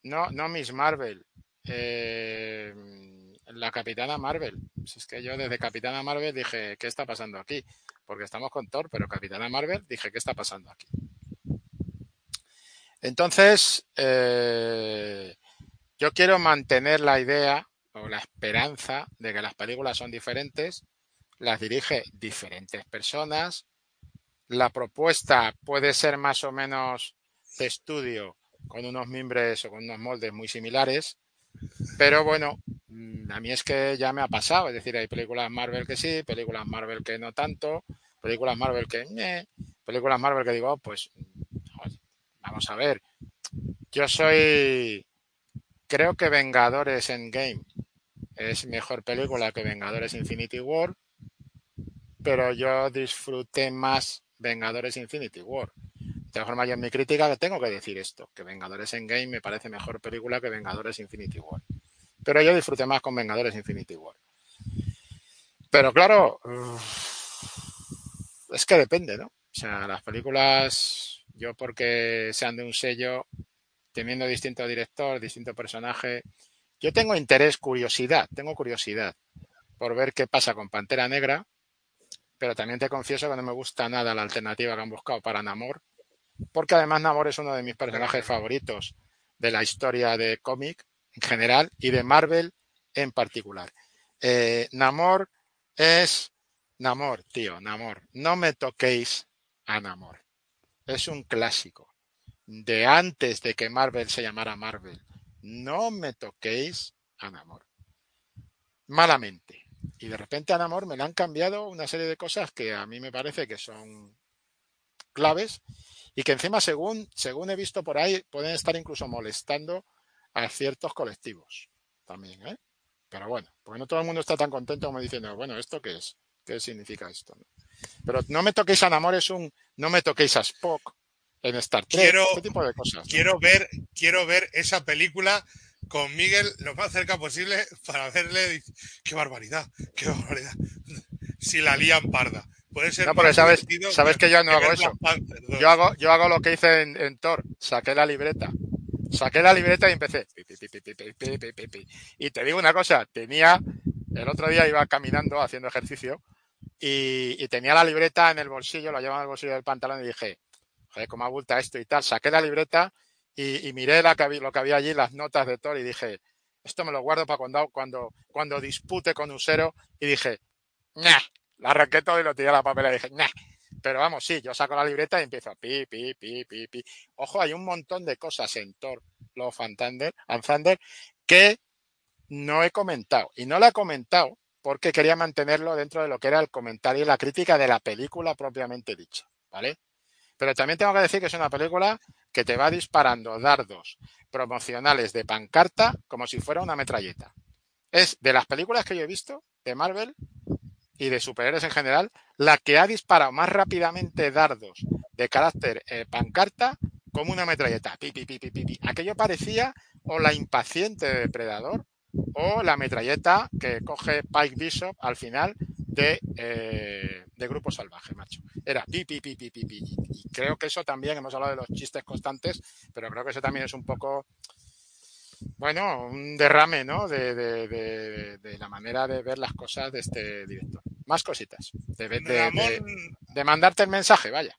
no, no Miss Marvel, eh, la Capitana Marvel. Si es que yo desde Capitana Marvel dije, ¿qué está pasando aquí? Porque estamos con Thor, pero Capitana Marvel dije, ¿qué está pasando aquí? Entonces, eh, yo quiero mantener la idea o la esperanza de que las películas son diferentes, las dirige diferentes personas, la propuesta puede ser más o menos de estudio con unos mimbres o con unos moldes muy similares, pero bueno, mm, a mí es que ya me ha pasado, es decir, hay películas Marvel que sí, películas Marvel que no tanto, películas Marvel que películas Marvel que digo, oh, pues vamos a ver, yo soy, creo que Vengadores Endgame es mejor película que Vengadores Infinity War, pero yo disfruté más Vengadores Infinity War. De todas formas, yo en mi crítica tengo que decir esto, que Vengadores Endgame me parece mejor película que Vengadores Infinity War. Pero yo disfruté más con Vengadores Infinity War. Pero claro, es que depende, ¿no? O sea, las películas, yo porque sean de un sello, teniendo distinto director, distinto personaje, yo tengo interés, curiosidad, tengo curiosidad por ver qué pasa con Pantera Negra, pero también te confieso que no me gusta nada la alternativa que han buscado para Namor, porque además Namor es uno de mis personajes favoritos de la historia de cómic en general y de Marvel en particular. Eh, Namor es Namor, tío, Namor. No me toquéis a Namor. Es un clásico de antes de que Marvel se llamara Marvel. No me toquéis a Namor. Malamente. Y de repente a Namor me le han cambiado una serie de cosas que a mí me parece que son claves y que encima, según, según he visto por ahí, pueden estar incluso molestando a ciertos colectivos también, ¿eh? Pero bueno, porque no todo el mundo está tan contento como diciendo, bueno, ¿esto qué es? ¿Qué significa esto? Pero no me toquéis a Namor es un, no me toquéis a Spock en Star Trek, quiero, este tipo de cosas. Quiero ver, quiero ver esa película con Miguel lo más cerca posible para verle. Qué barbaridad, qué barbaridad. Si la lían parda. Puede ser no, porque sabes, sabes que yo no hago eso. Yo hago, yo hago lo que hice en, en Thor. Saqué la libreta. Saqué la libreta y empecé. Y te digo una cosa, tenía, el otro día iba caminando haciendo ejercicio y, y tenía la libreta en el bolsillo, la llevaba en el bolsillo del pantalón y dije, joder, cómo abulta esto y tal. Saqué la libreta y, y miré la lo que había allí, las notas de Thor y dije, esto me lo guardo para cuando, cuando, cuando dispute con Usero y dije, nah, la todo y lo tiré a la papel y dije, nah. Pero vamos, sí, yo saco la libreta y empiezo a pi, pi, pi, pi, pi. Ojo, hay un montón de cosas en Thor, Love and Thunder, and Thunder que no he comentado. Y no la he comentado porque quería mantenerlo dentro de lo que era el comentario y la crítica de la película propiamente dicha, ¿vale? Pero también tengo que decir que es una película que te va disparando dardos promocionales de pancarta como si fuera una metralleta. Es de las películas que yo he visto de Marvel y de superhéroes en general, la que ha disparado más rápidamente dardos de carácter eh, pancarta como una metralleta. Pi, pi, pi. Aquello parecía o la impaciente depredador o la metralleta que coge Pike Bishop al final de, eh, de Grupo Salvaje, macho. Era pi, pi, pi, pi, pi. Y creo que eso también, hemos hablado de los chistes constantes, pero creo que eso también es un poco, bueno, un derrame, ¿no? De, de, de, de la manera de ver las cosas de este director. Más cositas. De, Ramón, de mandarte el mensaje, vaya.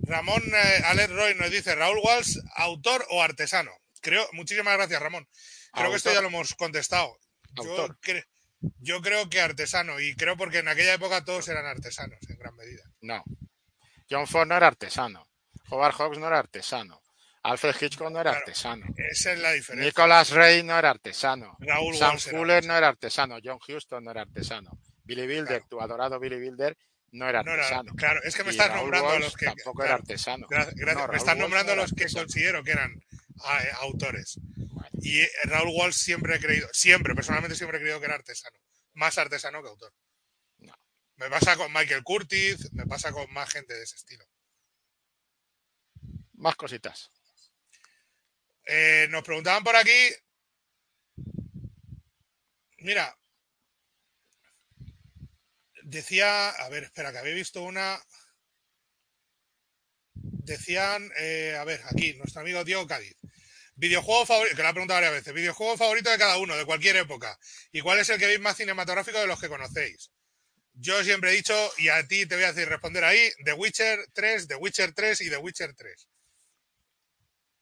Ramón eh, Alex Roy nos dice, Raúl Walsh, autor o artesano. Creo, muchísimas gracias, Ramón. Creo Autor. que esto ya lo hemos contestado. Yo, Autor. cre- yo creo que artesano, y creo porque en aquella época todos eran artesanos, en gran medida. No. John Ford no era artesano. Howard Hawks no era artesano. Alfred Hitchcock no era Claro. artesano. Esa es la diferencia. Nicholas Ray no era artesano. Raúl Sam Fuller no era artesano. John Huston no era artesano. Billy Wilder, Claro. tu adorado Billy Wilder, no era No era- artesano. claro, es que me estás nombrando a los que. Tampoco claro, era artesano. No, me estás nombrando a no los que artesano. considero que eran eh, autores. Bueno, Y eh, Raúl Walsh siempre he creído, siempre, personalmente siempre he creído que era artesano. Más artesano que autor. No. Me pasa con Michael Curtis, me pasa con más gente de ese estilo. más cositas. Eh, nos preguntaban por aquí. Mira. Decía. A ver, espera, que había visto una. Decían. eh, a ver, aquí, nuestro amigo Diego Cádiz. Videojuego favorito, que lo ha preguntado varias veces. Videojuego favorito de cada uno, de cualquier época. ¿Y cuál es el que veis más cinematográfico de los que conocéis? Yo siempre he dicho, y a ti te voy a decir responder ahí, The Witcher 3, The Witcher 3 y The Witcher 3.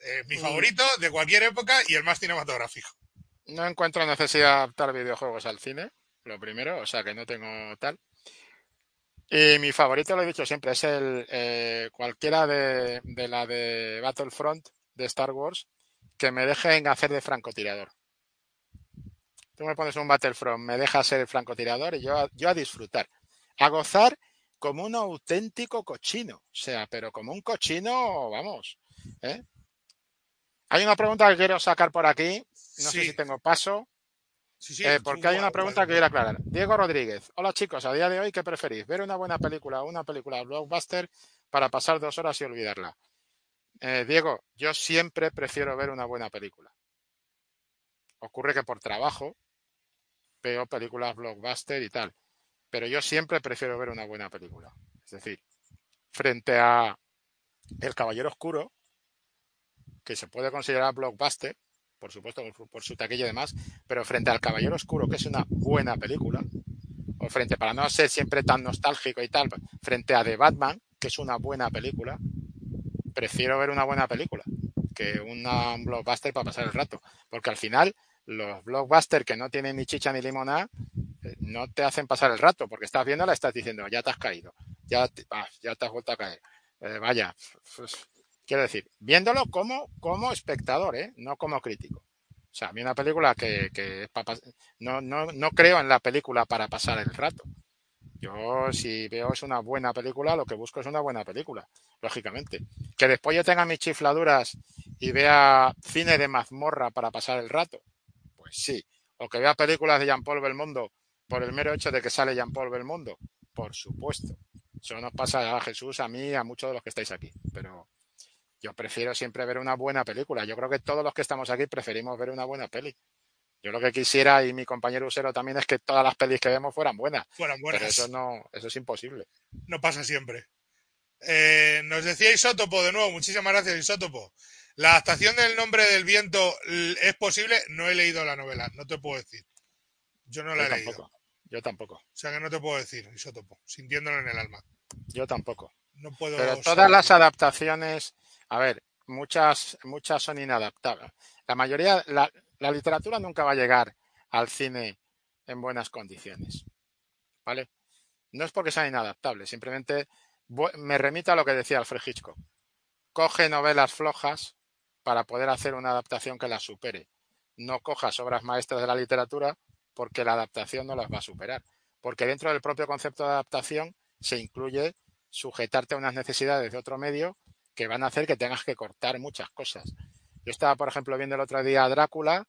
Eh, mi Mm. favorito de cualquier época y el más cinematográfico. No encuentro necesidad de adaptar videojuegos al cine, lo primero, o sea que no tengo tal. Y mi favorito, lo he dicho siempre, es el eh, cualquiera de, de la de Battlefront de Star Wars que me dejen hacer de francotirador. Tú me pones un Battlefront, me dejas ser el francotirador y yo, a- yo a disfrutar, a gozar como un auténtico cochino, o sea, pero como un cochino, vamos. ¿eh? Hay una pregunta que quiero sacar por aquí, no sé si tengo paso. Sí, sí, Eh, porque hay una pregunta igual. que quiero aclarar. Diego Rodríguez. Hola chicos, a día de hoy, ¿qué preferís? ¿Ver una buena película o una película blockbuster para pasar dos horas y olvidarla? Eh, Diego, yo siempre prefiero ver una buena película. ocurre que por trabajo veo películas blockbuster y tal, pero yo siempre prefiero ver una buena película. Es decir, frente a El Caballero Oscuro, que se puede considerar blockbuster, por supuesto, por, su taquilla y demás, pero frente al Caballero Oscuro, que es una buena película, o frente, para no ser siempre tan nostálgico y tal, frente a The Batman, que es una buena película, prefiero ver una buena película que un blockbuster para pasar el rato. Porque al final, los blockbusters que no tienen ni chicha ni limonada, eh, no te hacen pasar el rato, porque estás viéndola y estás diciendo, ya te has caído, ya te, ya te has vuelto a caer. Eh, vaya, pues, quiero decir, viéndolo como, como espectador, ¿eh? no como crítico. O sea, a mí una película que, que no, no, no creo en la película para pasar el rato. Yo, si veo es una buena película, lo que busco es una buena película, lógicamente. Que después yo tenga mis chifladuras y vea cine de mazmorra para pasar el rato, pues sí. O que vea películas de Jean-Paul Belmondo por el mero hecho de que sale Jean-Paul Belmondo, por supuesto. Eso nos pasa a Jesús, a mí, a muchos de los que estáis aquí. Pero yo prefiero siempre ver una buena película. Yo creo que todos los que estamos aquí preferimos ver una buena peli. Yo lo que quisiera, y mi compañero Usero también, es que todas las pelis que vemos fueran buenas. Fueran buenas. Pero eso no, eso es imposible. No pasa siempre. Eh, nos decía Isótopo de nuevo, muchísimas gracias Isótopo. La adaptación del nombre del viento es posible, no he leído la novela, no te puedo decir. Yo no la Yo he tampoco. leído. Yo tampoco. O sea que no te puedo decir, Isótopo, sintiéndolo en el alma. Yo tampoco. No puedo. Pero saber. todas las adaptaciones, a ver, muchas, muchas son inadaptables. La mayoría, la, la literatura nunca va a llegar al cine en buenas condiciones. ¿Vale? No es porque sean inadaptables, simplemente me remito a lo que decía Alfred Hitchcock. Coge novelas flojas para poder hacer una adaptación que las supere. No cojas obras maestras de la literatura porque la adaptación no las va a superar. Porque dentro del propio concepto de adaptación se incluye sujetarte a unas necesidades de otro medio que van a hacer que tengas que cortar muchas cosas. Yo estaba, por ejemplo, viendo el otro día Drácula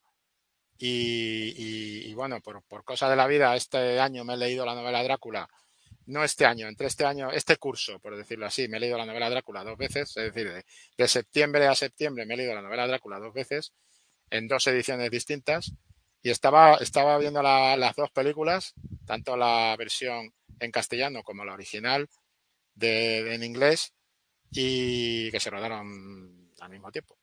y, y- bueno, por, por cosa de la vida, este año me he leído la novela Drácula. No este año, entre este año, este curso, por decirlo así, me he leído la novela Drácula dos veces, es decir, de, septiembre a septiembre me he leído la novela Drácula dos veces, en dos ediciones distintas, y estaba, estaba viendo la- las dos películas, tanto la versión en castellano como la original de- en inglés, y que se rodaron al mismo tiempo.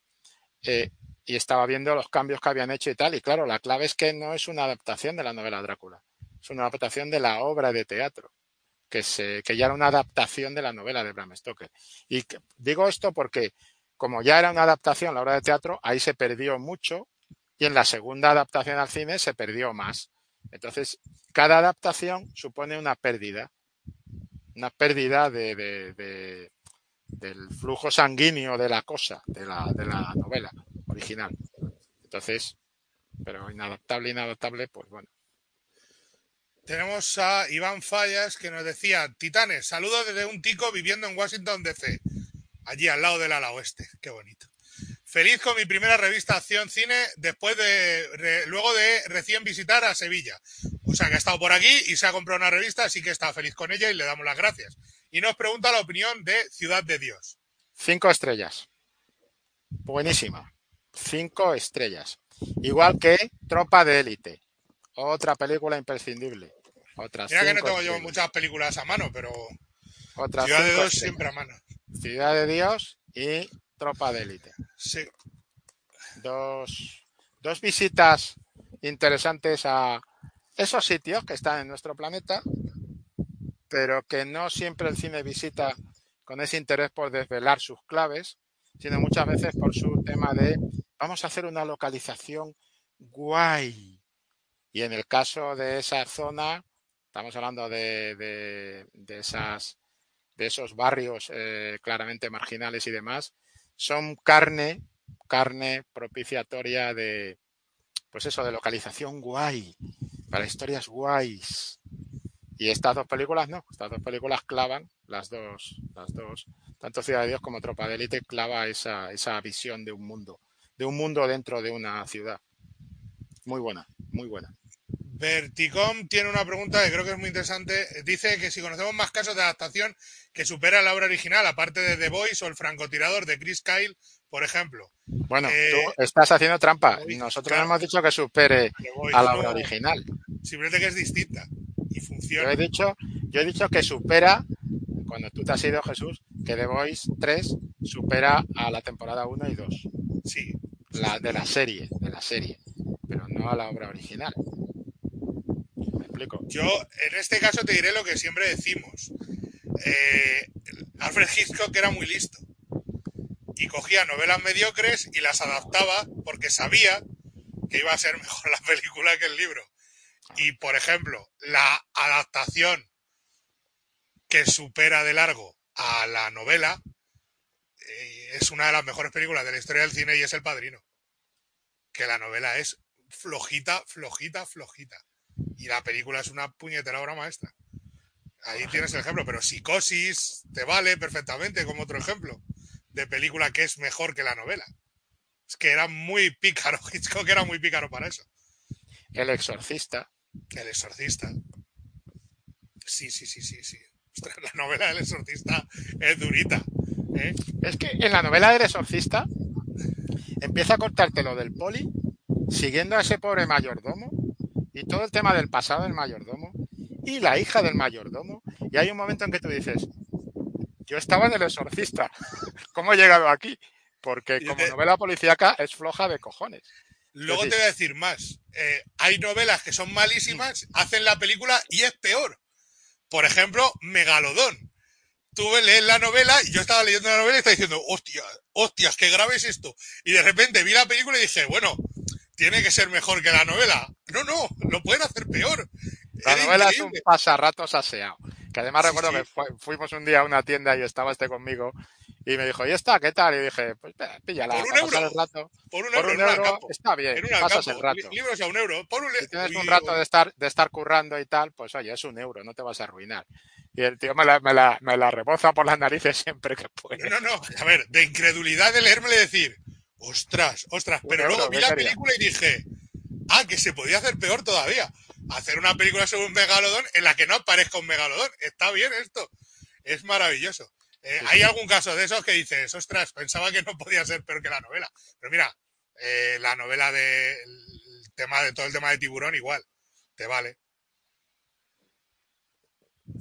Eh, y estaba viendo los cambios que habían hecho y tal, y claro, la clave es que no es una adaptación de la novela Drácula, es una adaptación de la obra de teatro, que, se, que ya era una adaptación de la novela de Bram Stoker. Y digo esto porque, como ya era una adaptación la obra de teatro, ahí se perdió mucho, y en la segunda adaptación al cine se perdió más. Entonces, cada adaptación supone una pérdida, una pérdida de- del flujo sanguíneo de la cosa, de la, de la novela original. Entonces, pero inadaptable, inadaptable, pues bueno. Tenemos a Iván Fallas que nos decía, Titanes, saludos desde un tico viviendo en Washington DC, allí al lado del ala oeste, qué bonito. Feliz con mi primera revista Acción Cine después de, luego de recién visitar a Sevilla. O sea que ha estado por aquí y se ha comprado una revista, así que está feliz con ella y le damos las gracias. Y nos pregunta la opinión de Ciudad de Dios. Cinco estrellas. Buenísima. Cinco estrellas. Igual que Tropa de Élite. Otra película imprescindible. Otras Mira que no tengo yo muchas películas a mano, pero Otras Ciudad de Dios estrellas. siempre a mano. Ciudad de Dios y Tropa de Élite. Sí. Dos, dos visitas interesantes a esos sitios que están en nuestro planeta, pero que no siempre el cine visita con ese interés por desvelar sus claves, sino muchas veces por su tema de vamos a hacer una localización guay. Y en el caso de esa zona, estamos hablando de, de, esas, de esos barrios eh, claramente marginales y demás, son carne, carne propiciatoria de, pues eso, de localización guay, para historias guays. Y estas dos películas no, estas dos películas clavan, las dos, las dos, tanto Ciudad de Dios como Tropa de Élite clava esa, esa visión de un mundo, de un mundo dentro de una ciudad. Muy buena, muy buena. Verticom tiene una pregunta que creo que es muy interesante. Dice que si conocemos más casos de adaptación que supera la obra original, aparte de The Voice o El francotirador de Chris Kyle, por ejemplo. Bueno, Eh, tú estás haciendo trampa. Voice, Nosotros claro. hemos dicho que supere Voice a la no, obra original. Simplemente que es distinta y Yo he dicho, yo he dicho que supera, cuando tú te has ido, Jesús, que The Voice 3 supera a la temporada 1 y 2. Sí. La, de la serie, de la serie. Pero no a la obra original. ¿Me explico? Yo, en este caso, te diré lo que siempre decimos. Eh, Alfred Hitchcock era muy listo. Y cogía novelas mediocres y las adaptaba porque sabía que iba a ser mejor la película que el libro. Y, por ejemplo, la adaptación que supera de largo a la novela eh, es una de las mejores películas de la historia del cine y es El Padrino. Que la novela es flojita, flojita, flojita. Y la película es una puñetera obra maestra. Ahí tienes el ejemplo, pero Psicosis te vale perfectamente como otro ejemplo de película que es mejor que la novela. Es que era muy pícaro, Hitchcock era muy pícaro para eso. El exorcista. El exorcista. Sí, sí, sí, sí, sí. Ostras, la novela del exorcista es durita. ¿eh? Es que en la novela del exorcista empieza a cortarte lo del poli, siguiendo a ese pobre mayordomo y todo el tema del pasado del mayordomo y la hija del mayordomo. Y hay un momento en que tú dices, yo estaba en el exorcista, ¿cómo he llegado aquí? Porque como novela policíaca es floja de cojones. Luego sí. te voy a decir más. Eh, hay novelas que son malísimas, hacen la película y es peor. Por ejemplo, Megalodón. Tú lees la novela y yo estaba leyendo la novela y estaba diciendo, hostias, hostias, qué grave es esto. Y de repente vi la película y dije, bueno, tiene que ser mejor que la novela. No, no, lo pueden hacer peor. La novela es un pasarratos aseado. Que además Sí, recuerdo sí. que fu- fuimos un día a una tienda y estaba este conmigo y me dijo, ¿y esta qué tal? Y dije, pues píllala, Por un euro. el rato. Por un Por euro, un está bien, En pasas el rato. Li- Libros a un euro. Por un Si tienes un rato de estar, de estar currando y tal, pues oye, es un euro, no te vas a arruinar. Y el tío me la, me la, me la reboza por las narices siempre que puede. No, no, no. A ver, de incredulidad de leérmele decir, ostras, ostras. Pero luego vi ¿qué la película y dije, ah, que se podía hacer peor todavía. Hacer una película sobre un megalodón en la que no aparezca un megalodón. Está bien esto. Es maravilloso. Eh, Sí, hay algún caso de esos que dices, ostras, pensaba que no podía ser peor que la novela. Pero mira, eh, la novela de el tema de todo el tema de tiburón igual. Te vale.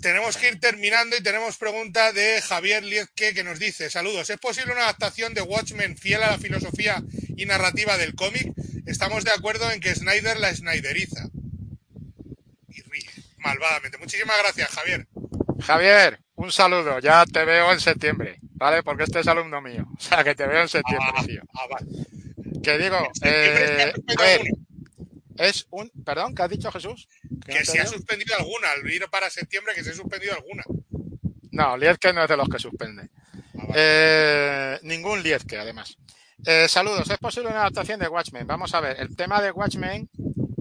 Tenemos que ir terminando y tenemos pregunta de Javier Liezque que nos dice, saludos, ¿es posible una adaptación de Watchmen fiel a la filosofía y narrativa del cómic? Estamos de acuerdo en que Snyder la Snyderiza. Malvadamente. Muchísimas gracias, Javier. Javier, un saludo, ya te veo en septiembre, ¿vale? Porque este es alumno mío. O sea, que te veo en septiembre, Ah, tío. ah, vale. Que digo, eh, a ver, es un... Perdón, ¿qué has dicho Jesús? ¿Que no se ha suspendido alguna, al ir para septiembre que se ha suspendido alguna. No, Liezque no es de los que suspende. Ah, vale. Eh, ningún Liezque, además. Eh, saludos, ¿es posible una adaptación de Watchmen? Vamos a ver, el tema de Watchmen,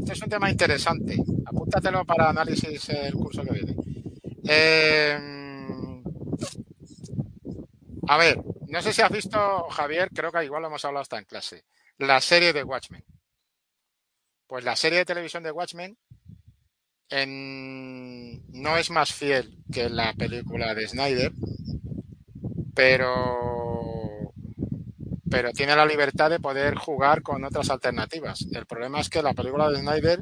este es un tema interesante. Apúntatelo para análisis el curso que viene. Eh, a ver, no sé si has visto, Javier, creo que igual lo hemos hablado hasta en clase, la serie de Watchmen. Pues la serie de televisión de Watchmen en- no es más fiel que la película de Snyder, pero pero tiene la libertad de poder jugar con otras alternativas. El problema es que la película de Snyder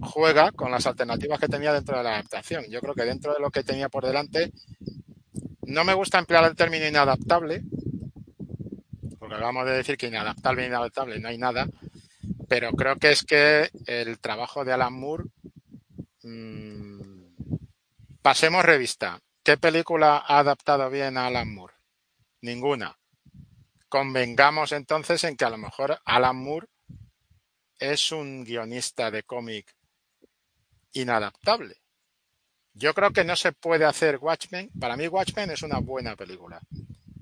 juega con las alternativas que tenía dentro de la adaptación. Yo creo que dentro de lo que tenía por delante, no me gusta emplear el término inadaptable, porque acabamos de decir que inadaptable inadaptable no hay nada, pero creo que es que el trabajo de Alan Moore, mmm, pasemos revista. ¿Qué película ha adaptado bien a Alan Moore? Ninguna convengamos entonces en que a lo mejor Alan Moore es un guionista de cómic inadaptable. Yo creo que no se puede hacer Watchmen. Para mí Watchmen es una buena película.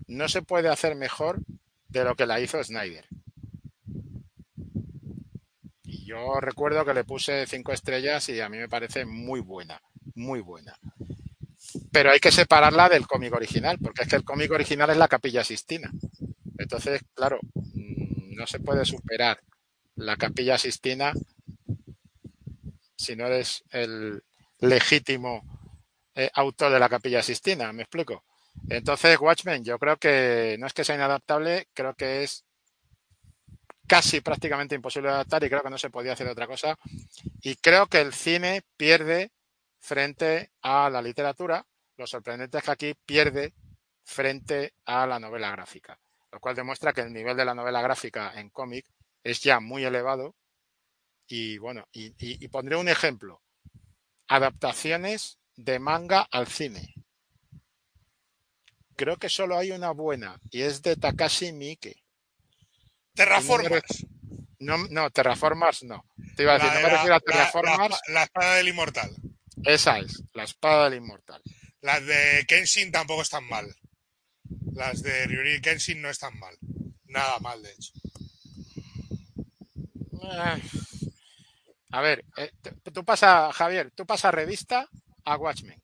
No se puede hacer mejor de lo que la hizo Snyder. Y yo recuerdo que le puse cinco estrellas y a mí me parece muy buena, muy buena. Pero hay que separarla del cómic original, porque es que el cómic original es la Capilla Sistina. Entonces, claro, mm, no se puede superar la Capilla Sistina si no eres el legítimo eh, autor de la Capilla Sistina, ¿me explico? Entonces, Watchmen, yo creo que no es que sea inadaptable, creo que es casi prácticamente imposible de adaptar y creo que no se podía hacer otra cosa. Y creo que el cine pierde frente a la literatura. Lo sorprendente es que aquí pierde frente a la novela gráfica, lo cual demuestra que el nivel de la novela gráfica en cómic es ya muy elevado. Y bueno, y, pondré un ejemplo. Adaptaciones de manga al cine. Creo que solo hay una buena y es de Takashi Miike. Terraformers. No, no, Terraformers no. Te iba a decir, no me refiero a Terraformers. La, espada del inmortal. Esa es, la espada del inmortal. Las de Kenshin tampoco están mal. Las de Ryuri Kenshin no están mal. Nada mal, de hecho. A ver, eh, tú pasas, Javier, tú pasas revista a Watchmen.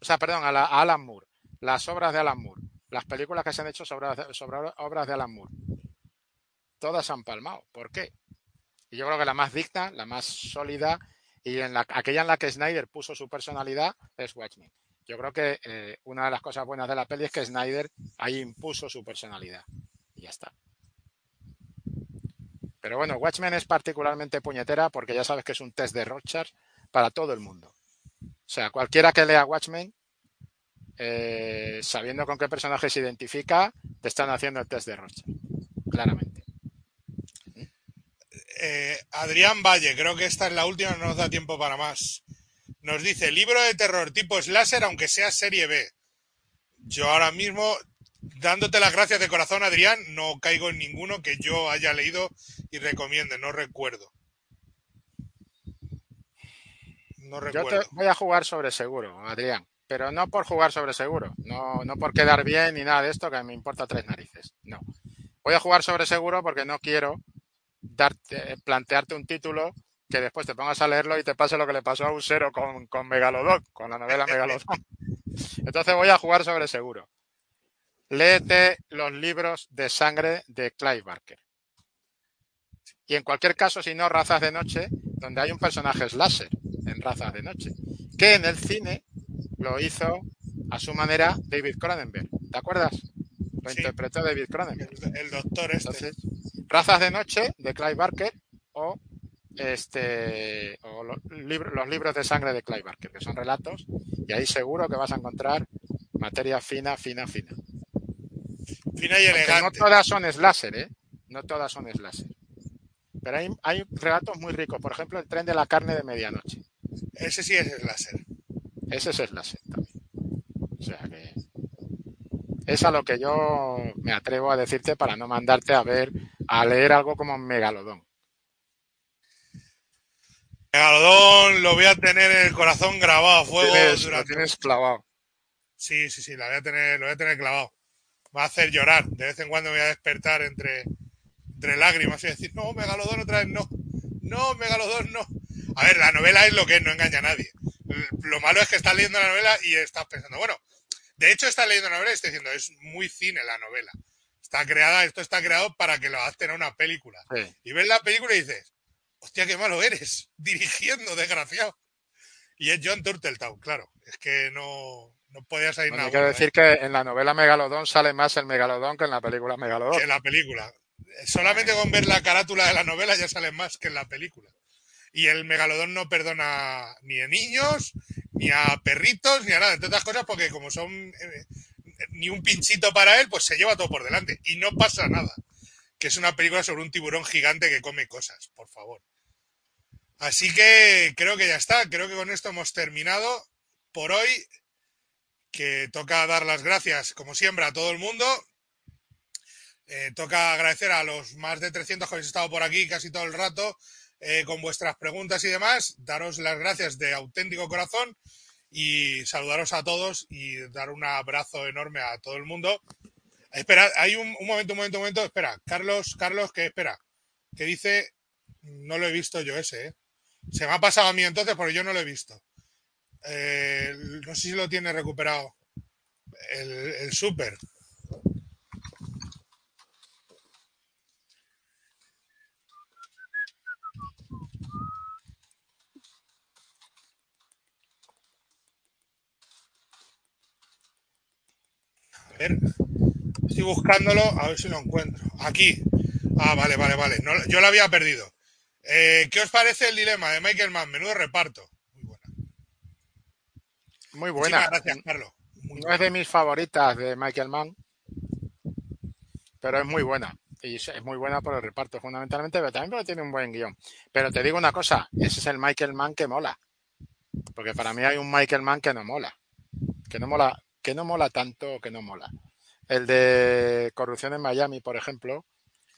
O sea, perdón, a, Alan Moore. Las obras de Alan Moore. Las películas que se han hecho sobre, sobre obras de Alan Moore todas han palmado. ¿Por qué? Y yo creo que la más digna, la más sólida y en la, aquella en la que Snyder puso su personalidad es Watchmen. Yo creo que eh, una de las cosas buenas de la peli es que Snyder ahí impuso su personalidad. Y ya está. Pero bueno, Watchmen es particularmente puñetera porque ya sabes que es un test de Rorschach para todo el mundo. O sea, cualquiera que lea Watchmen, eh, sabiendo con qué personaje se identifica, te están haciendo el test de Rorschach. Claramente. Eh, Adrián Valle, creo que esta es la última, no nos da tiempo para más. Nos dice, libro de terror tipo slasher, aunque sea serie B. Yo ahora mismo, dándote las gracias de corazón, Adrián, no caigo en ninguno que yo haya leído y recomiende, no recuerdo. No recuerdo. Yo voy a jugar sobre seguro, Adrián, pero no por jugar sobre seguro, no, no por quedar bien ni nada de esto, que me importa tres narices, no. Voy a jugar sobre seguro porque no quiero darte, plantearte un título que después te pongas a leerlo y te pase lo que le pasó a Usero con, con Megalodon, con la novela Megalodon. Entonces voy a jugar sobre seguro. Léete los libros de sangre de Clive Barker. Y en cualquier caso, si no, Razas de Noche, donde hay un personaje slasher en Razas de Noche, que en el cine lo hizo a su manera David Cronenberg. ¿Te acuerdas? Lo interpretó David Cronenberg. El, doctor este. Razas de Noche de Clive Barker o este o los, los libros de sangre de Clive Barker, que son relatos, y ahí seguro que vas a encontrar materia fina, fina, fina. Fina y elegante. no todas son slasher, ¿eh? No todas son slasher. Pero hay, hay relatos muy ricos. Por ejemplo, el tren de la carne de medianoche. Ese sí es slasher. Ese es slasher también. O sea que es a lo que yo me atrevo a decirte para no mandarte a ver, a leer algo como Megalodón. Megalodón lo voy a tener en el corazón grabado a fuego. Lo tienes clavado. Sí, sí, sí, lo voy a tener, lo voy a tener clavado. Va a hacer llorar. De vez en cuando me voy a despertar entre, entre lágrimas y decir, no, Megalodón otra vez no. No, Megalodón no. A ver, la novela es lo que es, no engaña a nadie. Lo malo es que estás leyendo la novela y estás pensando, bueno, de hecho, está leyendo la novela y está diciendo, es muy cine la novela. Está creada, esto está creado para que lo adapten a una película. Y ves la película y dices, hostia, qué malo eres, dirigiendo, desgraciado. Y es John Turteltaub, claro. Es que no, no podía salir nada. Hay que decir que en la novela Megalodón sale más el Megalodón que en la película Megalodón. Que en la película. Solamente con ver la carátula de la novela ya sale más que en la película. Y el megalodón no perdona ni a niños, ni a perritos, ni a nada, entre otras cosas, porque como son eh, ni un pinchito para él, pues se lleva todo por delante. Y no pasa nada. Que es una película sobre un tiburón gigante que come cosas, por favor. Así que creo que ya está. Creo que con esto hemos terminado por hoy. Que toca dar las gracias, como siempre, a todo el mundo. Eh, toca agradecer a los más de 300 que habéis estado por aquí casi todo el rato eh, con vuestras preguntas y demás. Daros las gracias de auténtico corazón y saludaros a todos y dar un abrazo enorme a todo el mundo. Espera, hay un, momento, un momento, un momento. Espera, Carlos, Carlos, que espera, que dice, no lo he visto yo ese, ¿eh? Se me ha pasado a mí entonces porque yo no lo he visto. No sé si lo tiene recuperado el, el Super. A ver, estoy buscándolo a ver si lo encuentro. Aquí. Ah, vale, vale, vale. No, yo lo había perdido. Eh, ¿Qué os parece el dilema de Michael Mann? Menudo reparto. Muy buena. Muy buena. Muchísimas gracias, Carlos. Muy No es de mis favoritas de Michael Mann, pero es muy buena. Y es es muy buena por el reparto, fundamentalmente, pero también porque tiene un buen guion. Pero te digo una cosa, ese es el Michael Mann que mola. Porque para mí hay un Michael Mann que no mola. Que no mola, que no mola tanto que no mola. El de corrupción en Miami, por ejemplo.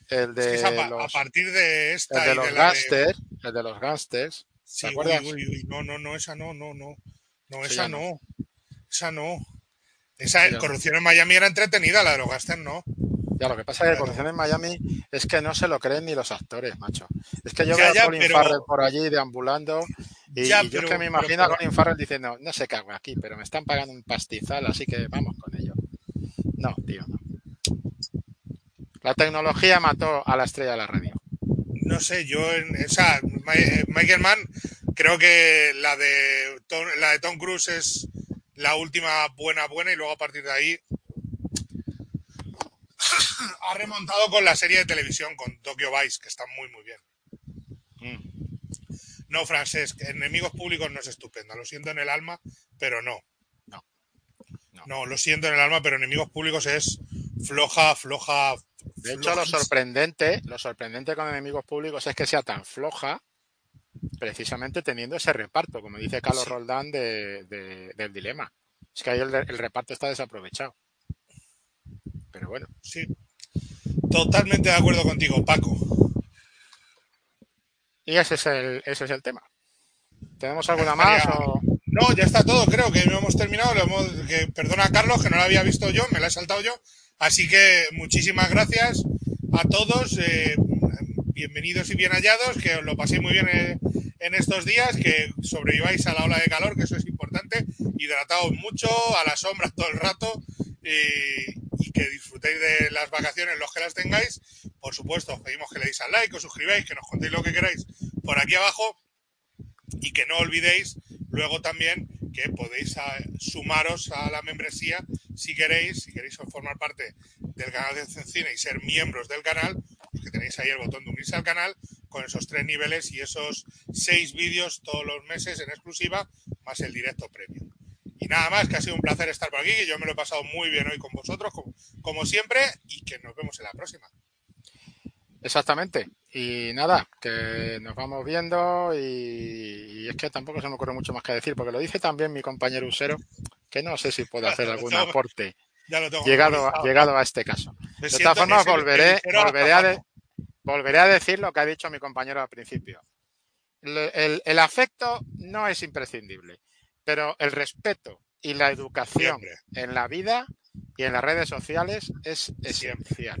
El Es de que a, pa- a los, partir de esta el de los de la de... el de los gángsters. Sí, ¿Te acuerdas? uy, uy, uy, no, no, no, esa no, no, no. No, esa no. Esa no. Esa Sí, ya no. corrupción en Miami era entretenida, la de los Gaster no. Ya, lo que pasa es que corrupción en Miami es que no se lo creen ni los actores, macho. Es que yo Ya, veo ya, a Colin pero- Farrell por allí deambulando y, Ya, y yo es que me pero- imagino a Colin Farrell diciendo, no sé qué hago aquí, pero me están pagando un pastizal, así que vamos con ello. No, tío, no. La tecnología mató a la estrella de la radio. No sé, yo en esa Ma- eh, Michael Mann creo que la de Tom, la de Tom Cruise es la última buena buena y luego a partir de ahí ha remontado con la serie de televisión con Tokyo Vice que está muy muy bien. Mm. No, francés, enemigos públicos no es estupenda, lo siento en el alma, pero no. No. No. No, lo siento en el alma, pero enemigos públicos es floja, floja. De hecho, lo sorprendente, lo sorprendente con enemigos públicos es que sea tan floja, precisamente teniendo ese reparto, como dice Carlos Sí. Roldán de, de- del dilema. Es que ahí el, el reparto está desaprovechado. Pero bueno. Sí. Totalmente de acuerdo contigo, Paco. Y ese es el, ese es el tema. ¿Tenemos alguna más? O... No, ya está todo, creo que hemos terminado. Lo hemos, que, perdona Carlos, que no lo había visto yo, me la he saltado yo. Así que muchísimas gracias a todos. eh, bienvenidos y bien hallados, que os lo paséis muy bien eh, en estos días, que sobreviváis a la ola de calor, que eso es importante. Hidrataos mucho, a la sombra todo el rato y, y que disfrutéis de las vacaciones los que las tengáis. Por supuesto, os pedimos que le deis al like, os suscribáis, que nos contéis lo que queráis por aquí abajo y que no olvidéis luego también que podéis ah, sumaros a la membresía si queréis, si queréis formar parte del canal de Cine y ser miembros del canal, pues que tenéis ahí el botón de unirse al canal con esos tres niveles y esos seis vídeos todos los meses en exclusiva, más el directo premium. Y nada más, que ha sido un placer estar por aquí, que yo me lo he pasado muy bien hoy con vosotros, como siempre, y que nos vemos en la próxima. Exactamente. Y nada, que nos vamos viendo y, y es que tampoco se me ocurre mucho más que decir, porque lo dice también mi compañero Usero, que no sé si puede hacer algún aporte llegado, a- llegado a este caso. De todas formas, volveré, volveré, a de- volveré a decir lo que ha dicho mi compañero al principio. El, el afecto no es imprescindible, pero el respeto y la educación Siempre. en la vida y en las redes sociales es esencial,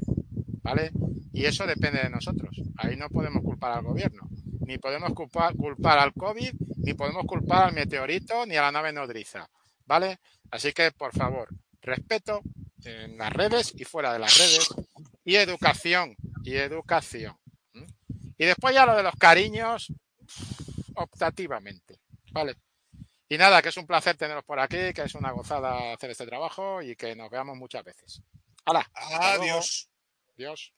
¿vale? Y eso depende de nosotros. Ahí no podemos culpar al gobierno, ni podemos culpar, al COVID, ni podemos culpar al meteorito, ni a la nave nodriza, ¿vale? Así que, por favor, respeto en las redes y fuera de las redes, y educación, y educación. Y después ya lo de los cariños, optativamente, ¿vale? Y nada, que es un placer teneros por aquí, que es una gozada hacer este trabajo y que nos veamos muchas veces. ¡Hala! Adiós. Adiós.